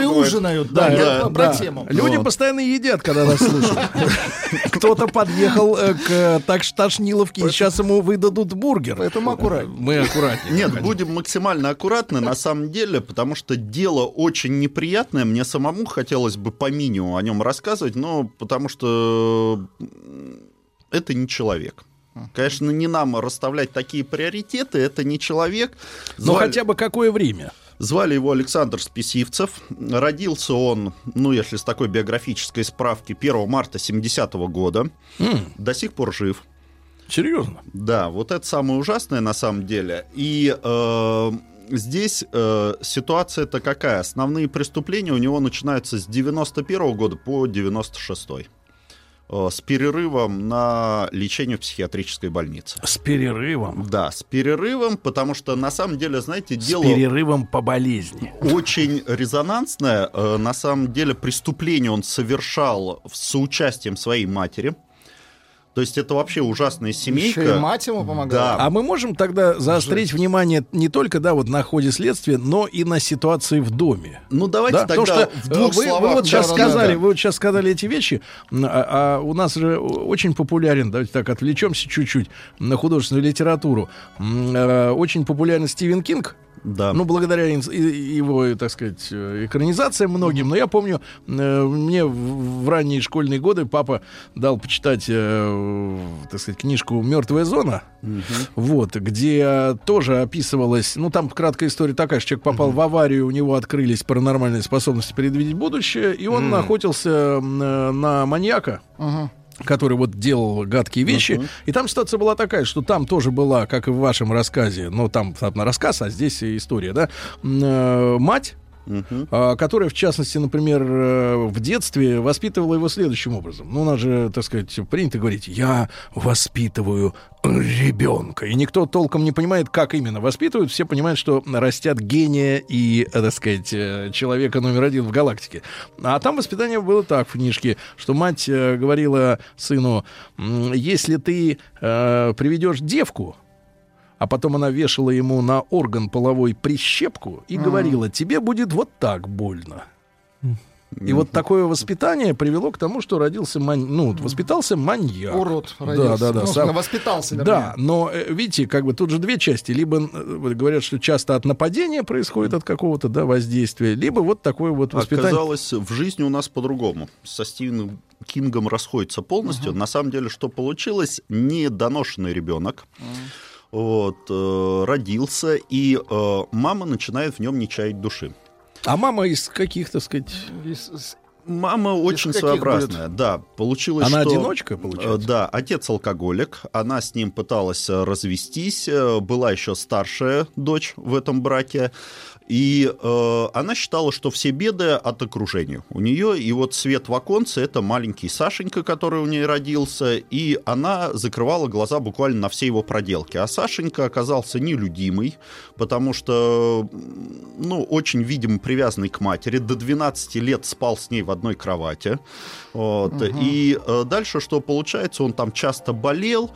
не ужинают. Да, Да, тему. Люди Вот. постоянно едят, когда нас слушают. Кто-то подъехал э, к э, так Ташниловке, и сейчас ему выдадут бургер. Поэтому аккуратнее. Мы аккуратнее. Нет, будем максимально аккуратны на самом деле, потому что дело очень неприятное. Мне самому хотелось бы по минимуму о нем рассказывать, но потому что это не человек. Конечно, не нам расставлять такие приоритеты, это не человек. Но хотя бы какое время? Звали его Александр Списивцев. Родился он, ну, если с такой биографической справки, 1 марта 70-го года. М. До сих пор жив. Серьезно? Да, вот это самое ужасное на самом деле. И э, здесь э, ситуация-то какая? Основные преступления у него начинаются с 91 года по 96 э, с перерывом на лечение в психиатрической больнице. С перерывом? Да, с перерывом, потому что на самом деле, знаете, С дело перерывом по болезни. очень резонансное. Э, На самом деле преступление он совершал с соучастием своей матери. То есть это вообще ужасная семейка. Еще и мать ему помогала. Да. А мы можем тогда заострить внимание не только да, вот на ходе следствия, но и на ситуации в доме. Ну давайте Да, тогда потому что в двух э, вы, словах. вы вот сейчас Да, сказали, да. вы вот сейчас сказали эти вещи, а, а у нас же очень популярен, давайте так отвлечемся чуть-чуть на художественную литературу. Э, Очень популярен Стивен Кинг. Да. Ну, благодаря его, так сказать, э, экранизациям многим. Но я помню, э, мне в ранние школьные годы папа дал почитать, э, так сказать, книжку «Мертвая зона». Вот, где тоже описывалось, ну, там краткая история такая, что человек попал в аварию, у него открылись паранормальные способности предвидеть будущее, и он Мгм. охотился на маньяка, Мгм. Который вот делал гадкие вещи. И там ситуация была такая, что там тоже была, как и в вашем рассказе, ну, там, там рассказ, а здесь история, да, э, мать, а, которая, в частности, например, э, в детстве воспитывала его следующим образом. Ну, у нас же, так сказать, принято говорить, я воспитываю ребенка. И никто толком не понимает, как именно воспитывают. Все понимают, что растят гения и, так сказать, э, человека номер один в галактике. А там воспитание было так в книжке, что мать э, говорила сыну, «М, если ты э, приведешь девку, а потом она вешала ему на орган половой прищепку и Ага. говорила, тебе будет вот так больно. И вот такое воспитание привело к тому, что родился мань... ну, воспитался маньяк. Урод Да, родился. да, да. Ну, сам- воспитался, вернее. Да, но э, видите, как бы тут же две части. Либо э, говорят, что часто от нападения происходит от какого-то да, воздействия, либо вот такое вот воспитание. Оказалось, в жизни у нас по-другому. Со Стивеном Кингом расходится полностью. На самом деле, что получилось? Недоношенный ребенок. Вот, э, родился, и э, мама начинает в нем не чаять души. А мама из каких, так сказать... Мама очень своеобразная, да. Получилось, Она что... одиночка, получается? Да, отец алкоголик, она с ним пыталась э, развестись, э, была еще старшая дочь в этом браке, и э, она считала, что все беды от окружения у нее, и вот свет в оконце — это маленький Сашенька, который у нее родился, и она закрывала глаза буквально на все его проделки. А Сашенька оказался нелюдимый, потому что, ну, очень, видимо, привязанный к матери, до 12 лет спал с ней в одной кровати. Вот. Мгм. И э, дальше что получается, он там часто болел,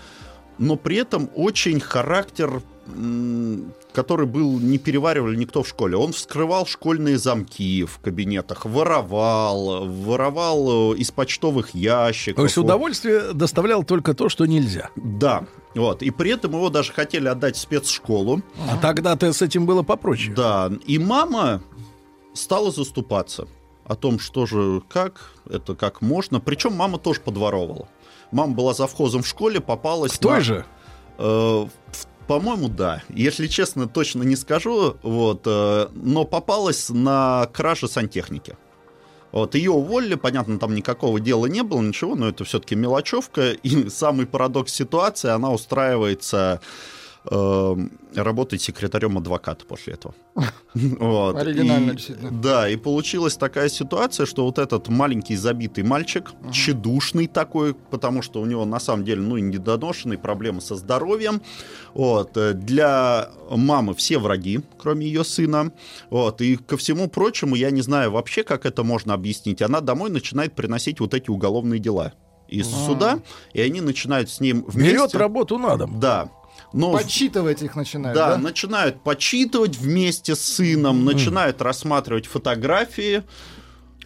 но при этом очень характер, который был, не переваривали никто в школе. Он вскрывал школьные замки в кабинетах, воровал, воровал э, из почтовых ящиков. То есть удовольствие доставлял только то, что нельзя. Да. Вот. И при этом его даже хотели отдать в спецшколу. А тогда-то с этим было попроще. Да. И мама стала заступаться о том, что же, как, это как можно. Причем мама тоже подворовывала. Мама была завхозом в школе, попалась... В той на- же? Э, По-моему, да. Если честно, точно не скажу. Вот, э, но попалась на краже сантехники. Вот, ее уволили, понятно, там никакого дела не было, ничего, но это все-таки мелочевка. И самый парадокс ситуации, она устраивается работать секретарем адвоката после этого. Вот. Оригинально, И- действительно. Да, и получилась такая ситуация, что вот этот маленький забитый мальчик, тщедушный такой, потому что у него на самом деле, ну, недоношенные проблемы со здоровьем. Вот. э, Для мамы все враги, кроме ее сына. Вот. И ко всему прочему, я не знаю вообще, как это можно объяснить. Она домой начинает приносить вот эти уголовные дела из А. суда, и они начинают с ним вместе... Берет работу на дом. Да. Но Подсчитывать их начинают, да, да? начинают почитывать вместе с сыном, начинают рассматривать фотографии.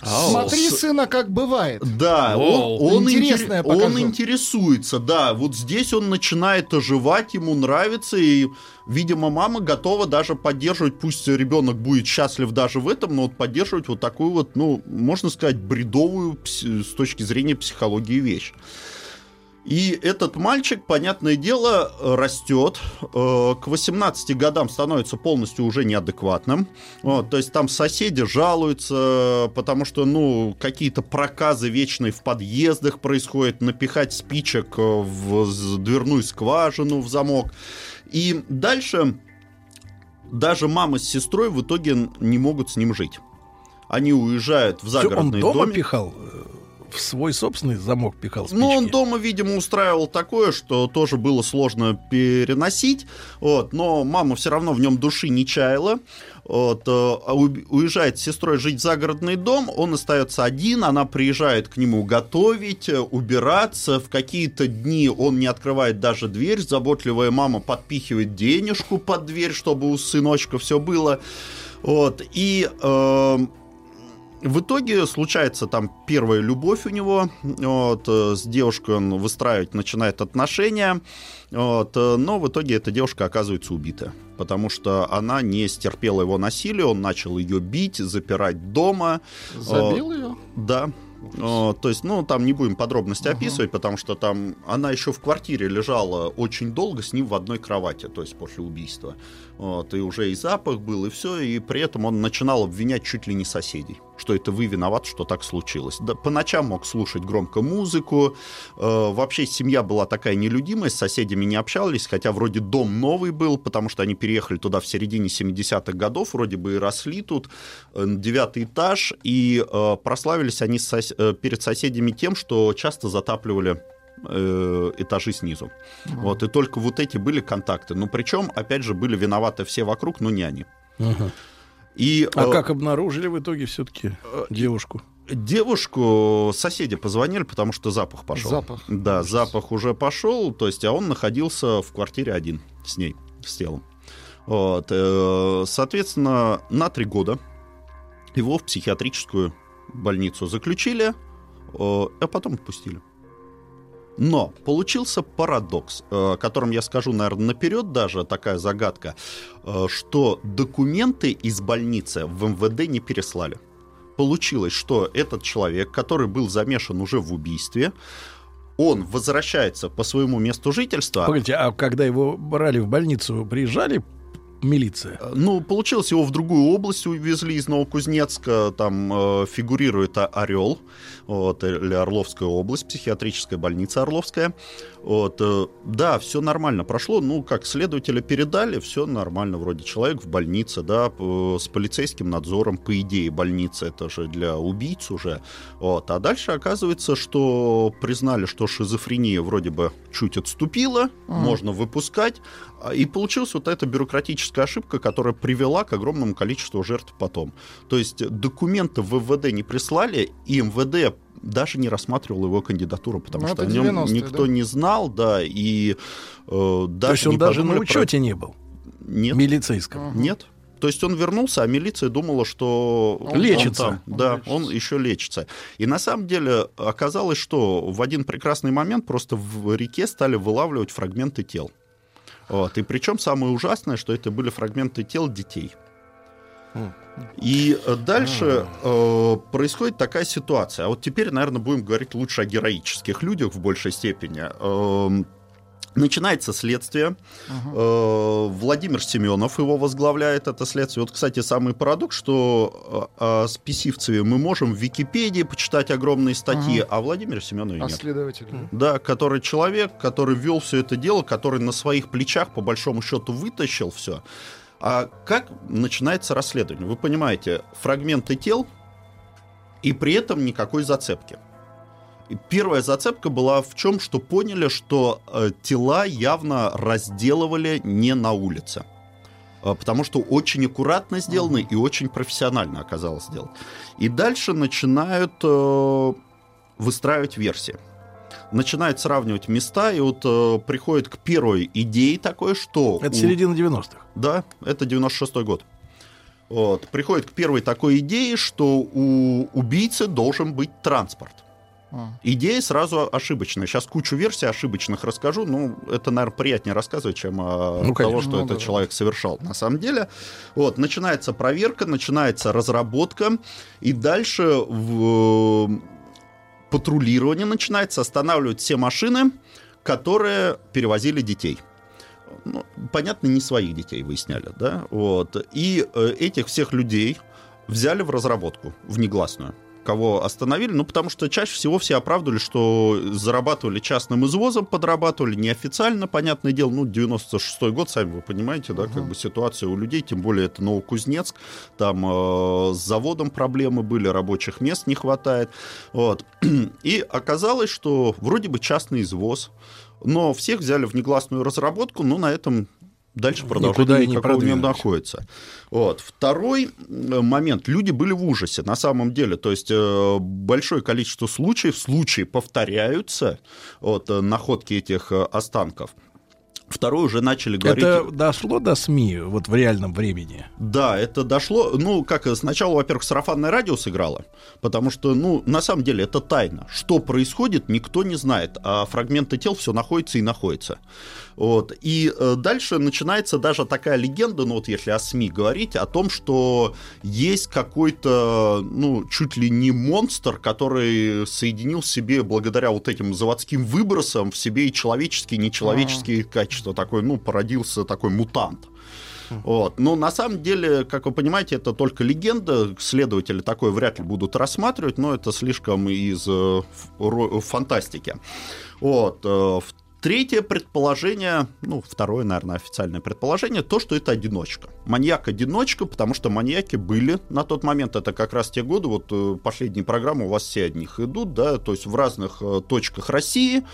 Смотри, С- сына, как бывает. Да, он, он, Интересное интере- он интересуется, да. Вот здесь он начинает оживать, ему нравится, и, видимо, мама готова даже поддерживать, пусть ребенок будет счастлив даже в этом, но вот поддерживать вот такую вот, ну, можно сказать, бредовую пс- с точки зрения психологии вещь. И этот мальчик, понятное дело, растет, э, к 18 годам становится полностью уже неадекватным. Вот, то есть там соседи жалуются, потому что, ну, какие-то проказы вечные в подъездах происходят, напихать спичек в дверную скважину, в замок. И дальше даже мама с сестрой в итоге не могут с ним жить. Они уезжают в загородный Что, он дома домик. пихал? В свой собственный замок пихал спички? Ну, он дома, видимо, устраивал такое, что тоже было сложно переносить. Вот, но мама все равно в нем души не чаяла. Вот, э, а уезжает с сестрой жить в загородный дом, он остается один, она приезжает к нему готовить, э, убираться. В какие-то дни он не открывает даже дверь, заботливая мама подпихивает денежку под дверь, чтобы у сыночка все было. Вот, и э, в итоге случается там первая любовь у него, вот, э, с девушкой он выстраивать начинает отношения, вот, э, но в итоге эта девушка оказывается убита, потому что она не стерпела его насилие, он начал ее бить, запирать дома. Забил ее? Да. То есть, ну, там не будем подробности описывать, потому что там она еще в квартире лежала очень долго с ним в одной кровати, то есть после убийства. Вот, и уже и запах был, и все, и при этом он начинал обвинять чуть ли не соседей, что это вы виноват, что так случилось. Да, по ночам мог слушать громко музыку, э, вообще семья была такая нелюдимая, с соседями не общались, хотя вроде дом новый был, потому что они переехали туда в середине 70-х годов, вроде бы и росли тут, э, девятый этаж, и э, прославились они сос- э, перед соседями тем, что часто затапливали э, этажи снизу. Вот, и только вот эти были контакты. Ну, причем, опять же, были виноваты все вокруг, но не они. Ага. И, А э, как обнаружили в итоге все-таки девушку? Девушку соседи позвонили, потому что запах пошел. Запах. Да, запах уже пошел, то есть, а он находился в квартире один с ней, с телом. Вот, э, соответственно, на три года его в психиатрическую больницу заключили, э, а потом отпустили. Но получился парадокс, э, о котором я скажу, наверное, наперед даже, такая загадка, э, что документы из больницы в МВД не переслали. Получилось, что этот человек, который был замешан уже в убийстве, он возвращается по своему месту жительства. Погодите, а когда его брали в больницу, приезжали милиция? Ну, получилось, его в другую область увезли из Новокузнецка, там э, фигурирует Орел, вот, или Орловская область, психиатрическая больница Орловская. Вот, э, да, все нормально прошло, ну, как следователя передали, все нормально, вроде человек в больнице, да, п- с полицейским надзором, по идее, больница это же для убийц уже. Вот, а дальше оказывается, что признали, что шизофрения вроде бы чуть отступила, Мгм. можно выпускать, а, и получилась вот эта бюрократическая ошибка, которая привела к огромному количеству жертв потом. То есть документы в МВД не прислали, и МВД даже не рассматривал его кандидатуру, потому Ну, что о нем 90-е, никто да? не знал, да, и э, даже То есть он не даже на подумали про- учете не был? Нет. Милицейском? Нет. То есть он вернулся, а милиция думала, что Он лечится. там. Он да, он еще лечится. И на самом деле оказалось, что в один прекрасный момент просто в реке стали вылавливать фрагменты тел. Вот. И причем самое ужасное, что это были фрагменты тел детей. И э, дальше э, происходит такая ситуация. А вот теперь, наверное, будем говорить лучше о героических людях в большей степени. Эм, Начинается следствие. Э, Владимир Семенов его возглавляет, это следствие. Вот, кстати, самый парадокс, что э, о Списивцеве мы можем в Википедии почитать огромные статьи, Ага. а Владимира Семенове А нет. следователь? да? Да, который человек, который вел все это дело, который на своих плечах, по большому счету, вытащил все. А как начинается расследование? Вы понимаете, фрагменты тел и при этом никакой зацепки. Первая зацепка была в чем, что поняли, что э, тела явно разделывали не на улице. Э, Потому что очень аккуратно сделано и очень профессионально оказалось сделано. И дальше начинают э, выстраивать версии начинают сравнивать места, и вот э, приходит к первой идее такой, что... Это у- середина 90-х. Да, это 96-й год. Вот, приходит к первой такой идее, что у убийцы должен быть транспорт. А. Идея сразу ошибочная. Сейчас кучу версий ошибочных расскажу. Ну, это, наверное, приятнее рассказывать, чем о Ну, того, что Ну, этот да. человек совершал. На самом деле, вот, начинается проверка, начинается разработка, и дальше в- патрулирование начинается, останавливают все машины, которые перевозили детей. Ну, понятно, не своих детей выясняли, да, вот. И э, этих всех людей взяли в разработку, в негласную кого остановили, ну, потому что чаще всего все оправдывали, что зарабатывали частным извозом, подрабатывали неофициально, понятное дело, ну, 96-й год, сами вы понимаете, да, uh-huh. как бы ситуация у людей, тем более это Новокузнецк, там э, с заводом проблемы были, рабочих мест не хватает, вот. И оказалось, что вроде бы частный извоз, но всех взяли в негласную разработку, но на этом дальше продолжение Никуда никакого не, не находится. Вот. Второй э, момент. Люди были в ужасе, на самом деле. То есть э, большое количество случаев, случаи повторяются, вот, э, находки этих останков. Второе уже начали говорить... Это дошло до СМИ вот в реальном времени? Да, это дошло. Ну, как сначала, во-первых, сарафанное радио сыграло, потому что, ну, на самом деле это тайна. Что происходит, никто не знает, а фрагменты тел все находятся и находятся. Вот. И э, дальше начинается даже такая легенда, ну вот если о СМИ говорить, о том, что есть какой-то, ну, чуть ли не монстр, который соединил в себе благодаря вот этим заводским выбросам в себе и человеческие, и нечеловеческие А-а-а. качества. Такой, ну, породился такой мутант. Вот. Но на самом деле, как вы понимаете, это только легенда. Следователи такое вряд ли будут рассматривать, но это слишком из э, фантастики. Вот. Э, Третье предположение, ну, второе, наверное, официальное предположение, то, что это одиночка. Маньяк-одиночка, потому что маньяки были на тот момент, это как раз те годы, вот э, последние программы у вас все от них идут, да, то есть в разных э, точках России,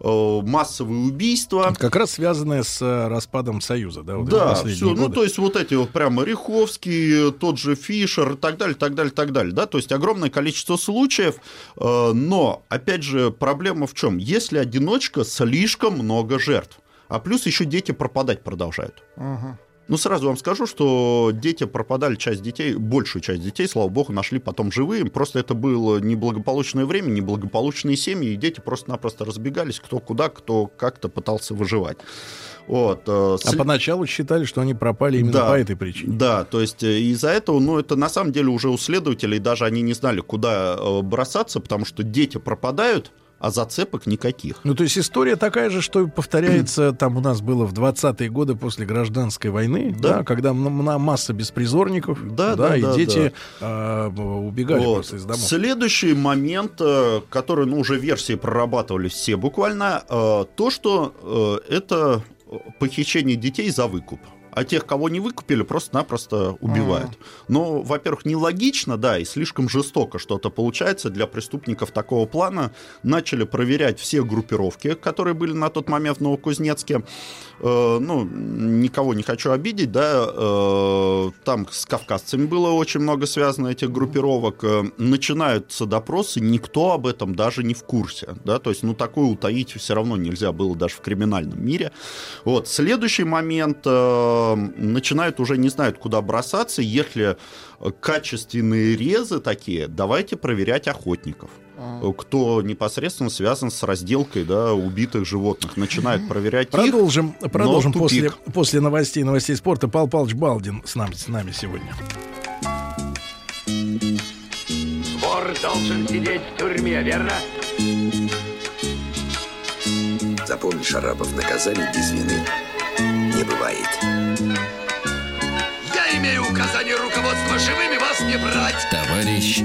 э, массовые убийства. Как раз связанные с распадом Союза, да? Вот да, все, ну, годы. ну, то есть вот эти вот прямо Риховский, тот же Фишер и так далее, так далее, так далее, да, то есть огромное количество случаев, но, опять же, проблема в чем? Если одиночка слишком много жертв. А плюс еще дети пропадать продолжают. Ага. Ну, сразу вам скажу, что дети пропадали, часть детей, большую часть детей, слава богу, нашли потом живые. Просто это было неблагополучное время, неблагополучные семьи, и дети просто-напросто разбегались, кто куда, кто как-то пытался выживать. Вот. Э, а поначалу считали, что они пропали именно да, по этой причине. Да, то есть э, из-за этого, ну, это на самом деле уже у следователей, даже они не знали, куда э, бросаться, потому что дети пропадают, а зацепок никаких. Ну, то есть история такая же, что повторяется, там у нас было в 20-е годы после гражданской войны, да, да когда на масса беспризорников, да, да, да и да, дети да. Э, убегали вот. просто из домов. Следующий момент, э, который, ну, уже версии прорабатывали все буквально, э, то, что э, это похищение детей за выкуп а тех, кого не выкупили, просто-напросто убивают. А-а-а. Но, во-первых, нелогично, да, и слишком жестоко что-то получается для преступников такого плана. Начали проверять все группировки, которые были на тот момент в Новокузнецке. Э, ну, никого не хочу обидеть, да, э, там с кавказцами было очень много связано этих группировок. Э, начинаются допросы, никто об этом даже не в курсе, да, то есть, ну, такое утаить все равно нельзя было даже в криминальном мире. Вот, следующий момент э, начинают уже не знают, куда бросаться. Если качественные резы такие, давайте проверять охотников а. кто непосредственно связан с разделкой да, убитых животных. Начинают проверять продолжим, их, Продолжим после, после новостей, новостей спорта. Пал Павлович Балдин с нами, с нами сегодня. Вор должен сидеть в тюрьме, верно? Запомни, Шарапов, наказание без вины не бывает. Я имею указание руководства живыми вас не брать. Товарищ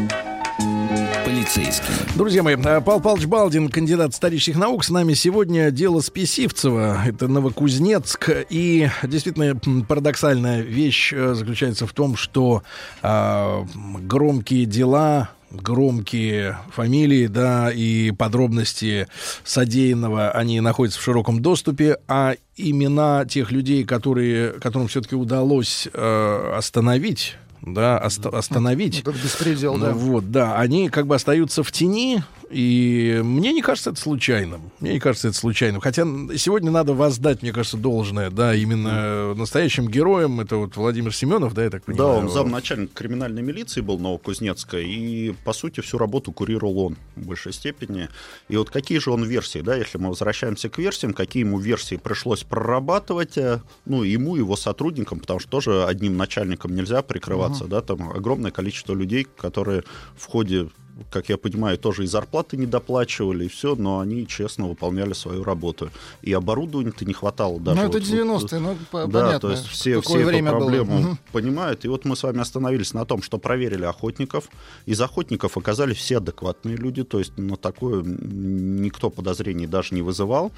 полицейский. Друзья мои, э, Павел Павлович Балдин, кандидат исторических наук. С нами сегодня дело Списивцева. Это Новокузнецк. И действительно парадоксальная вещь э, заключается в том, что э, громкие дела громкие фамилии, да, и подробности содеянного, они находятся в широком доступе, а имена тех людей, которые, которым все-таки удалось э, остановить да, ост- остановить. Вот беспредел, да. Вот, да, они как бы остаются в тени, и мне не кажется это случайным. Мне не кажется это случайным. Хотя сегодня надо воздать, мне кажется, должное, да, именно настоящим героем. Это вот Владимир Семенов, да, я так понимаю. Да, он замначальник криминальной милиции был Новокузнецка, и, по сути, всю работу курировал он в большей степени. И вот какие же он версии, да, если мы возвращаемся к версиям, какие ему версии пришлось прорабатывать, э, ну, ему, его сотрудникам, потому что тоже одним начальником нельзя прикрываться, uh-huh. да, там огромное количество людей, которые в ходе как я понимаю, тоже и зарплаты не доплачивали, и все, но они честно выполняли свою работу. И оборудования-то не хватало даже. Ну, это вот- 90-е, ну, да, понятно, то есть все, все эту время было. проблему Мгм. понимают. И вот мы с вами остановились на том, что проверили охотников. Из охотников оказались все адекватные люди, то есть на такое м, никто подозрений даже не вызывал.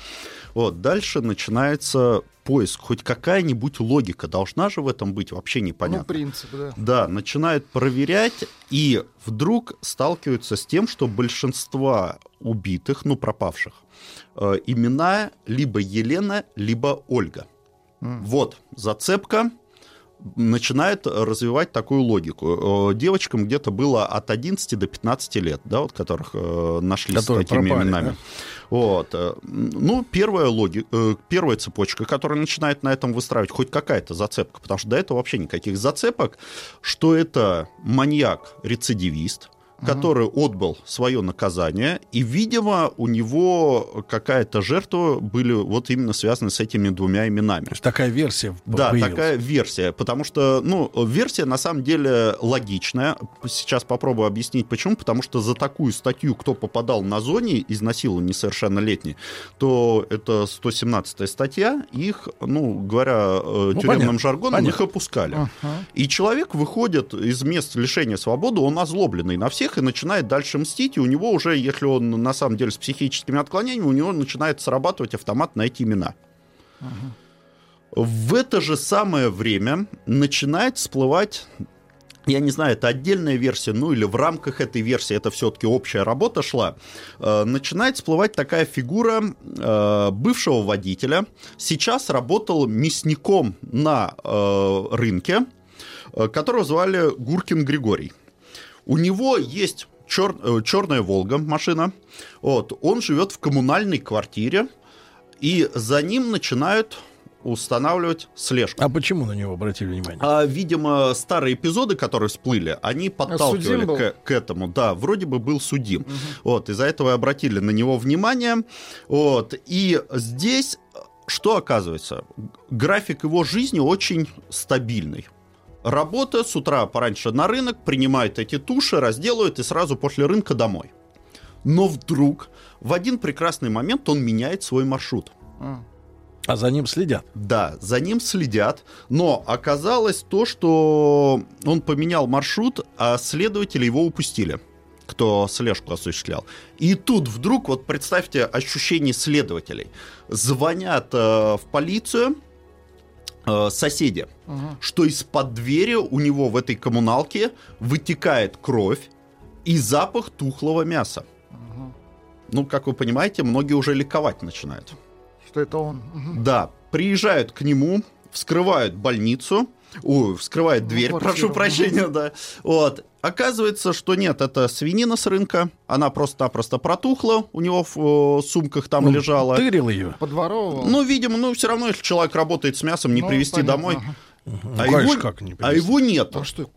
Вот, дальше начинается поиск. Хоть какая-нибудь логика должна же в этом быть, вообще Ну, непонятно. принцип, да. Да, начинают проверять, и вдруг сталкиваются с тем, что большинство убитых, ну, пропавших, э, имена либо Елена, либо Ольга. Вот, зацепка начинает развивать такую логику. Э, Девочкам где-то было от 11 до 15 лет, да, вот которых э, нашли Которые с такими пропали, именами. да? Вот. э, Ну, первая, логи... э, первая цепочка, которая начинает на этом выстраивать хоть какая-то зацепка, потому что до этого вообще никаких зацепок, что это маньяк-рецидивист, который отбыл свое наказание, и, видимо, у него какая-то жертва были вот именно связаны с этими двумя именами. То есть такая версия Да, появилась. такая версия, потому что, ну, версия на самом деле логичная. Сейчас попробую объяснить, почему. Потому что за такую статью, кто попадал на зоне изнасилования несовершеннолетней, то это 117 статья, их, ну, говоря э, Ну, тюремным понятно, жаргоном, понятно. их опускали. Ага. И человек выходит из мест лишения свободы, он озлобленный на всех и начинает дальше мстить, и у него уже, если он на самом деле с психическими отклонениями, у него начинает срабатывать автомат на эти имена. В это же самое время начинает всплывать я не знаю, это отдельная версия, ну или в рамках этой версии это все-таки общая работа шла, э, начинает всплывать такая фигура э, бывшего водителя. Сейчас работал мясником на э, рынке, э, которого звали Гуркин Григорий. У него есть чер- э, черная Волга машина. Вот, он живет в коммунальной квартире, и за ним начинают устанавливать слежку. А почему на него обратили внимание? А, видимо, старые эпизоды, которые всплыли, они подталкивали судим был? к, к этому. Да, вроде бы был судим. Вот, из-за этого и обратили на него внимание. Вот, и здесь что оказывается? График его жизни очень стабильный. Работа с утра пораньше на рынок, принимает эти туши, разделывает и сразу после рынка домой. Но вдруг в один прекрасный момент он меняет свой маршрут. А за ним следят. Да, за ним следят, но оказалось то, что он поменял маршрут, а следователи его упустили кто слежку осуществлял. И тут вдруг, вот представьте ощущение следователей. Звонят э, в полицию э, соседи, что из-под двери у него в этой коммуналке вытекает кровь и запах тухлого мяса. Ну, как вы понимаете, многие уже ликовать начинают. Что это он? Мгм. Да, приезжают к нему, вскрывают больницу, ой, вскрывают дверь, квартиру. прошу прощения, да. Вот. Оказывается, что нет, это свинина с рынка, она просто-напросто протухла, у него в э, сумках там Он лежала. тырил ее. Подворовывал? Ну, видимо, ну, все равно, если человек работает с мясом, не Ну, привезти понятно, домой. ага. Ну, А, конечно, его, как не а его нет. А что?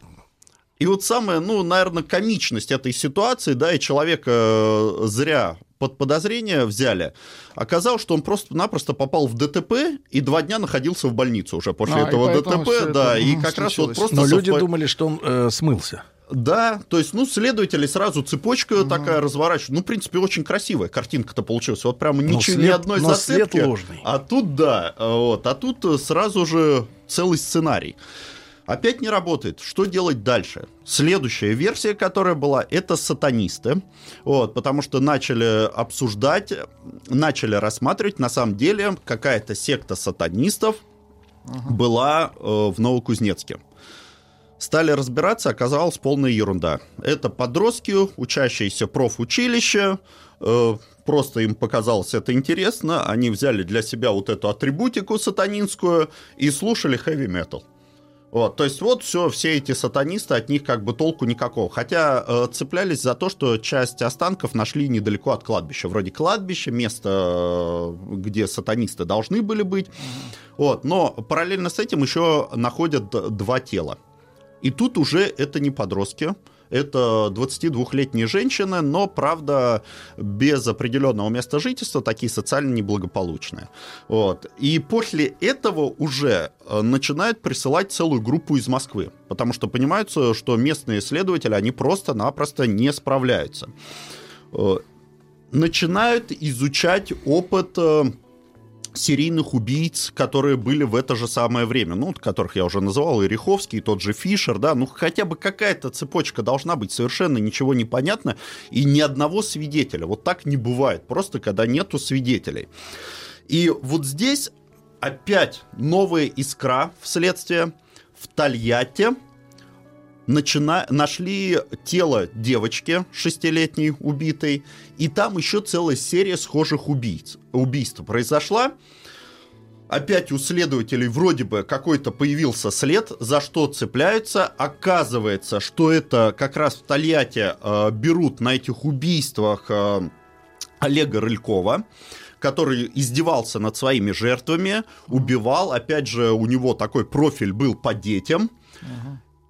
И вот самая, ну, наверное, комичность этой ситуации, да, и человека э, зря под подозрение взяли, оказалось, что он просто-напросто попал в ДТП и два дня находился в больнице уже после А, и этого ДТП, это, да, и мгм, как раз вот случилось. просто Но люди совпа- думали, что он э, смылся. Да, то есть, ну, следователи сразу цепочка такая разворачивают. Ну, в принципе, очень красивая картинка-то получилась. Вот прямо ничего, ни след- одной но след зацепки. ложный. А тут, да, вот, а тут э, сразу же целый сценарий. Опять не работает. Что делать дальше? Следующая версия, которая была, это сатанисты. Вот, потому что начали обсуждать, начали рассматривать, на самом деле, какая-то секта сатанистов была э, в Новокузнецке. Стали разбираться, оказалась полная ерунда. Это подростки, учащиеся профучилища, э, просто им показалось это интересно, они взяли для себя вот эту атрибутику сатанинскую и слушали хэви-метал. Вот, то есть вот все, все эти сатанисты, от них как бы толку никакого. Хотя э, цеплялись за то, что часть останков нашли недалеко от кладбища. Вроде кладбища, место, э, где сатанисты должны были быть. Вот, но параллельно с этим еще находят два тела. И тут уже это не подростки, Это 22-летние женщины, но, правда, без определенного места жительства, такие социально неблагополучные. Вот. И после этого уже э, начинают присылать целую группу из Москвы, потому что понимаются, что местные исследователи, они просто-напросто не справляются. Э, начинают изучать опыт э, серийных убийц, которые были в это же самое время, ну, которых я уже называл, и Риховский, и тот же Фишер, да, ну, хотя бы какая-то цепочка должна быть, совершенно ничего не понятно, и ни одного свидетеля. Вот так не бывает, просто когда нету свидетелей. И вот здесь опять новая искра в следствие в Тольятти, начина... нашли тело девочки шестилетней убитой, и там еще целая серия схожих убийц. убийств произошла. Опять у следователей вроде бы какой-то появился след, за что цепляются. Оказывается, что это как раз в Тольятти э, берут на этих убийствах э, Олега Рылькова который издевался над своими жертвами, убивал. Опять же, у него такой профиль был по детям.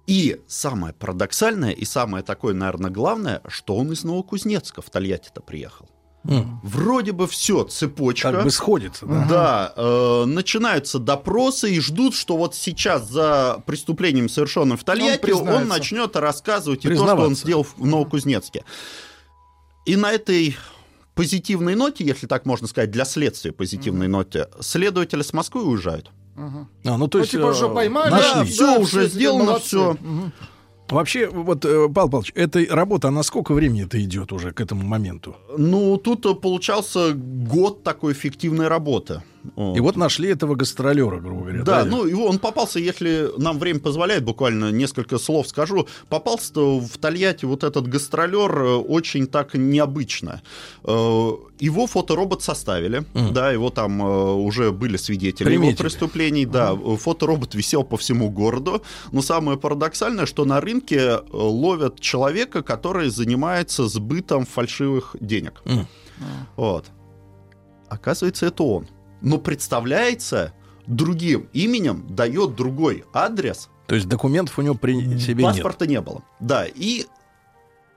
И самое парадоксальное и самое такое, наверное, главное, что он из Новокузнецка в Тольятти-то приехал. Mm. Вроде бы все, цепочка. Как бы сходится, да? Да. Э, начинаются допросы и ждут, что вот сейчас за преступлением, совершенным в Тольятти, он, он начнет рассказывать и то, что он сделал в Новокузнецке. И на этой позитивной ноте, если так можно сказать, для следствия позитивной mm. ноте, следователи с Москвы уезжают. Угу. А, ну то есть ну, типа, что поймали, нашли. Да, все да, уже сделано, все. Угу. Вообще, вот, э, Павел Павлович, эта работа, она сколько времени это идет уже к этому моменту? Ну, тут э, получался год такой эффективной работы. Вот. И вот нашли этого гастролера, грубо говоря. Да, да ну его он попался, если нам время позволяет, буквально несколько слов скажу. Попался в Тольятти вот этот гастролер э, очень так необычно. Э, его фоторобот составили, mm. да, его там э, уже были свидетели Приметили. его преступлений, да, mm. фоторобот висел по всему городу. Но самое парадоксальное, что на рынке ловят человека, который занимается сбытом фальшивых денег. Mm. Вот. Оказывается, это он но представляется другим именем, дает другой адрес. То есть документов у него при себе Паспорта нет. не было. Да, и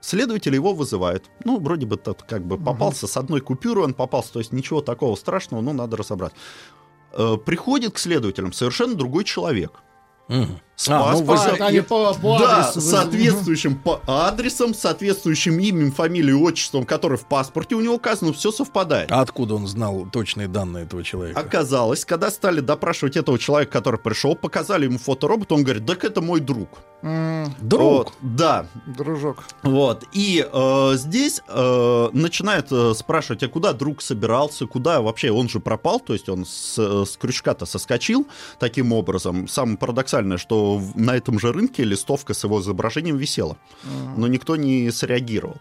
следователи его вызывают. Ну, вроде бы тот как бы попался угу. с одной купюры, он попался, то есть ничего такого страшного, но надо разобрать. Э, приходит к следователям совершенно другой человек. С а, паспортом, ну, и, по, по да, адресу, соответствующим по адресом, соответствующим именем, фамилией, отчеством, который в паспорте у него указано, все совпадает. А откуда он знал точные данные этого человека? Оказалось, когда стали допрашивать этого человека, который пришел, показали ему фоторобот, он говорит, так это мой друг. Mm, друг? Вот, да. Дружок. Вот. И э, здесь э, начинают э, спрашивать, а куда друг собирался, куда вообще, он же пропал, то есть он с, с крючка-то соскочил таким образом. Самое парадоксальное, что на этом же рынке листовка с его изображением висела, но никто не среагировал.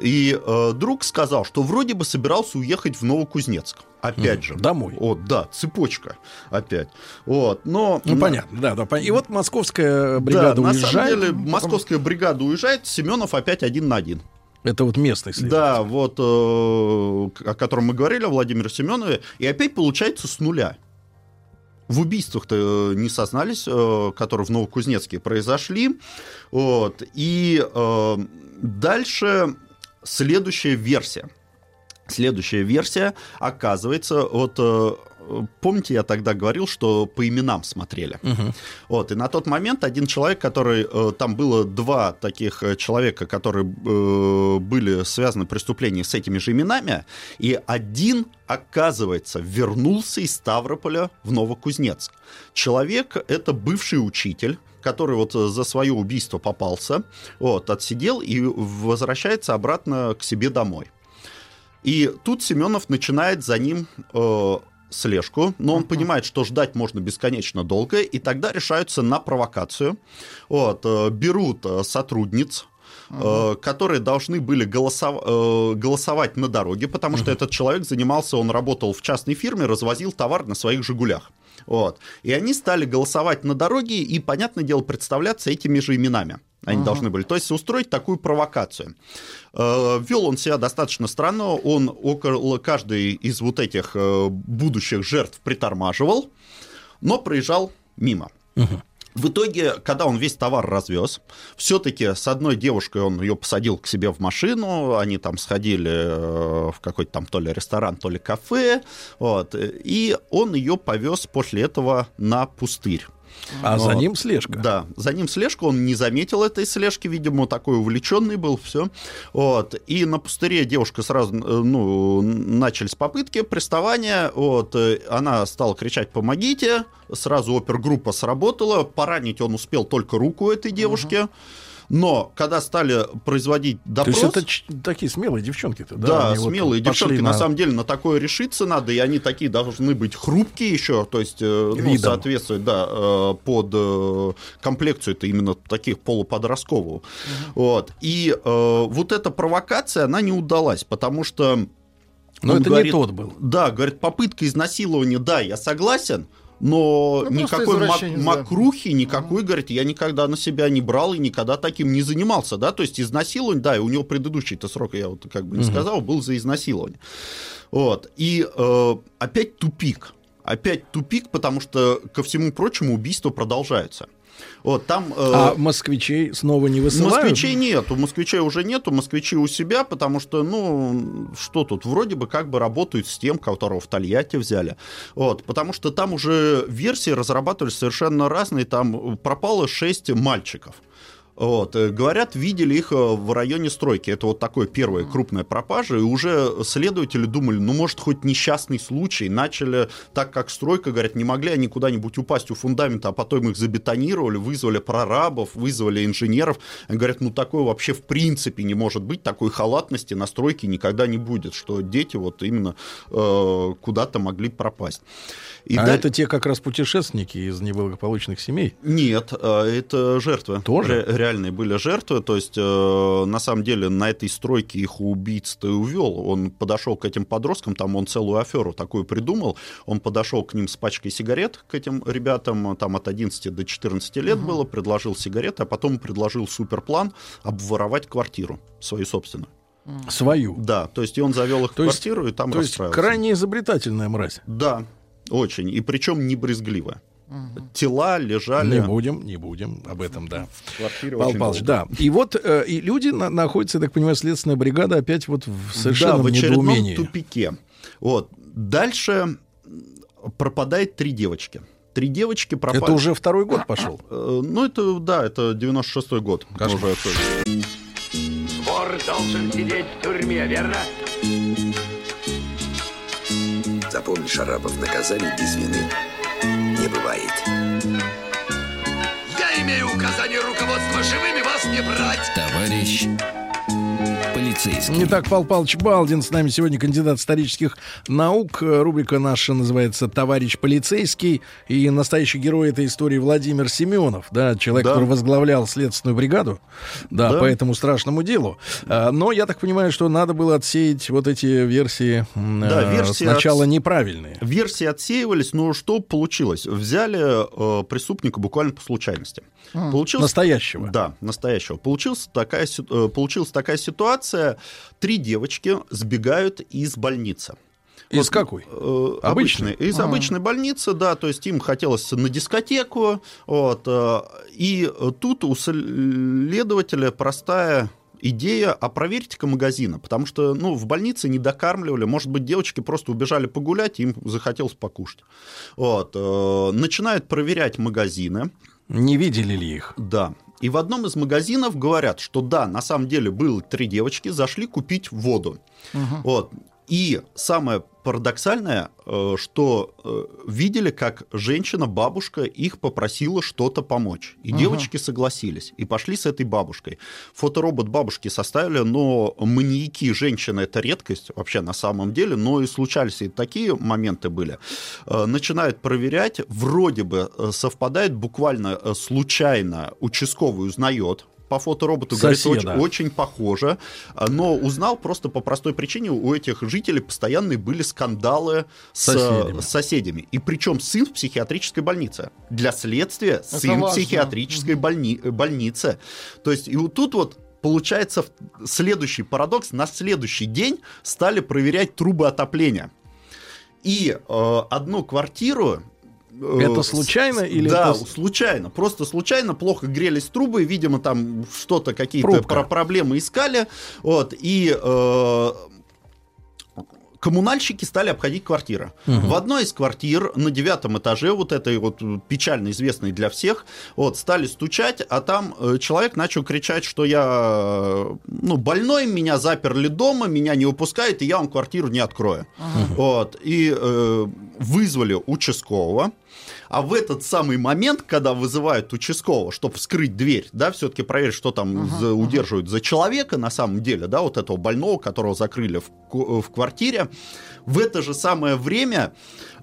И э, друг сказал, что вроде бы собирался уехать в Новокузнецк. Опять mm, же. Домой. Вот, да, цепочка опять. Вот, но... Ну, понятно, да, да. И вот московская бригада да, уезжает. на самом деле, московская бригада уезжает, Семенов опять один на один. Это вот местный следователь. Да, вот, э, о котором мы говорили, о Владимире Семенове. И опять получается с нуля в убийствах-то э, не сознались, э, которые в Новокузнецке произошли. Вот. И э, дальше следующая версия. Следующая версия, оказывается, вот помните, я тогда говорил, что по именам смотрели. Угу. Вот, и на тот момент один человек, который... Э, там было два таких э, человека, которые э, были связаны преступления с этими же именами, и один, оказывается, вернулся из Ставрополя в Новокузнецк. Человек — это бывший учитель, который вот за свое убийство попался, вот, отсидел и возвращается обратно к себе домой. И тут Семенов начинает за ним э, слежку, но он uh-huh. понимает, что ждать можно бесконечно долго, и тогда решаются на провокацию. Вот, э, берут э, сотрудниц, Uh-huh. которые должны были голосов... голосовать на дороге, потому uh-huh. что этот человек занимался, он работал в частной фирме, развозил товар на своих «Жигулях». Вот. И они стали голосовать на дороге и, понятное дело, представляться этими же именами. Они ага. должны были. То есть устроить такую провокацию. Э, вел он себя достаточно странно. Он около каждой из вот этих э, будущих жертв притормаживал, но проезжал мимо. Угу. В итоге, когда он весь товар развез, все-таки с одной девушкой он ее посадил к себе в машину, они там сходили э, в какой-то там то ли ресторан, то ли кафе, вот, и он ее повез после этого на пустырь. А за ним слежка. Да, за ним слежка, он не заметил этой слежки, видимо, такой увлеченный был, все. Вот. И на пустыре девушка сразу, э, ну, начались попытки приставания, вот, э, она стала кричать «помогите», сразу опергруппа сработала, поранить он успел только руку этой девушки. Uh-huh. Но когда стали производить допрос... То есть это такие смелые девчонки-то, да? Да, вот смелые пошли девчонки. На... на самом деле на такое решиться надо, и они такие должны быть хрупкие еще, то есть э, ну, Видом. соответствовать да, э, под э, комплекцию это именно таких полуподросткового. Вот. И э, вот эта провокация, она не удалась, потому что... Но это не тот был. Да, говорит, попытка изнасилования, да, я согласен, но Ну, никакой мак- да. макрухи, никакой, говорит, я никогда на себя не брал и никогда таким не занимался, да, то есть изнасилование, да, и у него предыдущий-то срок, я вот как бы не Мгм. сказал, был за изнасилование. Вот, и э, опять тупик, опять тупик, потому что, ко всему прочему, убийства продолжаются. Вот, там... э, А москвичей снова не высылают? Москвичей нет, у москвичей уже нету, москвичи у себя, потому что, ну, что тут, вроде бы как бы работают с тем, которого в Тольятти взяли. Вот, потому что там уже версии разрабатывались совершенно разные, там пропало 6 мальчиков. Вот, э, говорят, видели их э, в районе стройки. Это вот такое первая крупная пропажа. И уже следователи думали, ну, может, хоть несчастный случай. Начали, так как стройка, говорят, не могли они куда-нибудь упасть у фундамента, а потом их забетонировали, вызвали прорабов, вызвали инженеров. Они говорят, ну, такое вообще в принципе не может быть. Такой халатности на стройке никогда не будет, что дети вот именно э, куда-то могли пропасть. И а даль- это те как раз путешественники из неблагополучных семей? Нет, э, это жертвы. Тоже? Ре- реальные были жертвы. То есть, э, на самом деле, на этой стройке их убийц-то и увел. Он подошел к этим подросткам, там он целую аферу такую придумал. Он подошел к ним с пачкой сигарет, к этим ребятам, там от 11 до 14 лет было, предложил сигареты, а потом предложил суперплан обворовать квартиру свою собственную. Свою? Да, то есть и он завел их в То есть- квартиру и там То есть крайне изобретательная мразь. Да, очень. И причем не брезгливо. Тела лежали... Не будем, не будем об этом, да. Очень Павлович, долго. да. И вот э, и люди на- находятся, я так понимаю, следственная бригада опять вот в совершенном да, в очередном недоумении. тупике. Вот. Дальше пропадает три девочки. Три девочки пропали. Это уже второй год пошел. Э, Ну, это, да, это 96-й год. Кошмар. Уже Вор должен сидеть в тюрьме, верно? Запомни, Шарапов, наказаний без вины не бывает. Я имею указание руководства живыми вас не брать. Товарищ полицейский. Итак, Павел Павлович Балдин с нами сегодня кандидат исторических наук. Рубрика наша называется «Товарищ полицейский». И настоящий герой этой истории Владимир Семенов, да, человек, Да. который возглавлял следственную бригаду, да, Да. по этому страшному делу. А, Но я так понимаю, что надо было отсеять вот эти версии, Да, э, версии сначала отс- неправильные. Версии отсеивались, но что получилось? Взяли э, преступника буквально по случайности. М, Получилось- настоящего. Да, настоящего. Получилась такая, э, получилась такая ситуация. Три девочки сбегают из больницы. Из какой? Э, Обычной? обычной. Из А. обычной больницы, да, то есть им хотелось на дискотеку, вот, э, и тут у следователя простая идея, а проверьте-ка магазины, потому что, ну, в больнице не докармливали, может быть, девочки просто убежали погулять, им захотелось покушать. Вот, э, начинают проверять магазины. Не видели ли их? Да. И в одном из магазинов говорят, что да, на самом деле было три девочки, зашли купить воду. Вот. И самое парадоксальное, э, что э, видели, как женщина, бабушка их попросила что-то помочь. И Ага. девочки согласились. И пошли с этой бабушкой. Фоторобот бабушки составили, но маньяки женщины это редкость вообще на самом деле. Но и случались и такие моменты были. Э, Начинают проверять, вроде бы совпадает буквально случайно. Участковый узнает по фотороботу, говорит, Соседа. очень, очень похоже, а, но узнал просто по простой причине, у этих жителей постоянные были скандалы с Соседями. с соседями. И причем сын в психиатрической больнице. Для следствия Это сын в важно. психиатрической больни- э, больнице. То есть и вот тут вот получается в- следующий парадокс. На следующий день стали проверять трубы отопления. И э, одну квартиру Это с- случайно или Да, это случайно. Просто случайно, плохо грелись трубы, видимо, там что-то, какие-то про- проблемы искали. Вот, и э, коммунальщики стали обходить квартиры. Мгм. В одной из квартир на девятом этаже, вот этой вот э, печально известной для всех, вот, стали стучать, а там э, человек начал кричать, что я э, ну, больной, меня заперли дома, меня не выпускают, и я вам квартиру не открою. Вот, и э, вызвали участкового. А в этот самый момент, когда вызывают участкового, чтобы вскрыть дверь, да, все-таки проверить, что там за- удерживают за человека на самом деле, да, вот этого больного, которого закрыли в, ку- в квартире, в это же самое время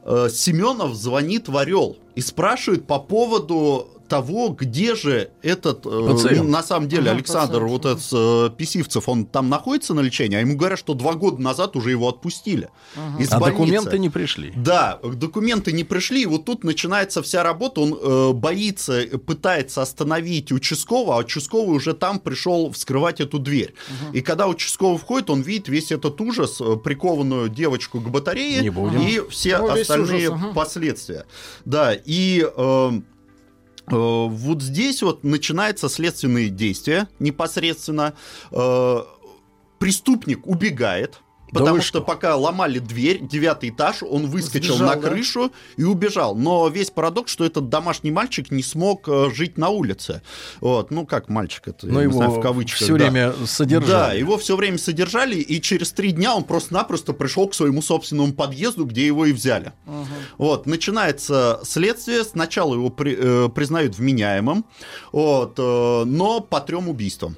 э, Семенов звонит в Орел и спрашивает по поводу того, где же этот, э, Пациент. ну, на самом деле, Ага, Александр, пациент. вот этот э, Писивцев, он там находится на лечении, а ему говорят, что два года назад уже его отпустили. из А больницы. документы не пришли. Да, документы не пришли, и вот тут начинается вся работа. Он э, боится, пытается остановить участкового, а участковый уже там пришел вскрывать эту дверь. И когда участковый входит, он видит весь этот ужас, э, прикованную девочку к батарее Не будем. и все Ну, остальные ужас, ага. последствия. Да, и... э, вот здесь вот начинаются следственные действия непосредственно. Э, Преступник убегает, потому вы что пока ломали дверь, девятый этаж, он выскочил Сбежал, на да? крышу и убежал. Но весь парадокс, что этот домашний мальчик не смог э, жить на улице. Вот, ну как мальчик это, Но я не его знаю, в кавычках. всё да. время содержали. Да, его все время содержали, и через три дня он просто-напросто пришел к своему собственному подъезду, где его и взяли. Вот, начинается следствие. Сначала его при- э, признают вменяемым, вот, э, но по трем убийствам.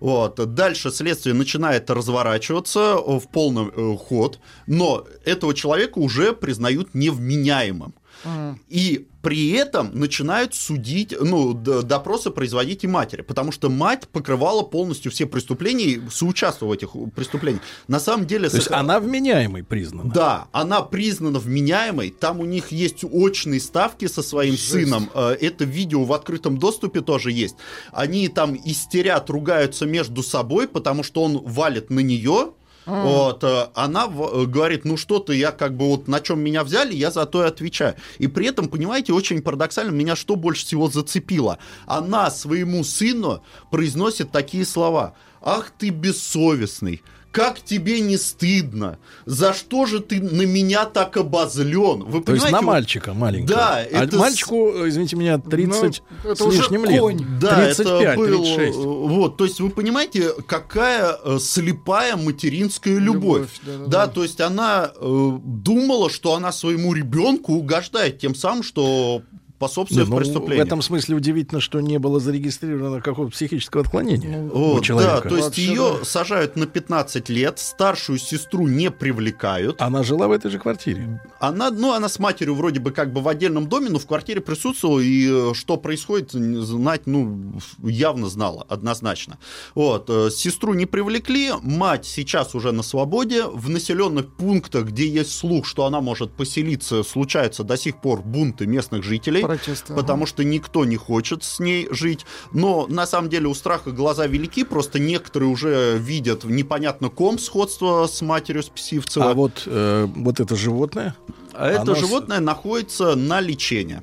Вот. Дальше следствие начинает разворачиваться э, в полный э, ход, но этого человека уже признают невменяемым. И при этом начинают судить, ну, допросы производить и матери, потому что мать покрывала полностью все преступления и соучаствовала в этих преступлениях. На самом деле... То есть сох- она вменяемой признана. да, она признана вменяемой. Там у них есть очные ставки со своим сыном. Э, Это видео в открытом доступе тоже есть. Они там истерят, ругаются между собой, потому что он валит на нее. Вот, э, она э, говорит, ну что ты, я как бы вот на чем меня взяли, я за то и отвечаю. И при этом, понимаете, очень парадоксально, меня что больше всего зацепило? Она своему сыну произносит такие слова. Ах ты бессовестный, как тебе не стыдно? За что же ты на меня так обозлен? Вы То есть на мальчика маленького. Да, а это мальчику, извините меня, 30 Ну, это с уже лишним лет. конь. Да, 35, это был, 36. э, вот, то есть вы понимаете, какая э, слепая материнская любовь. Любовь, да-да-да. да, то есть она э, думала, что она своему ребенку угождает тем самым, что способствует Не, ну, в преступлению. этом смысле удивительно, что не было зарегистрировано какого-то психического отклонения Вот, у человека. да, то есть Вообще, ее да. сажают на 15 лет, старшую сестру не привлекают. Она жила в этой же квартире. Она, ну, она с матерью вроде бы как бы в отдельном доме, но в квартире присутствовала, и э, что происходит, знать, ну, явно знала, однозначно. Вот, э, сестру не привлекли, мать сейчас уже на свободе, в населенных пунктах, где есть слух, что она может поселиться, случаются до сих пор бунты местных жителей, Протесты, потому что никто не хочет с ней жить. Но на самом деле у страха глаза велики, просто некоторые уже видят непонятно ком сходство с матерью Списивцева. А вот, э, вот это животное, А это Оно животное находится на лечении.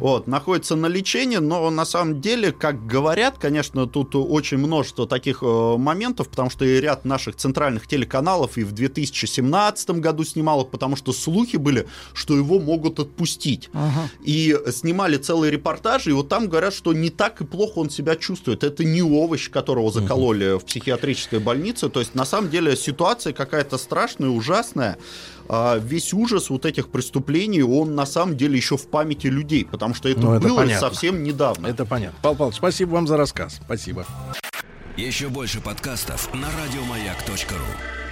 Вот, находится на лечении, но на самом деле, как говорят, конечно, тут очень множество таких э, моментов, потому что и ряд наших центральных телеканалов и в 2017 году снимал их, потому что слухи были, что его могут отпустить. И снимали целые репортажи, и вот там говорят, что не так и плохо он себя чувствует. Это не овощ, которого закололи в психиатрической больнице. То есть, на самом деле, ситуация какая-то страшная, ужасная. А весь ужас вот этих преступлений, он на самом деле еще в памяти людей, потому что это Ну, это было понятно. совсем недавно. это понятно. Павел Павлович, спасибо вам за рассказ. Спасибо. Еще больше подкастов на радиомаяк.ру.